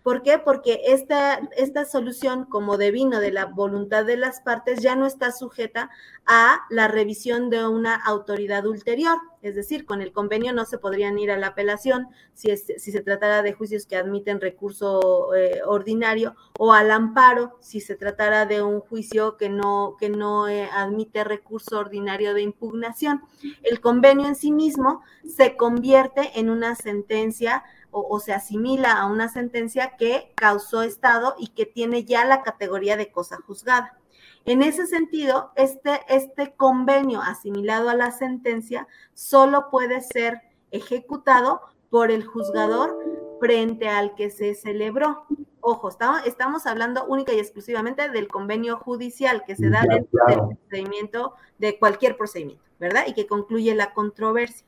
¿Por qué? Porque esta, esta solución, como devino de la voluntad de las partes, ya no está sujeta a la revisión de una autoridad ulterior. Es decir, con el convenio no se podrían ir a la apelación si, si se tratara de juicios que admiten recurso eh, ordinario o al amparo si se tratara de un juicio que no, que no eh, admite recurso ordinario de impugnación. El convenio en sí mismo se convierte en una sentencia o, se asimila a una sentencia que causó Estado y que tiene ya la categoría de cosa juzgada. En ese sentido, este, este convenio asimilado a la sentencia solo puede ser ejecutado por el juzgador frente al que se celebró. Ojo, estamos, hablando única y exclusivamente del convenio judicial que se da dentro del procedimiento, de cualquier procedimiento, ¿verdad? Y que concluye la controversia.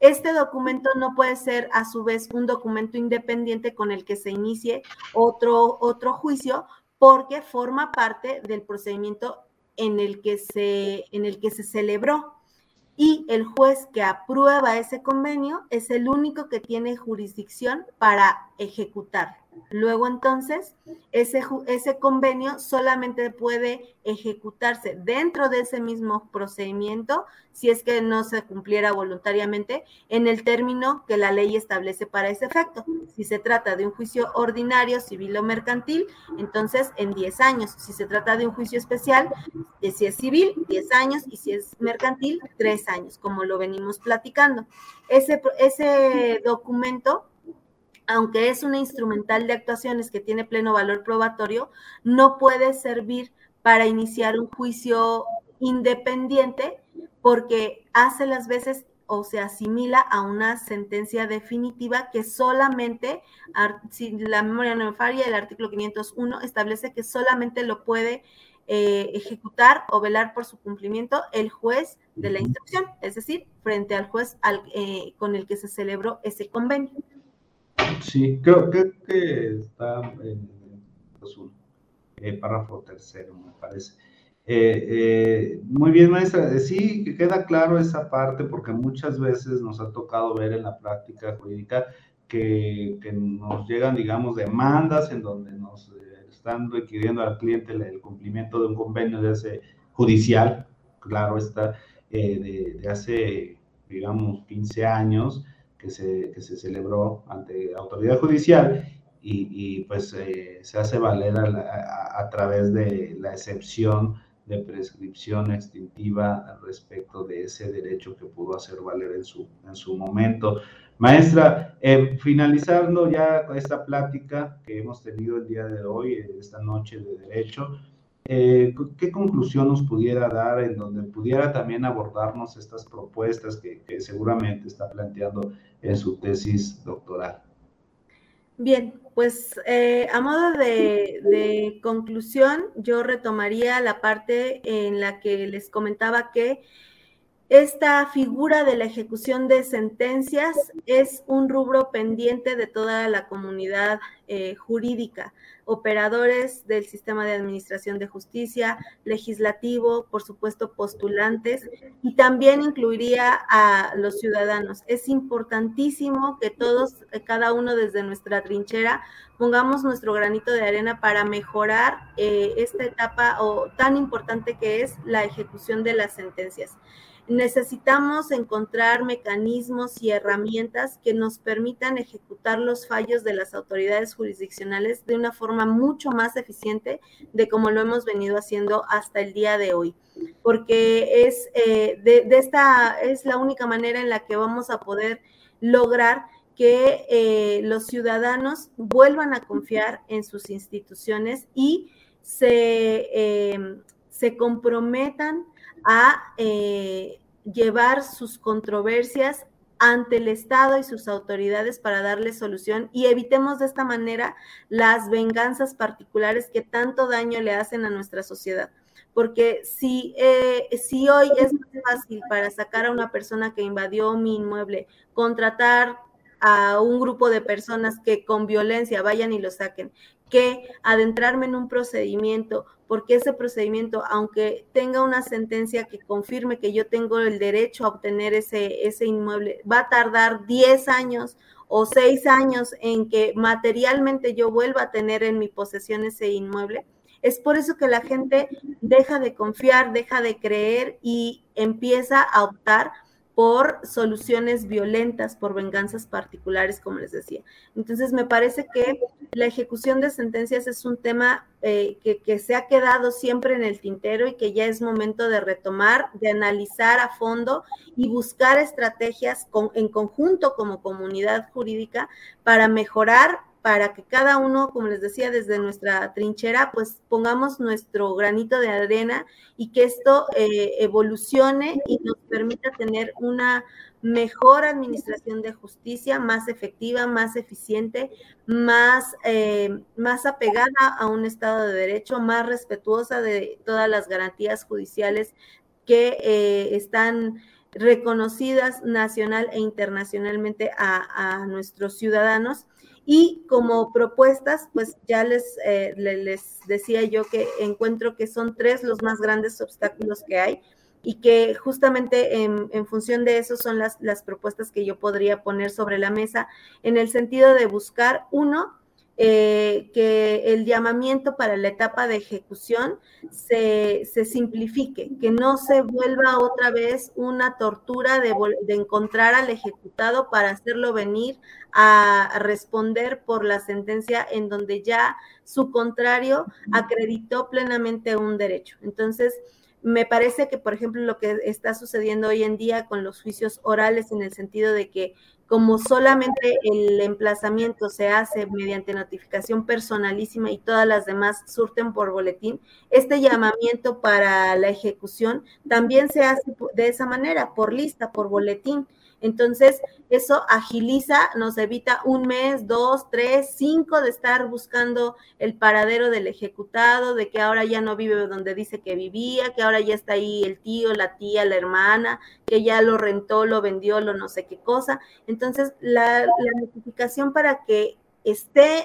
Este documento no puede ser a su vez un documento independiente con el que se inicie otro, otro juicio porque forma parte del procedimiento en el que se, en el que se celebró. Y el juez que aprueba ese convenio es el único que tiene jurisdicción para ejecutarlo. Luego entonces, ese, ese convenio solamente puede ejecutarse dentro de ese mismo procedimiento si es que no se cumpliera voluntariamente en el término que la ley establece para ese efecto. Si se trata de un juicio ordinario, civil o mercantil, entonces en 10 años. Si se trata de un juicio especial, si es civil, 10 años y si es mercantil, 3 años, como lo venimos platicando. Ese, ese documento aunque es una instrumental de actuaciones que tiene pleno valor probatorio, no puede servir para iniciar un juicio independiente porque hace las veces o se asimila a una sentencia definitiva que solamente, si la memoria no me falla, el artículo 501 establece que solamente lo puede eh, ejecutar o velar por su cumplimiento el juez de la instrucción, es decir, frente al juez eh, con el que se celebró ese convenio. Sí, creo, que está en el párrafo tercero, me parece. Eh, eh, muy bien, maestra. Eh, sí, queda claro esa parte porque muchas veces nos ha tocado ver en la práctica jurídica que, nos llegan, digamos, demandas en donde nos están requiriendo al cliente el, cumplimiento de un convenio de hace judicial, claro está, de, de, hace, digamos, 15 años, que se, que se celebró ante autoridad judicial y, y pues eh, se hace valer a, a, través de la excepción de prescripción extintiva respecto de ese derecho que pudo hacer valer en su, en su momento. Maestra, eh, finalizando ya esta plática que hemos tenido el día de hoy, esta noche de derecho, eh, ¿qué conclusión nos pudiera dar en donde pudiera también abordarnos estas propuestas que, seguramente está planteando en su tesis doctoral? Bien, pues eh, a modo de, de, conclusión, yo retomaría la parte en la que les comentaba que esta figura de la ejecución de sentencias es un rubro pendiente de toda la comunidad eh, jurídica, operadores del sistema de administración de justicia, legislativo, por supuesto postulantes, y también incluiría a los ciudadanos. Es importantísimo que todos, eh, cada uno desde nuestra trinchera, pongamos nuestro granito de arena para mejorar eh, esta etapa o tan importante que es la ejecución de las sentencias necesitamos encontrar mecanismos y herramientas que nos permitan ejecutar los fallos de las autoridades jurisdiccionales de una forma mucho más eficiente de como lo hemos venido haciendo hasta el día de hoy. Porque es eh, de, esta es la única manera en la que vamos a poder lograr que eh, los ciudadanos vuelvan a confiar en sus instituciones y se, eh, se comprometan a eh, llevar sus controversias ante el Estado y sus autoridades para darle solución y evitemos de esta manera las venganzas particulares que tanto daño le hacen a nuestra sociedad. Porque si, eh, si hoy es más fácil para sacar a una persona que invadió mi inmueble, contratar a un grupo de personas que con violencia vayan y lo saquen, que adentrarme en un procedimiento, porque ese procedimiento, aunque tenga una sentencia que confirme que yo tengo el derecho a obtener ese, ese inmueble, va a tardar 10 años o 6 años en que materialmente yo vuelva a tener en mi posesión ese inmueble. Es por eso que la gente deja de confiar, deja de creer y empieza a optar por soluciones violentas, por venganzas particulares, como les decía. Entonces, me parece que la ejecución de sentencias es un tema eh, que, se ha quedado siempre en el tintero y que ya es momento de retomar, de analizar a fondo y buscar estrategias en conjunto como comunidad jurídica para mejorar para que cada uno, como les decía, desde nuestra trinchera, pues pongamos nuestro granito de arena y que esto eh, evolucione y nos permita tener una mejor administración de justicia, más efectiva, más eficiente, más, eh, más apegada a un Estado de Derecho, más respetuosa de todas las garantías judiciales que eh, están reconocidas nacional e internacionalmente a, nuestros ciudadanos. Y como propuestas, pues ya les, eh, les decía yo que encuentro que son tres los más grandes obstáculos que hay y que justamente en, función de eso son las, las, propuestas que yo podría poner sobre la mesa en el sentido de buscar, uno, eh, que el llamamiento para la etapa de ejecución se, simplifique, que no se vuelva otra vez una tortura de, de, encontrar al ejecutado para hacerlo venir a responder por la sentencia en donde ya su contrario acreditó plenamente un derecho. Entonces, me parece que, por ejemplo, lo que está sucediendo hoy en día con los juicios orales, en el sentido de que como solamente el emplazamiento se hace mediante notificación personalísima y todas las demás surten por boletín, este llamamiento para la ejecución también se hace de esa manera, por lista, por boletín. Entonces, eso agiliza, nos evita un mes, dos, tres, cinco de estar buscando el paradero del ejecutado, de que ahora ya no vive donde dice que vivía, que ahora ya está ahí el tío, la tía, la hermana, que ya lo rentó, lo vendió, lo no sé qué cosa. Entonces, la, la notificación para que esté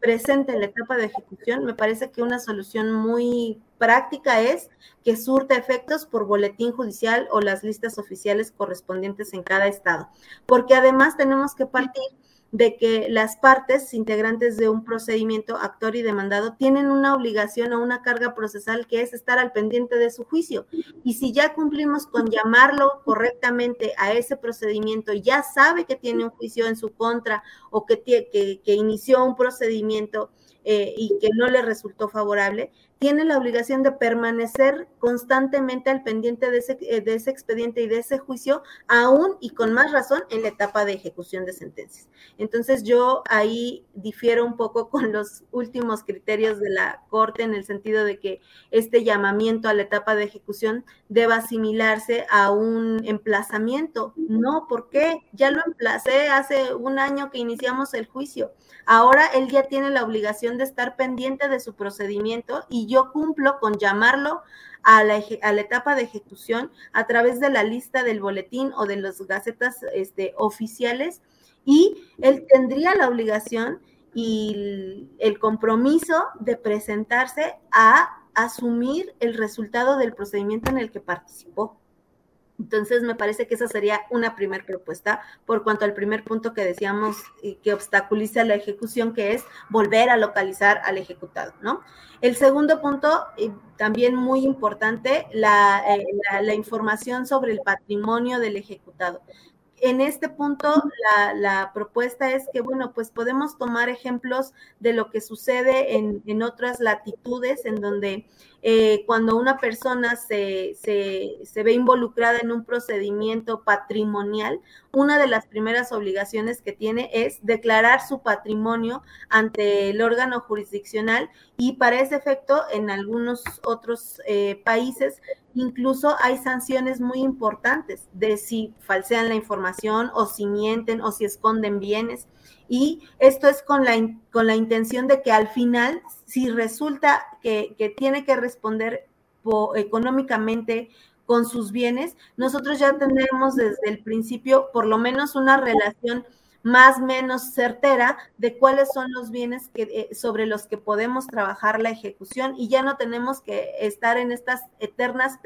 presente en la etapa de ejecución, me parece que una solución muy práctica es que surta efectos por boletín judicial o las listas oficiales correspondientes en cada estado, porque además tenemos que partir de que las partes integrantes de un procedimiento, actor y demandado, tienen una obligación o una carga procesal que es estar al pendiente de su juicio. Y si ya cumplimos con llamarlo correctamente a ese procedimiento, ya sabe que tiene un juicio en su contra o que, que, inició un procedimiento eh, y que no le resultó favorable, tiene la obligación de permanecer constantemente al pendiente de ese, eh, de ese expediente y de ese juicio, aún y con más razón en la etapa de ejecución de sentencias. Entonces yo ahí difiero un poco con los últimos criterios de la Corte en el sentido de que este llamamiento a la etapa de ejecución deba asimilarse a un emplazamiento. No, ¿por qué? Ya lo emplacé hace un año que iniciamos el juicio. Ahora él ya tiene la obligación de estar pendiente de su procedimiento y yo cumplo con llamarlo a la, etapa de ejecución a través de la lista del boletín o de las gacetas este, oficiales y él tendría la obligación y el compromiso de presentarse a asumir el resultado del procedimiento en el que participó. Entonces, me parece que esa sería una primera propuesta por cuanto al primer punto que decíamos que obstaculiza la ejecución, que es volver a localizar al ejecutado, ¿no? El segundo punto, también muy importante, la, eh, la información sobre el patrimonio del ejecutado en este punto la, propuesta es que, bueno, pues podemos tomar ejemplos de lo que sucede en, otras latitudes, en donde eh, cuando una persona se, se, ve involucrada en un procedimiento patrimonial, una de las primeras obligaciones que tiene es declarar su patrimonio ante el órgano jurisdiccional y para ese efecto en algunos otros eh, países incluso hay sanciones muy importantes de si falsean la información o si mienten o si esconden bienes. Y esto es con la, con la intención de que al final, si resulta que, que tiene que responder económicamente con sus bienes, nosotros ya tendremos desde el principio por lo menos una relación más menos certera de cuáles son los bienes que, eh, sobre los que podemos trabajar la ejecución y ya no tenemos que estar en estas eternas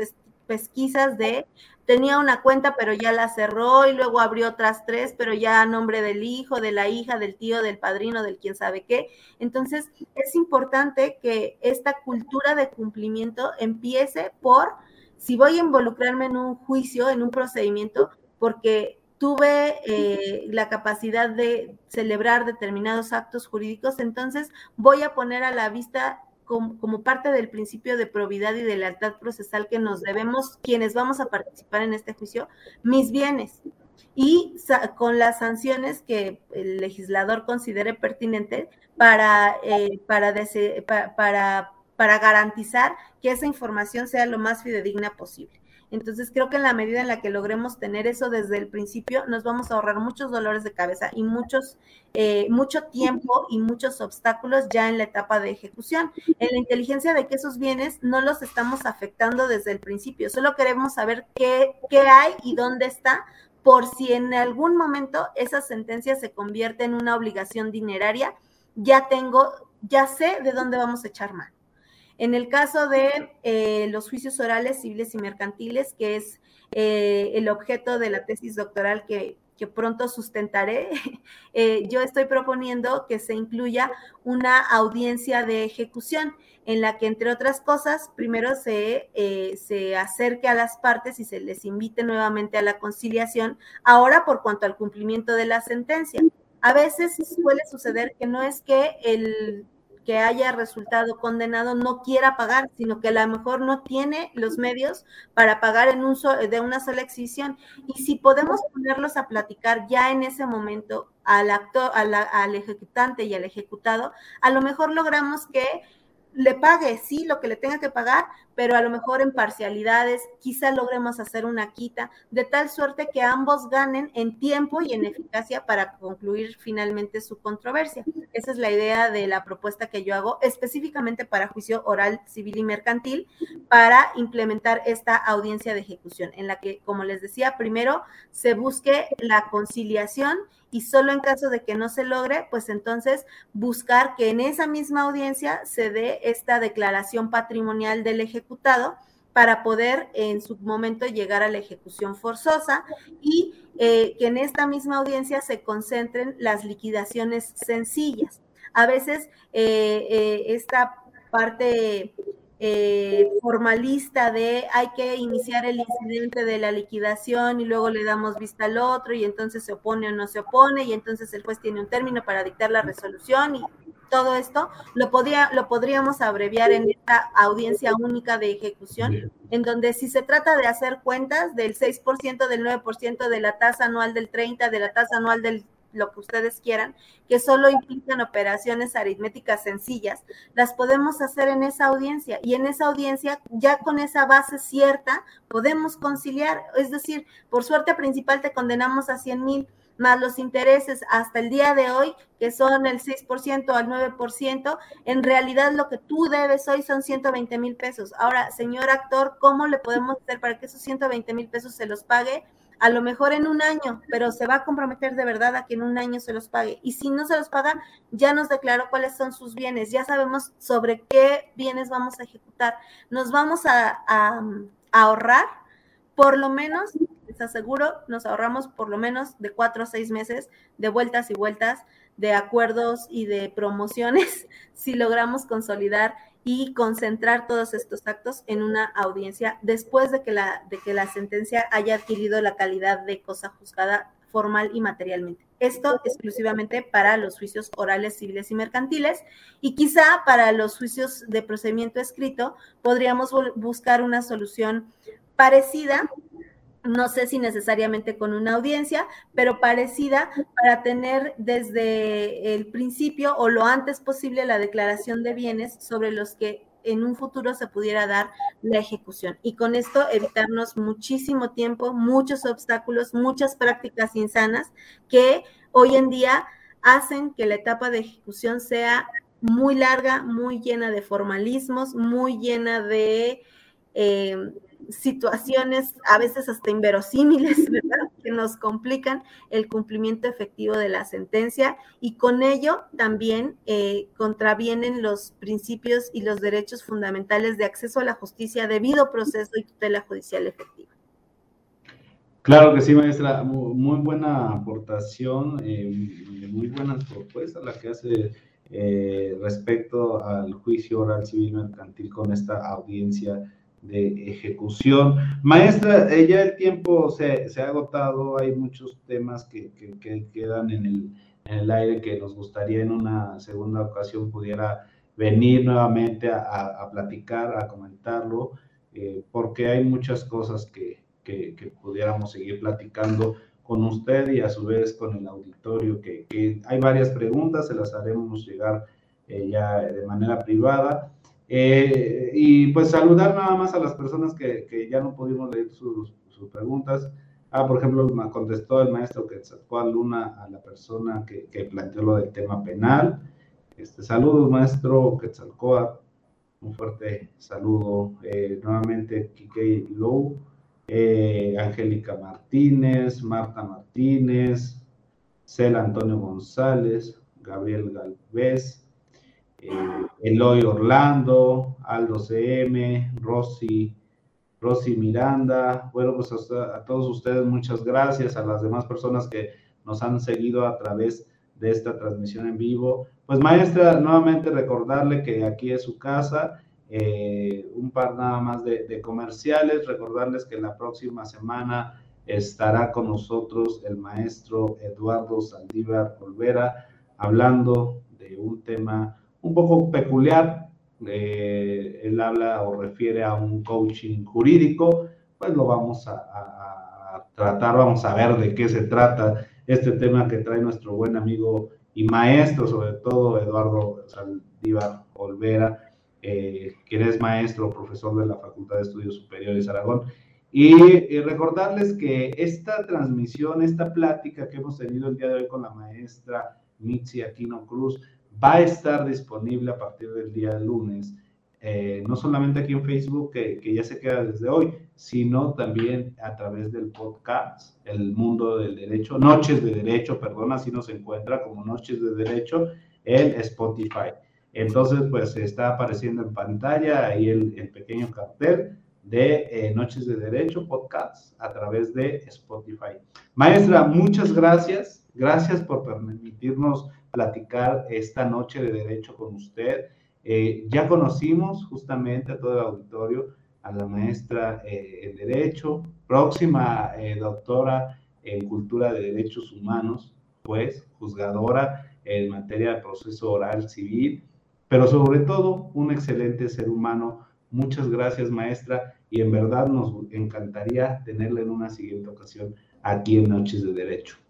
pesquisas de tenía una cuenta pero ya la cerró y luego abrió otras tres pero ya a nombre del hijo, de la hija, del tío, del padrino, del quién sabe qué. Entonces es importante que esta cultura de cumplimiento empiece por si voy a involucrarme en un juicio, en un procedimiento, porque tuve eh, la capacidad de celebrar determinados actos jurídicos, entonces voy a poner a la vista como, parte del principio de probidad y de lealtad procesal que nos debemos quienes vamos a participar en este juicio, mis bienes y con las sanciones que el legislador considere pertinente para, eh, para, para, para garantizar que esa información sea lo más fidedigna posible. Entonces creo que en la medida en la que logremos tener eso desde el principio, nos vamos a ahorrar muchos dolores de cabeza y muchos, eh, mucho tiempo y muchos obstáculos ya en la etapa de ejecución. En la inteligencia de que esos bienes no los estamos afectando desde el principio, solo queremos saber qué, qué hay y dónde está por si en algún momento esa sentencia se convierte en una obligación dineraria, ya tengo, ya sé de dónde vamos a echar mano. En el caso de eh, los juicios orales, civiles y mercantiles, que es eh, el objeto de la tesis doctoral que, pronto sustentaré, [LAUGHS] eh, yo estoy proponiendo que se incluya una audiencia de ejecución en la que, entre otras cosas, primero se, se acerque a las partes y se les invite nuevamente a la conciliación, ahora por cuanto al cumplimiento de la sentencia. A veces suele suceder que no es que el que haya resultado condenado no quiera pagar, sino que a lo mejor no tiene los medios para pagar en un de una sola exhibición. Y si podemos ponerlos a platicar ya en ese momento al actor, al ejecutante y al ejecutado, a lo mejor logramos que le pague, sí, lo que le tenga que pagar, pero a lo mejor en parcialidades, quizá logremos hacer una quita, de tal suerte que ambos ganen en tiempo y en eficacia para concluir finalmente su controversia. Esa es la idea de la propuesta que yo hago específicamente para juicio oral, civil y mercantil, para implementar esta audiencia de ejecución, en la que, como les decía, primero se busque la conciliación y solo en caso de que no se logre, pues entonces buscar que en esa misma audiencia se dé esta declaración patrimonial del ejecutado para poder en su momento llegar a la ejecución forzosa y eh, que en esta misma audiencia se concentren las liquidaciones sencillas. A veces eh, eh, esta parte eh, formalista de hay que iniciar el incidente de la liquidación y luego le damos vista al otro y entonces se opone o no se opone y entonces el juez tiene un término para dictar la resolución y todo esto lo, podría, lo podríamos abreviar en esta audiencia única de ejecución, en donde si se trata de hacer cuentas del 6%, del 9%, de la tasa anual del 30%, de la tasa anual del lo que ustedes quieran, que solo implican operaciones aritméticas sencillas, las podemos hacer en esa audiencia. Y en esa audiencia ya con esa base cierta podemos conciliar, es decir, por suerte principal te condenamos a 100 mil más los intereses hasta el día de hoy, que son el 6% al 9%, en realidad lo que tú debes hoy son 120 mil pesos. Ahora, señor actor, ¿cómo le podemos hacer para que esos 120 mil pesos se los pague? a lo mejor en un año, pero se va a comprometer de verdad a que en un año se los pague. Y si no se los paga, ya nos declaró cuáles son sus bienes, ya sabemos sobre qué bienes vamos a ejecutar. Nos vamos a, ahorrar, por lo menos, les aseguro, nos ahorramos por lo menos de cuatro o seis meses de vueltas y vueltas, de acuerdos y de promociones, [LAUGHS] si logramos consolidar y concentrar todos estos actos en una audiencia después de que la, de que la sentencia haya adquirido la calidad de cosa juzgada formal y materialmente. Esto exclusivamente para los juicios orales, civiles y mercantiles. Y quizá para los juicios de procedimiento escrito podríamos buscar una solución parecida no sé si necesariamente con una audiencia, pero parecida para tener desde el principio o lo antes posible la declaración de bienes sobre los que en un futuro se pudiera dar la ejecución. Y con esto evitarnos muchísimo tiempo, muchos obstáculos, muchas prácticas insanas que hoy en día hacen que la etapa de ejecución sea muy larga, muy llena de formalismos, muy llena de... Eh, situaciones a veces hasta inverosímiles, [LAUGHS] ¿verdad? Que nos complican el cumplimiento efectivo de la sentencia y con ello también eh, contravienen los principios y los derechos fundamentales de acceso a la justicia, debido proceso y tutela judicial efectiva. Claro que sí, maestra. Muy, buena aportación, eh, muy buenas propuestas la que hace eh, respecto al juicio oral civil mercantil con esta audiencia de ejecución. Maestra, eh, ya el tiempo se, ha agotado, hay muchos temas que, quedan en el, en el, aire que nos gustaría en una segunda ocasión pudiera venir nuevamente a, platicar, a comentarlo, eh, porque hay muchas cosas que, pudiéramos seguir platicando con usted y a su vez con el auditorio, que, hay varias preguntas, se las haremos llegar eh, ya de manera privada. Eh, y pues saludar nada más a las personas que, que ya no pudimos leer sus, preguntas. Ah, por ejemplo, me contestó el maestro Quetzalcoatl Luna a la persona que, que, planteó lo del tema penal. Este, saludos, maestro Quetzalcoatl. Un fuerte saludo. Eh, nuevamente, Kike Low, eh, Angélica Martínez, Marta Martínez, Cel Antonio González, Gabriel Galvez, eh, Eloy Orlando, Aldo CM, Rosy, Rosy Miranda. Bueno, pues a, todos ustedes muchas gracias, a las demás personas que nos han seguido a través de esta transmisión en vivo. Pues maestra, nuevamente recordarle que aquí es su casa. Eh, un par nada más de, comerciales, recordarles que la próxima semana estará con nosotros el maestro Eduardo Saldívar Olvera hablando de un tema un poco peculiar. Eh, él habla o refiere a un coaching jurídico, pues lo vamos a, tratar, vamos a ver de qué se trata este tema que trae nuestro buen amigo y maestro, sobre todo Eduardo Saldívar Olvera, eh, quien es maestro, profesor de la Facultad de Estudios Superiores Aragón. Y, y, recordarles que esta transmisión, esta plática que hemos tenido el día de hoy con la maestra Mitzi Aquino Cruz, va a estar disponible a partir del día lunes, eh, no solamente aquí en Facebook, que, ya se queda desde hoy, sino también a través del podcast, El Mundo del Derecho, Noches de Derecho, perdón, así nos encuentra como Noches de Derecho en Spotify. Entonces, pues está apareciendo en pantalla ahí el, pequeño cartel de eh, Noches de Derecho podcast a través de Spotify. Maestra, muchas gracias. Gracias por permitirnos platicar esta noche de derecho con usted. Eh, ya conocimos justamente a todo el auditorio a la maestra eh, en Derecho, próxima eh, doctora en Cultura de Derechos Humanos, pues juzgadora en materia de proceso oral civil, pero sobre todo un excelente ser humano. Muchas gracias, maestra, y en verdad nos encantaría tenerla en una siguiente ocasión aquí en Noches de Derecho.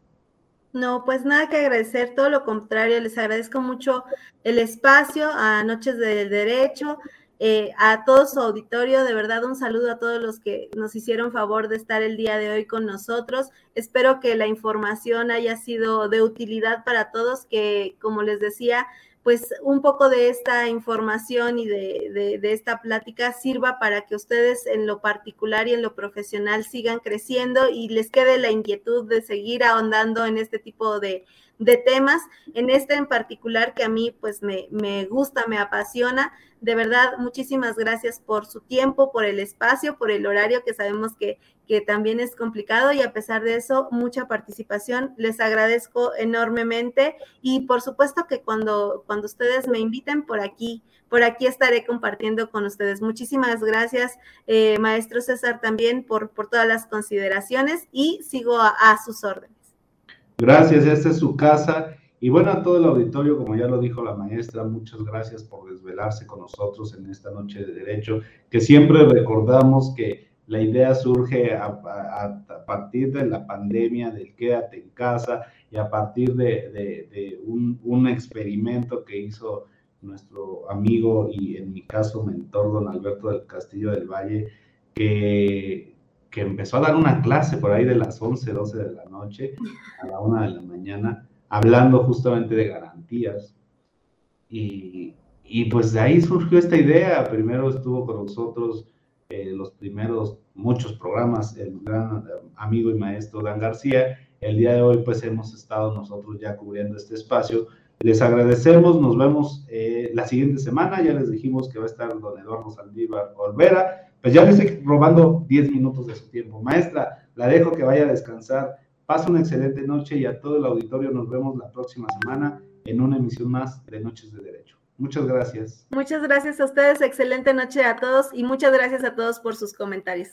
No, pues nada que agradecer, todo lo contrario, les agradezco mucho el espacio a Noches del Derecho, eh, a todo su auditorio, de verdad un saludo a todos los que nos hicieron favor de estar el día de hoy con nosotros. Espero que la información haya sido de utilidad para todos, que como les decía, pues un poco de esta información y de, esta plática sirva para que ustedes en lo particular y en lo profesional sigan creciendo y les quede la inquietud de seguir ahondando en este tipo de, de temas, en este en particular que a mí pues me, me, gusta, me apasiona. De verdad, muchísimas gracias por su tiempo, por el espacio, por el horario que sabemos que, que también es complicado y a pesar de eso, mucha participación. Les agradezco enormemente y por supuesto que cuando, cuando ustedes me inviten por aquí, por aquí estaré compartiendo con ustedes. Muchísimas gracias, eh, maestro César, también por, por todas las consideraciones y sigo a sus órdenes. Gracias, esta es su casa. Y bueno, a todo el auditorio, como ya lo dijo la maestra, muchas gracias por desvelarse con nosotros en esta noche de derecho, que siempre recordamos que la idea surge a, partir de la pandemia, del quédate en casa y a partir de, un, un, experimento que hizo nuestro amigo y en mi caso mentor, don Alberto del Castillo del Valle, que que empezó a dar una clase por ahí de las 11, 12 de la noche a la 1 de la mañana, hablando justamente de garantías. Y, y pues de ahí surgió esta idea. Primero estuvo con nosotros eh, los primeros muchos programas, el gran amigo y maestro Dan García. El día de hoy pues hemos estado nosotros ya cubriendo este espacio. Les agradecemos, nos vemos eh, la siguiente semana, ya les dijimos que va a estar don Eduardo Saldívar Olvera, pues ya le estoy robando 10 minutos de su tiempo. Maestra, la dejo que vaya a descansar. Pasa una excelente noche y a todo el auditorio nos vemos la próxima semana en una emisión más de Noches de Derecho. Muchas gracias. Muchas gracias a ustedes, excelente noche a todos y muchas gracias a todos por sus comentarios.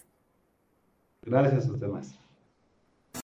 Gracias a ustedes.